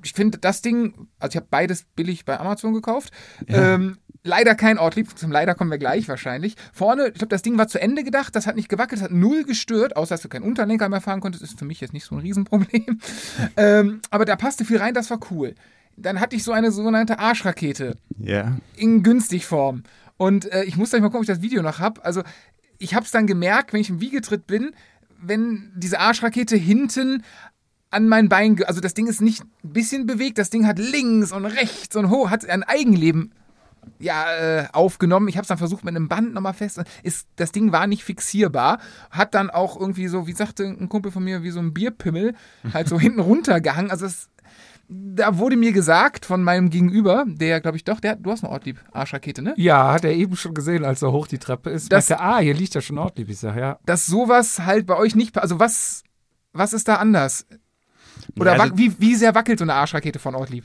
Ich finde das Ding, also ich habe beides billig bei Amazon gekauft. Ähm, leider kein Ortlieb, zum Leider kommen wir gleich wahrscheinlich. Vorne, ich glaube, das Ding war zu Ende gedacht, das hat nicht gewackelt, das hat null gestört, außer dass du keinen Unterlenker mehr fahren konntest, ist für mich jetzt nicht so ein Riesenproblem. ähm, aber da passte viel rein, das war cool. Dann hatte ich so eine sogenannte Arschrakete Ja. in günstig Form. Und äh, ich muss gleich mal gucken, ob ich das Video noch habe. Also ich habe es dann gemerkt, wenn ich im Wiegetritt bin, wenn diese Arschrakete hinten an mein Bein, also das Ding ist nicht ein bisschen bewegt, das Ding hat links und rechts und hoch, hat ein Eigenleben ja, äh, aufgenommen. Ich habe es dann versucht mit einem Band nochmal fest. Ist, das Ding war nicht fixierbar. Hat dann auch irgendwie so, wie sagte ein Kumpel von mir, wie so ein Bierpimmel, halt so hinten runtergehangen. Also es, da wurde mir gesagt von meinem Gegenüber, der, glaube ich, doch, der, du hast eine Ortlieb Arschrakete, ne? Ja, hat er eben schon gesehen, als er hoch die Treppe ist. Das- Das, ah, hier liegt ja schon Ortlieb. Ich sag, ja. Dass sowas halt bei euch nicht, also was, was ist da anders? Oder also- wie, wie sehr wackelt so eine Arschrakete von Ortlieb?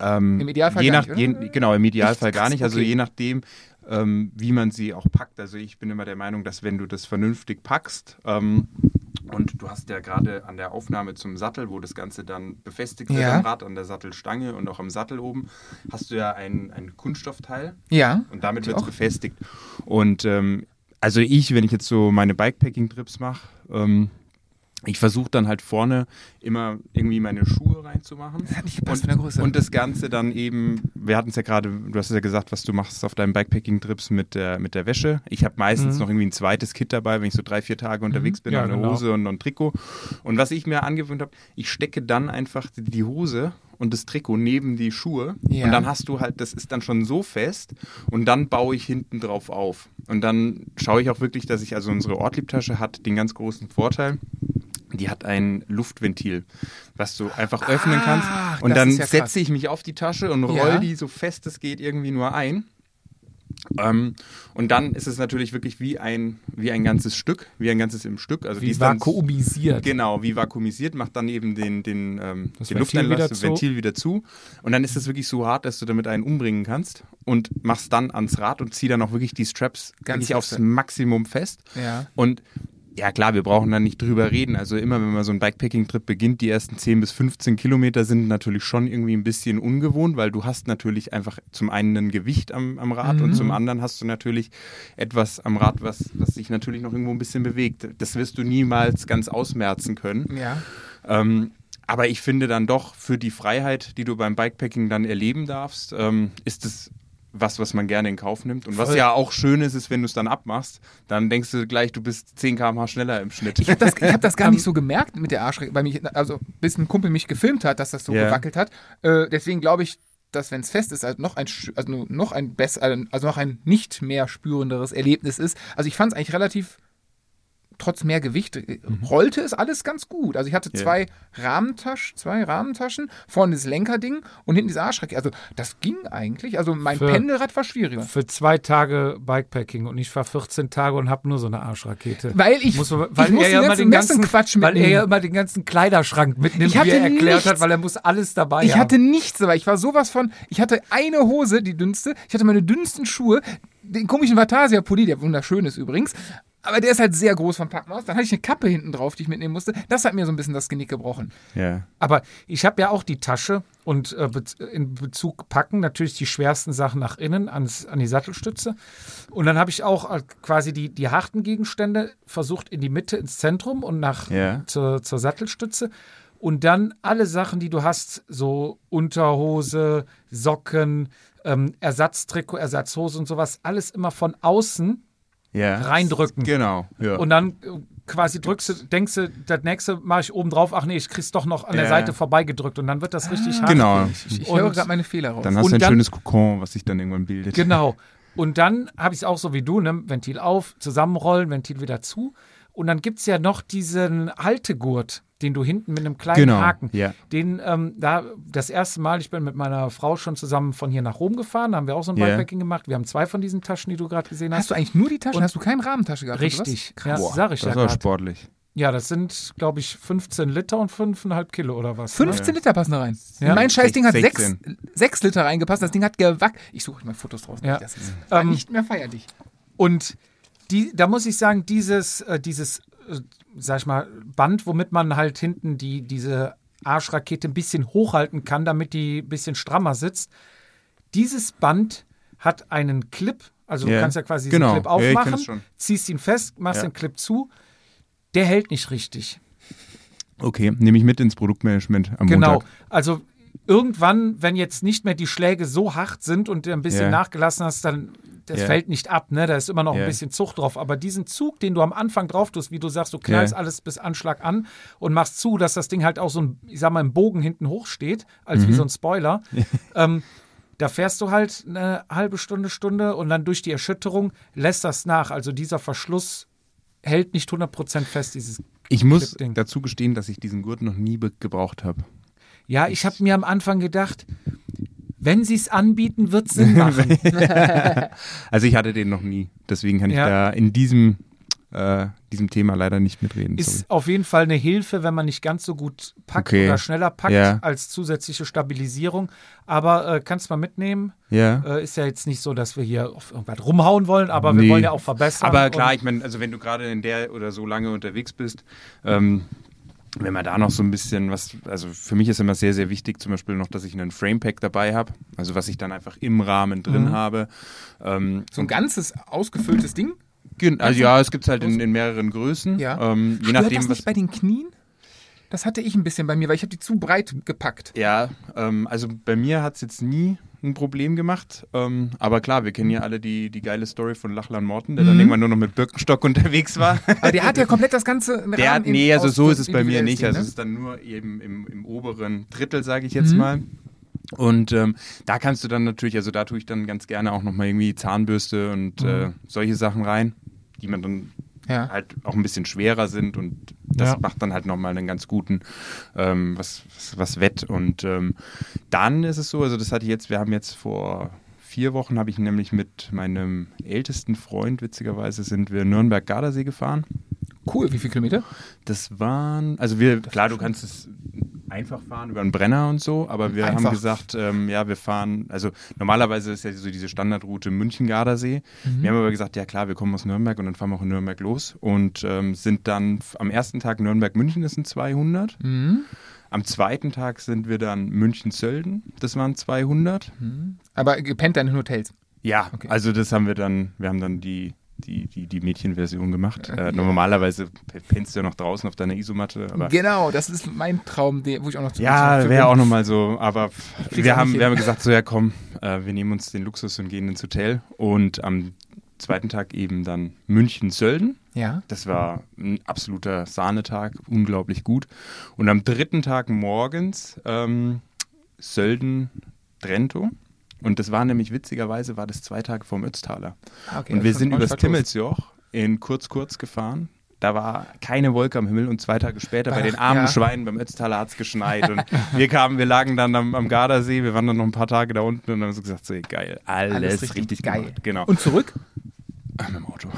Ähm, Im Idealfall je gar nach, nicht, je? Genau, im Idealfall gar nicht. Also okay. je nachdem, ähm, wie man sie auch packt. Also ich bin immer der Meinung, dass wenn du das vernünftig packst ähm, und du hast ja gerade an der Aufnahme zum Sattel, wo das Ganze dann befestigt wird Ja. am Rad, an der Sattelstange und auch am Sattel oben, hast du ja ein, ein Kunststoffteil Ja. und damit wird es befestigt. Und ähm, also ich, wenn ich jetzt so meine Bikepacking-Trips mache, ähm, ich versuche dann halt vorne immer irgendwie meine Schuhe reinzumachen. Das hat nicht gepasst und, von der Größe. Und das Ganze dann eben, wir hatten es ja gerade, du hast es ja gesagt, was du machst auf deinen Bikepacking-Trips mit der, mit der Wäsche. Ich habe meistens Mhm. noch irgendwie ein zweites Kit dabei, wenn ich so drei, vier Tage unterwegs bin, Ja, eine genau. Hose und noch ein Trikot. Und was ich mir angewöhnt habe, ich stecke dann einfach die Hose und das Trikot neben die Schuhe. Ja. Und dann hast du halt, das ist dann schon so fest und dann baue ich hinten drauf auf. Und dann schaue ich auch wirklich, dass ich, also unsere Ortliebtasche hat den ganz großen Vorteil, die hat ein Luftventil, was du einfach öffnen kannst. Und dann ja setze ich mich auf die Tasche und roll Ja. die so fest es geht irgendwie nur ein. Ähm, und dann ist es natürlich wirklich wie ein, wie ein ganzes Stück, wie ein ganzes im Stück. Also Wie vakuumisiert. Genau, wie vakuumisiert, macht dann eben den, den, ähm, Das den Ventil Lufteinlass, wieder das zu. Ventil wieder zu. Und dann ist es wirklich so hart, dass du damit einen umbringen kannst und machst dann ans Rad und zieh dann auch wirklich die Straps Ganz wirklich aufs. Maximum fest. Ja. Und ja klar, wir brauchen dann nicht drüber reden. Also immer, wenn man so einen Bikepacking-Trip beginnt, die ersten 10 bis 15 Kilometer sind natürlich schon irgendwie ein bisschen ungewohnt, weil du hast natürlich einfach zum einen ein Gewicht am, am Rad und zum anderen hast du natürlich etwas am Rad, was, was sich natürlich noch irgendwo ein bisschen bewegt. Das wirst du niemals ganz ausmerzen können. Ja. Ähm, aber ich finde dann doch, für die Freiheit, die du beim Bikepacking dann erleben darfst, ähm, ist es was, was man gerne in Kauf nimmt. Und was Voll. ja auch schön ist, ist, wenn du es dann abmachst, dann denkst du gleich, du bist 10 km/h schneller im Schnitt. Ich habe das, ich hab das gar nicht so gemerkt mit der Arschrecke, weil mich, also bis ein Kumpel mich gefilmt hat, dass das so Ja. gewackelt hat. Äh, deswegen glaube ich, dass wenn es fest ist, halt noch ein, also noch ein besser, also noch ein nicht mehr spürenderes Erlebnis ist. Also ich fand es eigentlich relativ trotz mehr Gewicht äh, rollte es alles ganz gut. Also ich hatte Ja. zwei Rahmentaschen, zwei Rahmentaschen, vorne das Lenkerding und hinten diese Arschrecke. Also das ging eigentlich. Also mein Für- Pendelrad war schwieriger. Für zwei Tage Bikepacking und ich fahre 14 Tage und habe nur so eine Arschrakete. Weil ich, Muss man, ich weil musste er ja den immer ganzen den ganzen Quatsch weil er mitnehmen. ja immer den ganzen Kleiderschrank mitnimmt, Ich wie er erklärt nichts. hat, weil er muss alles dabei Ich haben. hatte nichts dabei. Ich war sowas von. Ich hatte eine Hose, die dünnste. Ich hatte meine dünnsten Schuhe. Den komischen Vatasia-Pulli, der wunderschön ist übrigens. Aber der ist halt sehr groß vom Packmaß. Dann hatte ich eine Kappe hinten drauf, die ich mitnehmen musste. Das hat mir so ein bisschen das Genick gebrochen. Ja. Aber ich habe ja auch die Tasche und äh, in Bezug packen natürlich die schwersten Sachen nach innen ans, an die Sattelstütze. Und dann habe ich auch äh, quasi die, die harten Gegenstände versucht in die Mitte, ins Zentrum und nach Ja. zur, zur Sattelstütze. Und dann alle Sachen, die du hast, so Unterhose, Socken, ähm, Ersatztrikot, Ersatzhose und sowas, alles immer von außen ja. reindrücken. Genau. Ja. Und dann äh, quasi drückst du, denkst du, das nächste mache ich oben drauf, ach nee, ich krieg's doch noch an der Ja. Seite vorbeigedrückt und dann wird das richtig hart. genau. Ich, ich Und- höre gerade meine Fehler raus. Dann hast Und du ein dann- schönes Kokon, was sich dann irgendwann bildet. Genau. Und dann habe ich es auch so wie du, ne? Ventil auf, zusammenrollen, Ventil wieder zu. Und dann gibt es ja noch diesen Haltegurt, den du hinten mit einem kleinen Genau, Haken. ja. Den, ähm, da, das erste Mal, ich bin mit meiner Frau schon zusammen von hier nach Rom gefahren, da haben wir auch so ein Ja. Bikepacking gemacht. Wir haben zwei von diesen Taschen, die du gerade gesehen hast. hast du eigentlich nur die Taschen? Und- hast du keine Rahmentasche gehabt? oder was? Richtig. Ja, Boah, sag ich das ja ist auch gerade. sportlich. Ja, das sind, glaube ich, 15 Liter und 5,5 Kilo oder was. 15 Liter passen da rein. Ja. Mein Scheißding hat 6, 16. 6 Liter reingepasst. Das Ding hat gewackt. Ich suche mal Fotos draus. Ja. Das ist war Ähm, nicht mehr feierlich. Und die, da muss ich sagen, dieses, äh, dieses, sag ich mal, Band, womit man halt hinten die, diese Arschrakete ein bisschen hochhalten kann, damit die ein bisschen strammer sitzt. Dieses Band hat einen Clip, also du Ja, kannst ja quasi diesen genau. Clip Ja, ich kenn aufmachen, schon. ziehst ihn fest, machst Ja. den Clip zu. Der hält nicht richtig. Okay, nehme ich mit ins Produktmanagement am Genau. Montag. Also irgendwann, wenn jetzt nicht mehr die Schläge so hart sind und du ein bisschen Ja. nachgelassen hast, dann das Ja. fällt nicht ab, ne? Da ist immer noch Ja. ein bisschen Zucht drauf. Aber diesen Zug, den du am Anfang drauf tust, wie du sagst, du knallst alles bis Anschlag an und machst zu, dass das Ding halt auch so ein, ich sag mal, im Bogen hinten hoch steht, als Mhm. wie so ein Spoiler. ähm, da fährst du halt eine halbe Stunde, Stunde und dann durch die Erschütterung lässt das nach. Also dieser Verschluss hält nicht 100% fest, dieses Ich muss dazu gestehen, dass ich diesen Gurt noch nie gebraucht habe. Ja, ich habe mir am Anfang gedacht, wenn sie es anbieten, wird Sinn machen. Also ich hatte den noch nie. Deswegen kann ich Ja. da in diesem, äh, diesem Thema leider nicht mitreden. Ist sorry. auf jeden Fall eine Hilfe, wenn man nicht ganz so gut packt Okay. oder schneller packt Ja. als zusätzliche Stabilisierung. Aber äh, kannst mal mitnehmen. Ja. Äh, ist ja jetzt nicht so, dass wir hier auf irgendwas rumhauen wollen, aber wir Nee. wollen ja auch verbessern. Aber klar, ich meine, also wenn du gerade in der oder so lange unterwegs bist, ähm, wenn man da noch so ein bisschen was, also für mich ist immer sehr, sehr wichtig, zum Beispiel noch, dass ich einen Framepack dabei habe, also was ich dann einfach im Rahmen drin Mhm. habe. Ähm, So ein ganzes ausgefülltes Ding. also ja, es gibt es halt in, in mehreren Größen. Ja. Ähm, je Stört nachdem, das was. nicht bei den Knien? Das hatte ich ein bisschen bei mir, weil ich habe die zu breit gepackt. Ja, ähm, also bei mir hat es jetzt nie ein Problem gemacht. Ähm, aber klar, wir kennen ja alle die, die geile Story von Lachlan Morton, der dann Mhm. irgendwann nur noch mit Birkenstock unterwegs war. Aber der hat ja komplett das ganze Der hat, nee, also so ist es bei mir nicht. Ding, Also ne? es ist dann nur eben im, im oberen Drittel, sage ich jetzt Mhm. mal. Und ähm, da kannst du dann natürlich, also da tue ich dann ganz gerne auch nochmal irgendwie Zahnbürste und äh, solche Sachen rein, die man dann Ja. halt auch ein bisschen schwerer sind und das Ja. macht dann halt nochmal einen ganz guten, ähm, was, was, was wett. Und ähm, dann ist es so, also das hatte ich jetzt, wir haben jetzt vor vier Wochen, habe ich nämlich mit meinem ältesten Freund, witzigerweise, sind wir Nürnberg-Gardasee gefahren. Cool, wie viele Kilometer? Das waren, also wir, klar, du kannst es einfach fahren über einen Brenner und so, aber wir Einfach. haben gesagt, ähm, ja, wir fahren, also normalerweise ist ja so diese Standardroute München-Gardasee. Mhm. Wir haben aber gesagt, ja klar, wir kommen aus Nürnberg und dann fahren wir auch in Nürnberg los und ähm, sind dann am ersten Tag Nürnberg-München, das sind 200. Mhm. Am zweiten Tag sind wir dann München-Sölden, das waren 200. Aber gepennt dann in Hotels. Ja, Okay. also das haben wir dann, wir haben dann die, die, die, die Mädchenversion gemacht. Äh, normalerweise pennst du ja noch draußen auf deiner Isomatte, aber Genau, das ist mein Traum, wo ich auch noch zu Ja, wäre auch nochmal so, aber krieg's wir haben, wir haben gesagt, so ja komm, äh, wir nehmen uns den Luxus und gehen ins Hotel und am zweiten Tag eben dann München-Sölden. Ja. Das war ein absoluter Sahnetag, unglaublich gut. Und am dritten Tag morgens ähm, Sölden-Trento. Und das war nämlich witzigerweise, war das zwei Tage vom Ötztaler. Ah, okay, und wir sind übers Timmelsjoch in Kurz-Kurz gefahren. Da war keine Wolke am Himmel und zwei Tage später bei den Ach, armen ja. Schweinen beim Ötztaler hat es geschneit. Und wir kamen, wir lagen dann am, am Gardasee, wir waren dann noch ein paar Tage da unten und haben so gesagt, so geil, alles, Alles richtig, richtig geil. gemacht. Genau. Und zurück? Mit dem Auto.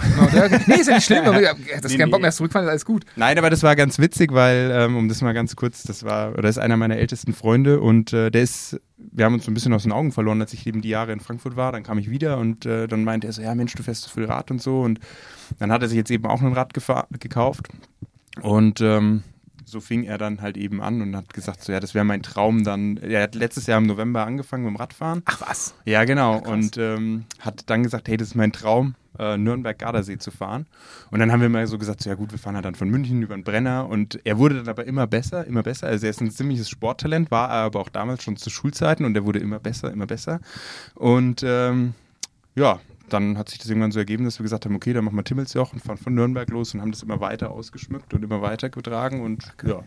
nee, ist ja nicht schlimm, aber das Nee, kein Bock mehr zurückfahren, ist alles gut. Nein, aber das war ganz witzig, weil, ähm, um das mal ganz kurz, das war, oder ist einer meiner ältesten Freunde und äh, der ist, wir haben uns so ein bisschen aus den Augen verloren, als ich eben die Jahre in Frankfurt war. Dann kam ich wieder und äh, dann meinte er so, ja Mensch, du fährst so viel Rad und so. Und dann hat er sich jetzt eben auch ein Rad gekauft. Und ähm, so fing er dann halt eben an und hat gesagt, so ja, das wäre mein Traum dann. Er hat letztes Jahr im November angefangen mit dem Radfahren. Ach was. Ja, genau. und ähm, hat dann gesagt, hey, das ist mein Traum, äh, Nürnberg-Gardasee zu fahren. Und dann haben wir mal so gesagt, so, ja gut, wir fahren halt dann von München über den Brenner. Und er wurde dann aber immer besser, immer besser. Also er ist ein ziemliches Sporttalent, war er aber auch damals schon zu Schulzeiten und er wurde immer besser, immer besser. Und ähm, ja, dann hat sich das irgendwann so ergeben, dass wir gesagt haben, okay, dann machen wir Timmelsjoch und fahren von Nürnberg los und haben das immer weiter ausgeschmückt und immer weiter getragen. Und ja,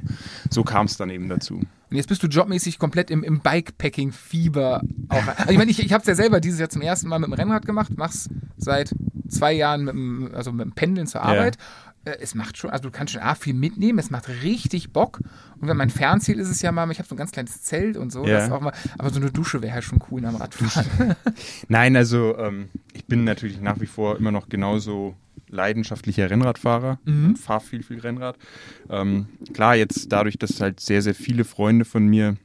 so kam es dann eben dazu. Und jetzt bist du jobmäßig komplett im, im Bikepacking-Fieber. Also ich meine, ich, ich habe es ja selber dieses Jahr zum ersten Mal mit dem Rennrad gemacht, mach's seit zwei Jahren mit dem, also mit dem Pendeln zur Arbeit. Äh, Es macht schon, also du kannst schon A, viel mitnehmen, es macht richtig Bock. Und wenn mein Fernziel ist es ja mal, ich habe so ein ganz kleines Zelt und so, Ja. mal, aber so eine Dusche wäre halt schon cool am Radfahren. Nein, also ähm, ich bin natürlich nach wie vor immer noch genauso leidenschaftlicher Rennradfahrer und fahre viel, viel Rennrad. Ähm, klar, jetzt dadurch, dass halt sehr, sehr viele Freunde von mir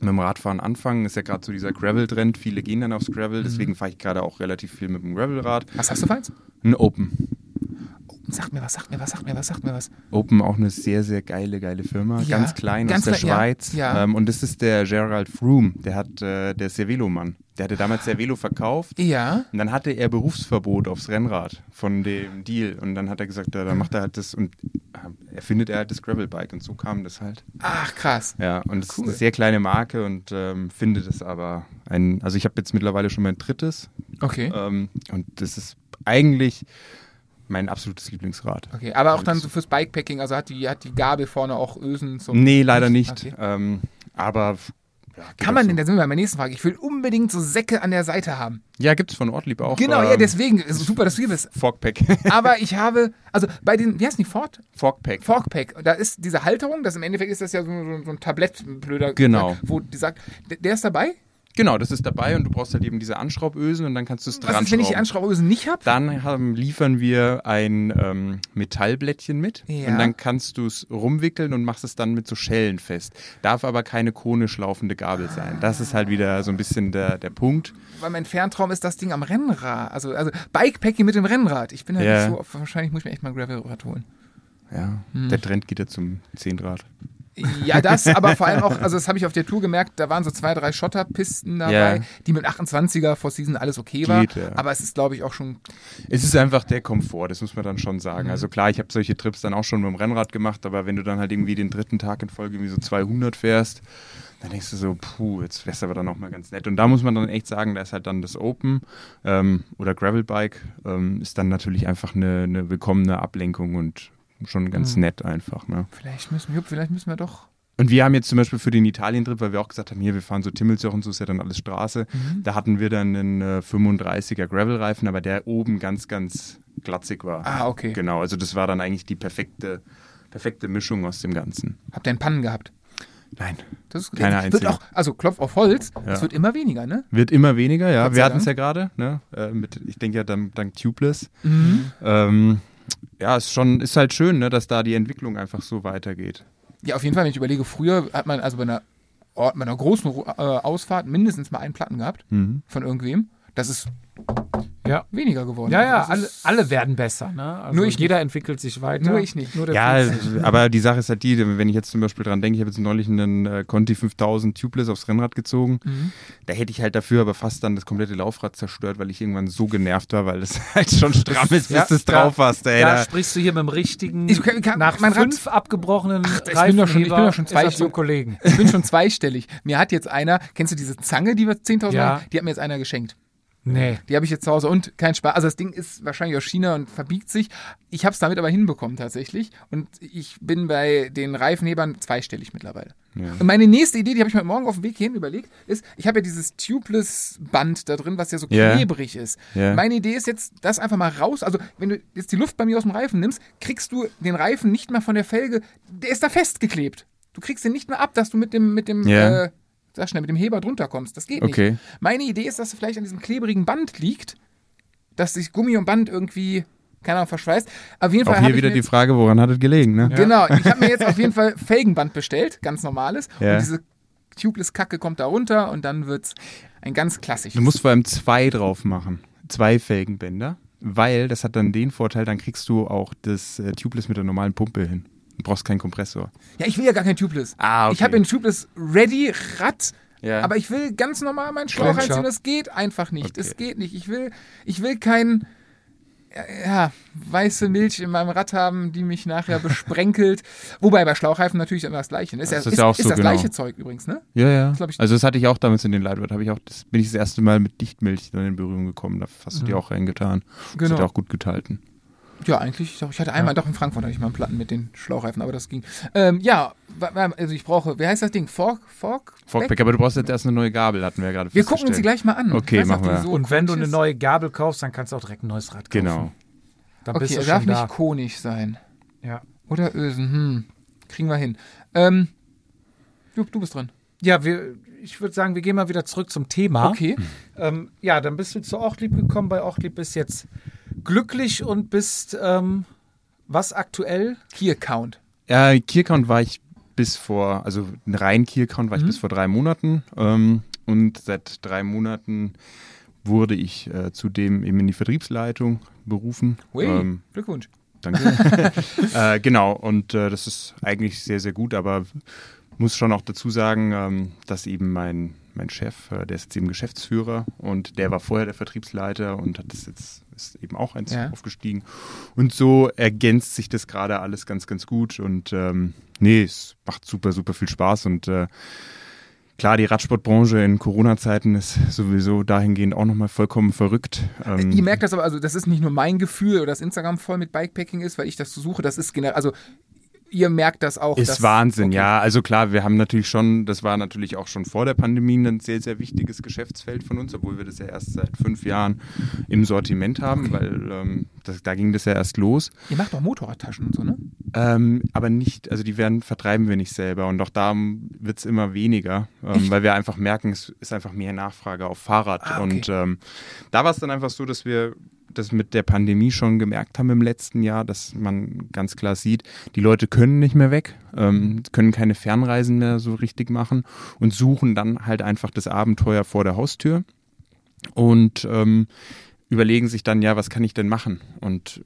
mit dem Radfahren anfangen, ist ja gerade so dieser Gravel-Trend. Viele gehen dann aufs Gravel, deswegen fahre ich gerade auch relativ viel mit dem Gravelrad. Was hast du für eins? Ein Open. Sag mir was, sag mir was, sag mir was, sag mir was. Open auch eine sehr, sehr geile, geile Firma. Ja, ganz klein ganz aus der klein, ja, Schweiz. ja. Ähm, und das ist der Gerald Froome. Der hat, äh, der ist der hatte damals der Velo verkauft. Ja. Und dann hatte er Berufsverbot aufs Rennrad von dem Deal. Und dann hat er gesagt, ja, dann macht er halt das und äh, erfindet er halt das Gravelbike. Und so kam das halt. Ach, krass. Ja, und es Cool. ist eine sehr kleine Marke und ähm, finde das aber ein, also ich habe jetzt mittlerweile schon mein drittes. Okay. Ähm, und das ist eigentlich mein absolutes Lieblingsrad. Okay, aber auch dann so fürs Bikepacking, also hat die, hat die Gabel vorne auch Ösen zum. Nee, leider nicht. Okay. Ähm, aber ja, Kann man auch denn, so. da sind wir bei meiner nächsten Frage, ich will unbedingt so Säcke an der Seite haben. Ja, gibt's von Ortlieb auch. genau, ja, ähm, deswegen, ist super, dass du hier bist. Forkpack. Aber ich habe, also bei den, wie heißt die Ford? Forkpack. Forkpack, da ist diese Halterung, das im Endeffekt ist das ja so, so, so ein Tablett, blöder, Genau. wo die sagt, der- der ist dabei? Genau, das ist dabei und du brauchst halt eben diese Anschraubösen und dann kannst du es dran Was ist, wenn ich die. Anschraubösen nicht habe? Dann haben, liefern wir ein ähm, Metallblättchen mit Ja. und dann kannst du es rumwickeln und machst es dann mit so Schellen fest. Darf aber keine konisch laufende Gabel sein. Das ist halt wieder so ein bisschen der, der Punkt. Weil mein Ferntraum ist das Ding am Rennrad. Also, also Bikepacking mit dem Rennrad. Ich bin halt Ja. nicht so, wahrscheinlich muss ich mir echt mal ein Gravelrad holen. Ja, Hm. der Trend geht ja zum Zehnrad. Ja, das, aber vor allem auch, also das habe ich auf der Tour gemerkt, da waren so zwei, drei Schotterpisten dabei, Ja. die mit 28er vor Season alles okay war. Geht, ja. Aber es ist, glaube ich, auch schon. Es ist einfach der Komfort, das muss man dann schon sagen. Mhm. Also klar, ich habe solche Trips dann auch schon mit dem Rennrad gemacht, aber wenn du dann halt irgendwie den dritten Tag in Folge irgendwie so 200 fährst, dann denkst du so, puh, jetzt wär's aber dann auch mal ganz nett. Und da muss man dann echt sagen, da ist halt dann das Open ähm, oder Gravelbike ähm, ist dann natürlich einfach eine, eine willkommene Ablenkung und schon ganz Mhm. nett einfach. Ne? Vielleicht müssen, Jupp, vielleicht müssen wir doch. Und wir haben jetzt zum Beispiel für den Italien-Trip, weil wir auch gesagt haben, hier, wir fahren so Timmelsjoch und so ist ja dann alles Straße. Mhm. Da hatten wir dann einen äh, 35er Gravel-Reifen, aber der oben ganz, ganz glatzig war. Ah, okay. Genau, also das war dann eigentlich die perfekte, perfekte Mischung aus dem Ganzen. Habt ihr einen Pannen gehabt? Nein, Das ist Keine wird einzige. auch, also Klopf auf Holz, Ja. es wird immer weniger, ne? wird immer weniger, ja. Wir hatten es ja gerade, ne? Äh, mit, ich denke ja dank, dank Tubeless. Mhm. Ähm, ja, ist schon, ist halt schön, ne, dass da die Entwicklung einfach so weitergeht. Ja, auf jeden Fall, wenn ich überlege, früher hat man also bei einer, bei einer großen äh, Ausfahrt mindestens mal einen Platten gehabt Mhm. von irgendwem. Das ist Ja. weniger geworden. Ja, ja, Das alle, alle werden besser. Ne? Also Nur ich jeder entwickelt sich weiter. Nur ich nicht. Nur der Ja, aber die Sache ist halt die, wenn ich jetzt zum Beispiel dran denke, ich habe jetzt neulich einen äh, Conti 5000 Tubeless aufs Rennrad gezogen. Mhm. Da hätte ich halt dafür aber fast dann das komplette Laufrad zerstört, weil ich irgendwann so genervt war, weil es halt schon stramm ist, bis Ja, du es drauf hast. Ey, da da, sprichst du hier mit dem richtigen, Ich kann- kann- nach mein Rad- fünf abgebrochenen ich bin doch schon- ich bin doch schon ist zwei zum Stunden- Kollegen. Ich bin schon zweistellig. Mir hat jetzt einer, kennst du diese Zange, die wir 10.000 Ja. Euro, die hat mir jetzt einer geschenkt. Nee. Die habe ich jetzt zu Hause und kein Spaß. Also das Ding ist wahrscheinlich aus China und verbiegt sich. Ich habe es damit aber hinbekommen tatsächlich. Und ich bin bei den Reifenhebern zweistellig mittlerweile. Ja. Und meine nächste Idee, die habe ich mir morgen auf dem Weg hierhin überlegt, ist, ich habe ja dieses Tubeless-Band da drin, was ja so Ja. klebrig ist. Ja. Meine Idee ist jetzt, das einfach mal raus. Also wenn du jetzt die Luft bei mir aus dem Reifen nimmst, kriegst du den Reifen nicht mehr von der Felge. Der ist da festgeklebt. Du kriegst den nicht mehr ab, dass du mit dem, mit dem, Ja. äh, sag schnell, mit dem Heber drunter kommst. Das geht Okay. nicht. Meine Idee ist, dass es vielleicht an diesem klebrigen Band liegt, dass sich Gummi und Band irgendwie, keine Ahnung, verschweißt. Auf jeden Fall auch hier wieder die Frage, woran hat es gelegen, ne? Genau, ich habe mir jetzt auf jeden Fall Felgenband bestellt, ganz normales. Ja. Und diese Tubeless-Kacke kommt da runter und dann wird's ein ganz klassisches. Du musst vor allem zwei drauf machen. Zwei Felgenbänder. Weil das hat dann den Vorteil, dann kriegst du auch das äh, Tubeless mit der normalen Pumpe hin. Du brauchst keinen Kompressor. ja, ich will ja gar kein Tubeless. Ah, okay. Ich habe ein Tubeless Ready Rad, Ja. aber ich will ganz normal meinen Schlauch Crankshaft. einziehen. Das geht einfach nicht. Okay. Es geht nicht. Ich will, ich will kein ja, weiße Milch in meinem Rad haben, die mich nachher besprenkelt. Wobei bei Schlauchreifen natürlich immer das Gleiche. ne? Ist, Das ja, ist ja auch ist so, das genau. gleiche Zeug übrigens, ne? Ja, ja. Das ich- also das hatte ich auch damals in den Lightweight. Habe ich auch, das bin ich das erste Mal mit Dichtmilch dann in Berührung gekommen. Da hast du die auch reingetan. Das Genau. hat ja auch gut gehalten. Ja, eigentlich. Doch, ich hatte einmal, doch in Frankfurt hatte ich mal einen Platten mit den Schlauchreifen, aber das ging. Ähm, ja, also ich brauche, wie heißt das Ding? Fork? Fork? Forkback, aber du brauchst jetzt erst eine neue Gabel, hatten wir ja gerade Wir gucken uns die festgestellt. gleich mal an. Okay, machen wir. so Und wenn du eine neue Gabel kaufst, dann kannst du auch direkt ein neues Rad kaufen. Genau. Dann bist Okay, du er darf schon da. nicht konig sein. Ja. Oder Ösen, hm. Kriegen wir hin. Ähm, du, du bist dran. Ja, wir, ich würde sagen, wir gehen mal wieder zurück zum Thema. Okay. Ähm, ja, dann bist du zu Ortlieb gekommen. Bei Ortlieb ist jetzt glücklich und bist ähm, was aktuell? Key Account. Ja, Key-Account war ich bis vor, also ein rein Key-Account war ich Mhm. bis vor drei Monaten. Ähm, und seit drei Monaten wurde ich äh, zudem eben in die Vertriebsleitung berufen. Hui, Ähm, Glückwunsch. Danke. äh, genau, und äh, das ist eigentlich sehr, sehr gut, aber muss schon auch dazu sagen, ähm, dass eben mein, mein Chef, äh, der ist jetzt eben Geschäftsführer und der war vorher der Vertriebsleiter und hat das jetzt ist eben auch eins Ja. aufgestiegen. Und so ergänzt sich das gerade alles ganz, ganz gut und ähm, nee, es macht super, super viel Spaß und äh, Klar, die Radsportbranche in Corona-Zeiten ist sowieso dahingehend auch nochmal vollkommen verrückt. Ähm, Ihr merkt das aber, also das ist nicht nur mein Gefühl oder dass Instagram voll mit Bikepacking ist, weil ich das so suche, das ist generell, also ihr merkt das auch. Ist dass, Wahnsinn, okay. ja. Also klar, wir haben natürlich schon, das war natürlich auch schon vor der Pandemie ein sehr, sehr wichtiges Geschäftsfeld von uns, obwohl wir das ja erst seit fünf Jahren im Sortiment haben, weil ähm, das, da ging das ja erst los. Ihr macht doch Motorradtaschen und so, ne? Ähm, aber nicht, also die werden, vertreiben wir nicht selber und auch da wird es immer weniger, ähm, weil wir einfach merken, es ist einfach mehr Nachfrage auf Fahrrad. Ah, okay. Und ähm, da war es dann einfach so, dass wir das mit der Pandemie schon gemerkt haben im letzten Jahr, dass man ganz klar sieht, die Leute können nicht mehr weg, ähm, können keine Fernreisen mehr so richtig machen und suchen dann halt einfach das Abenteuer vor der Haustür und ähm, überlegen sich dann, ja, was kann ich denn machen? Und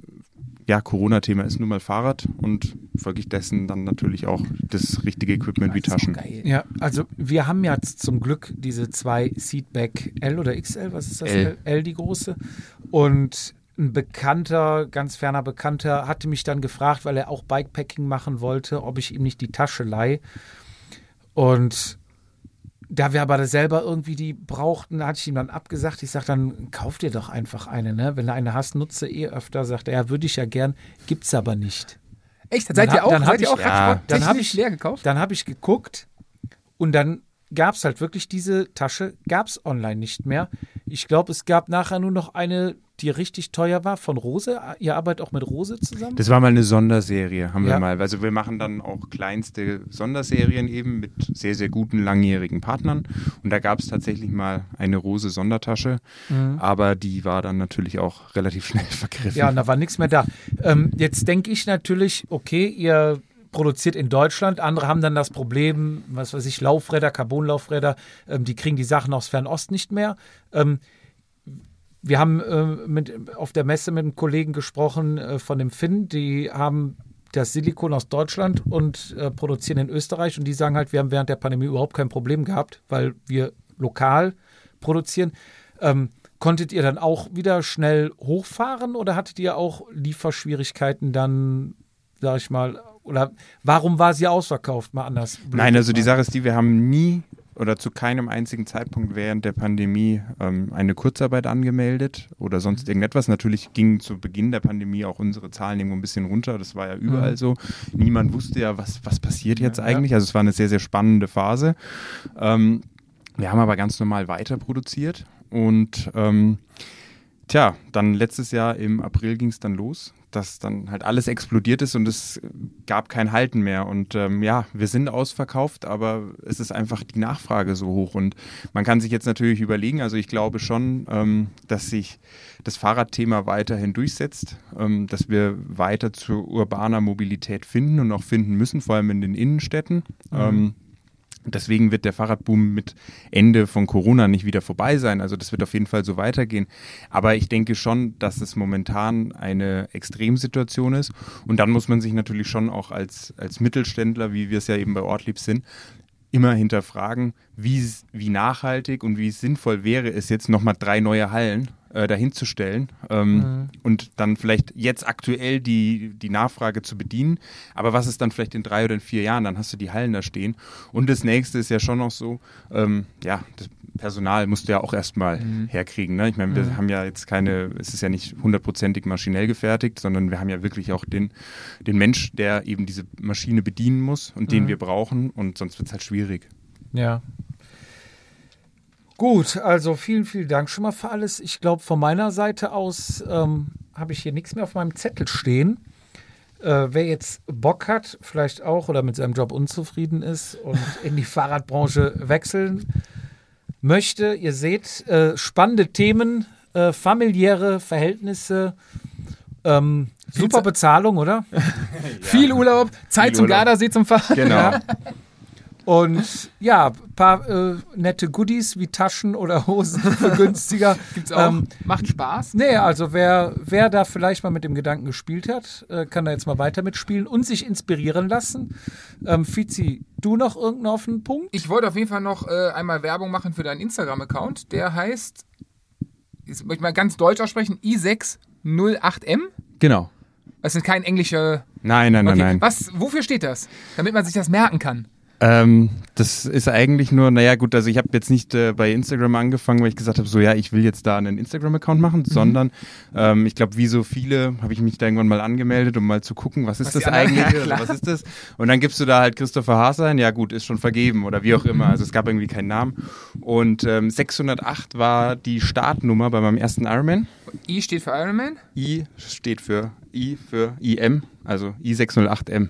ja, Corona-Thema ist nun mal Fahrrad und folglich dessen dann natürlich auch das richtige Equipment wie Taschen. Ja, also wir haben jetzt zum Glück diese zwei Seatback L oder XL, was ist das? L. L, die große. Und ein Bekannter, ganz ferner Bekannter, hatte mich dann gefragt, weil er auch Bikepacking machen wollte, ob ich ihm nicht die Tasche leihe. Und da wir aber selber irgendwie die brauchten, hatte ich ihm dann abgesagt. Ich sage, dann kauf dir doch einfach eine, ne? Wenn du eine hast, nutze eh öfter. Sagt er, ja, würde ich ja gern, gibt's aber nicht. Echt? Dann Seid ihr hab- auch, dann seid ihr ich- auch ja, dann hab ich- leer gekauft? Dann habe ich geguckt und dann gab es halt wirklich diese Tasche, gab es online nicht mehr. Ich glaube, es gab nachher nur noch eine, die richtig teuer war, von Rose. Ihr arbeitet auch mit Rose zusammen? Das war mal eine Sonderserie, haben Ja. wir mal. Also wir machen dann auch kleinste Sonderserien eben mit sehr, sehr guten langjährigen Partnern. Und da gab es tatsächlich mal eine Rose Sondertasche, Mhm. aber die war dann natürlich auch relativ schnell vergriffen. Ja, und da war nichts mehr da. Ähm, jetzt denke ich natürlich, okay, ihr produziert in Deutschland, andere haben dann das Problem, was weiß ich, Laufräder, Carbonlaufräder, ähm, die kriegen die Sachen aus Fernost nicht mehr. Ähm, wir haben äh, mit, auf der Messe mit einem Kollegen gesprochen äh, von dem Finn, die haben das Silikon aus Deutschland und äh, produzieren in Österreich und die sagen halt, wir haben während der Pandemie überhaupt kein Problem gehabt, weil wir lokal produzieren. Ähm, konntet ihr dann auch wieder schnell hochfahren oder hattet ihr auch Lieferschwierigkeiten dann, sag ich mal, oder warum war sie ausverkauft? Mal anders. Nein, also die. Sache ist die, wir haben nie oder zu keinem einzigen Zeitpunkt während der Pandemie ähm, eine Kurzarbeit angemeldet oder sonst irgendetwas. Natürlich gingen zu Beginn der Pandemie auch unsere Zahlen irgendwo ein bisschen runter. Das war ja überall Mhm. so. Niemand wusste ja, was, was passiert jetzt Ja, eigentlich. Also es war eine sehr, sehr spannende Phase. Ähm, wir haben aber ganz normal weiter produziert und ähm, Tja, dann letztes Jahr im April ging es dann los, dass dann halt alles explodiert ist und es gab kein Halten mehr. Und ähm, ja, wir sind ausverkauft, aber es ist einfach die Nachfrage so hoch. Und man kann sich jetzt natürlich überlegen, also ich glaube schon, ähm, dass sich das Fahrradthema weiterhin durchsetzt, ähm, dass wir weiter zu urbaner Mobilität finden und auch finden müssen, vor allem in den Innenstädten. Ähm, Deswegen wird der Fahrradboom mit Ende von Corona nicht wieder vorbei sein. Also das wird auf jeden Fall so weitergehen. Aber ich denke schon, dass es momentan eine Extremsituation ist. Und dann muss man sich natürlich schon auch als, als Mittelständler, wie wir es ja eben bei Ortlieb sind, immer hinterfragen, wie, wie nachhaltig und wie sinnvoll wäre es jetzt nochmal drei neue Hallen äh, dahinzustellen ähm, und dann vielleicht jetzt aktuell die, die Nachfrage zu bedienen. Aber was ist dann vielleicht in drei oder in vier Jahren? Dann hast du die Hallen da stehen. Und das nächste ist ja schon noch so, ähm, ja, das Personal musst du ja auch erstmal herkriegen. Ne? Ich meine, wir haben ja jetzt keine, es ist ja nicht hundertprozentig maschinell gefertigt, sondern wir haben ja wirklich auch den, den Mensch, der eben diese Maschine bedienen muss und den wir brauchen und sonst wird es halt schwierig. Ja. Gut, also vielen, vielen Dank schon mal für alles. Ich glaube, von meiner Seite aus ähm, habe ich hier nichts mehr auf meinem Zettel stehen. Äh, wer jetzt Bock hat, vielleicht auch oder mit seinem Job unzufrieden ist und in die Fahrradbranche wechseln möchte, ihr seht, äh, spannende Themen äh, familiäre Verhältnisse, ähm, super Bezahlung, oder? Viel Urlaub, Zeit Viel zum Urlaub. Gardasee zum Fahren. Genau. Und ja, paar äh, nette Goodies wie Taschen oder Hosen für günstiger. Gibt's auch. Ähm, Macht Spaß. Nee, also wer, wer da vielleicht mal mit dem Gedanken gespielt hat, äh, kann da jetzt mal weiter mitspielen und sich inspirieren lassen. Ähm, Fizi, du noch irgendeinen offenen Punkt? Ich wollte auf jeden Fall noch äh, einmal Werbung machen für deinen Instagram-Account. Der heißt, jetzt möchte ich mal ganz deutsch aussprechen, i608m. Genau. Das sind kein englische. Nein, nein, nein, Okay. nein. Was, wofür steht das? Damit man sich das merken kann. Ähm, das ist eigentlich nur, naja gut, also ich habe jetzt nicht äh, bei Instagram angefangen, weil ich gesagt habe, so ja, ich will jetzt da einen Instagram-Account machen, sondern ähm, ich glaube, wie so viele, habe ich mich da irgendwann mal angemeldet, um mal zu gucken, was ist Was das eigentlich, Ja, was ist das? Und dann gibst du da halt Christopher Haas ein, ja gut, ist schon vergeben oder wie auch immer, also es gab irgendwie keinen Namen. Und ähm, 608 war die Startnummer bei meinem ersten Ironman. I steht für Ironman. I steht für I für IM, also I608M.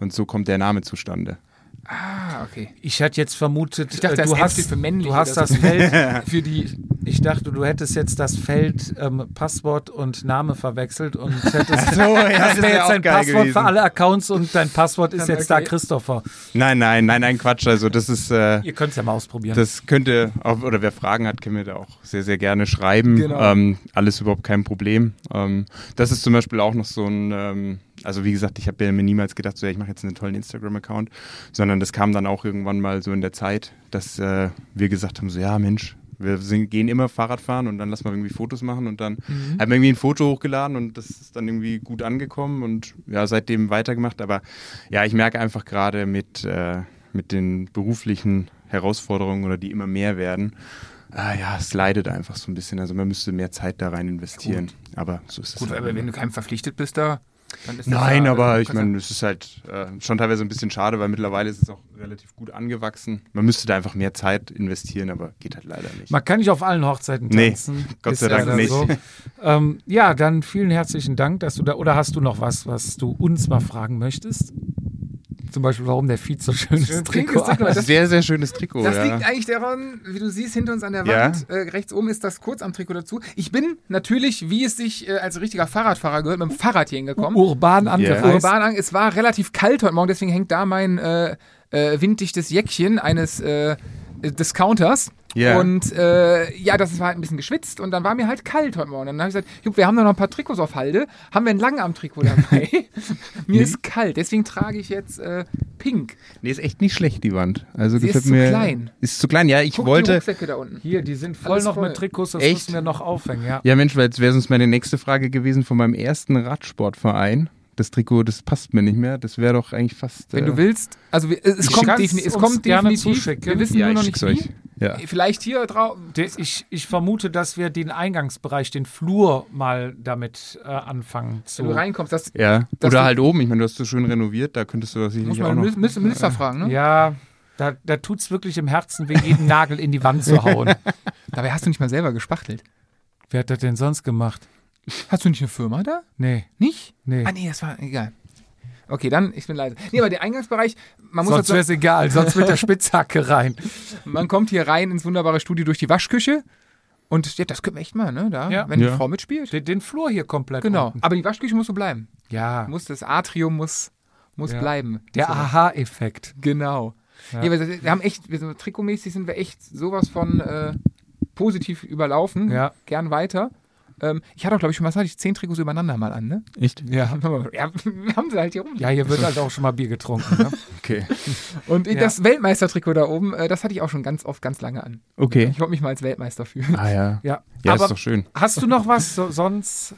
Und so kommt der Name zustande. Ah, okay. Ich hätte jetzt vermutet, Ich dachte, äh, das du hast, du hast das so. Feld, Für die. ich dachte, du hättest jetzt das Feld ähm, Passwort und Name verwechselt und hättest, So, ja, das wäre wär jetzt dein Passwort gewesen. für alle Accounts und dein Passwort ist Dann jetzt da okay. Christopher. Nein, nein, nein, nein, Quatsch. Also das ist, äh, Ihr könnt es ja mal ausprobieren. das könnte, auch, oder wer Fragen hat, kann mir da auch sehr, sehr gerne schreiben. Genau. Ähm, alles überhaupt kein Problem. Ähm, das ist zum Beispiel auch noch so ein, ähm, also wie gesagt, ich habe mir niemals gedacht, so ja, ich mache jetzt einen tollen Instagram-Account, sondern das kam dann auch irgendwann mal so in der Zeit, dass äh, wir gesagt haben, so ja Mensch, wir sind, gehen immer Fahrrad fahren und dann lass mal irgendwie Fotos machen und dann haben wir irgendwie ein Foto hochgeladen und das ist dann irgendwie gut angekommen und ja, seitdem weitergemacht. Aber ja, ich merke einfach gerade mit, äh, mit den beruflichen Herausforderungen oder die immer mehr werden, ah, ja, es leidet einfach so ein bisschen. Also man müsste mehr Zeit da rein investieren. Aber so ist es. Gut, halt. aber wenn du keinem verpflichtet bist da, Nein, ja, aber ich meine, es ist halt äh, schon teilweise ein bisschen schade, weil mittlerweile ist es auch relativ gut angewachsen. Man müsste da einfach mehr Zeit investieren, aber geht halt leider nicht. Man kann nicht auf allen Hochzeiten Nee, tanzen. Gott Ist sei Dank nicht. So. ähm, ja, dann vielen herzlichen Dank, dass du da. Oder hast du noch was, was du uns mal fragen möchtest? Zum Beispiel, warum der Feed so schönes Schön Trikot Trikot. hat. Sehr, sehr schönes Trikot. Das ja. liegt eigentlich daran, wie du siehst, hinter uns an der Ja. Wand. Äh, rechts oben ist das Kurzarmtrikot dazu. Ich bin natürlich, wie es sich äh, als richtiger Fahrradfahrer gehört, mit dem Fahrrad hier hingekommen. Urban angereist. Urban an. Es war relativ kalt heute Morgen, deswegen hängt da mein äh, äh, winddichtes Jäckchen eines äh, Discounters. Ja. Und äh, ja, das war halt ein bisschen geschwitzt und dann war mir halt kalt heute Morgen. Dann habe ich gesagt, Jupp, wir haben doch noch ein paar Trikots auf Halde. Haben wir ein Langarmtrikot dabei? mir ist kalt, deswegen trage ich jetzt äh, pink. Nee, ist echt nicht schlecht, die Wand. Also Sie gefällt ist zu mir, klein. Ist zu klein, ja. Ich Guck die wollte. Rucksäcke da unten. Hier, die sind voll Alles noch voll. mit Trikots, das Echt? müssen wir noch aufhängen, ja. Ja, Mensch, weil jetzt wäre sonst meine nächste Frage gewesen von meinem ersten Radsportverein. Das Trikot, das passt mir nicht mehr. Das wäre doch eigentlich fast. Wenn äh, du willst, also wir, es, kommt, defini es kommt gerne definitiv. Wir wissen Ja, nur noch ich nicht wie. Ja. Vielleicht hier drauf. Ich, ich vermute, dass wir den Eingangsbereich, den Flur mal damit äh, anfangen zu. Wenn du reinkommst, das Ja, Dass oder du- halt oben. Ich meine, du hast so schön renoviert, da könntest du das muss sicherlich auch man noch. müssen, müssen Minister fragen, ne? Ja, da, da tut es wirklich im Herzen weh, jeden Nagel in die Wand zu hauen. Dabei hast du nicht mal selber gespachtelt. Wer hat das denn sonst gemacht? Hast du nicht eine Firma da? Nee, Nicht? nee. Ah, nee, das war egal. Okay, dann, ich bin leise. Nee, aber der Eingangsbereich, man muss Sonst wäre dazu, es egal, sonst mit der Spitzhacke rein. man kommt hier rein ins wunderbare Studio durch die Waschküche und ja, das können wir echt mal, ne, da, Ja. wenn die Ja. Frau mitspielt. Den, den Flur hier komplett. Genau, unten. aber die Waschküche muss so bleiben. Ja, Muss, das Atrium muss, muss Ja. bleiben. der So. Aha-Effekt. Genau. Ja. Ja. wir, wir haben echt, wir sind, trikotmäßig sind wir echt sowas von äh, positiv überlaufen. Ja. Gern weiter. Ähm, ich hatte auch, glaube ich, schon was hatte ich zehn Trikots übereinander mal an, ne? Echt? Ja. Ja, wir haben sie halt hier rum. ja, hier wird halt auch schon mal Bier getrunken. Ne? Okay. Und Ja. das Weltmeistertrikot da oben, äh, das hatte ich auch schon ganz oft, ganz lange an. Okay. Ich wollte mich mal als Weltmeister fühlen. Ah ja. Ja, Ja, aber ist doch schön. hast du noch was so, sonst?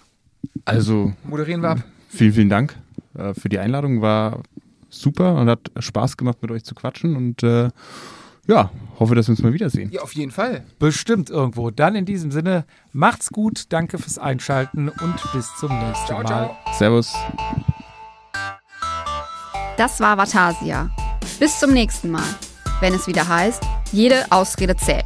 Also, Moderieren wir ab. vielen, vielen Dank äh, für die Einladung. War super und hat Spaß gemacht, mit euch zu quatschen. Und äh, ja, hoffe, dass wir uns mal wiedersehen. Ja, auf jeden Fall. Bestimmt irgendwo. Dann in diesem Sinne, macht's gut, danke fürs Einschalten und bis zum nächsten Ciao, Mal. ciao. Servus. Das war Vatasia. Bis zum nächsten Mal, wenn es wieder heißt, jede Ausrede zählt.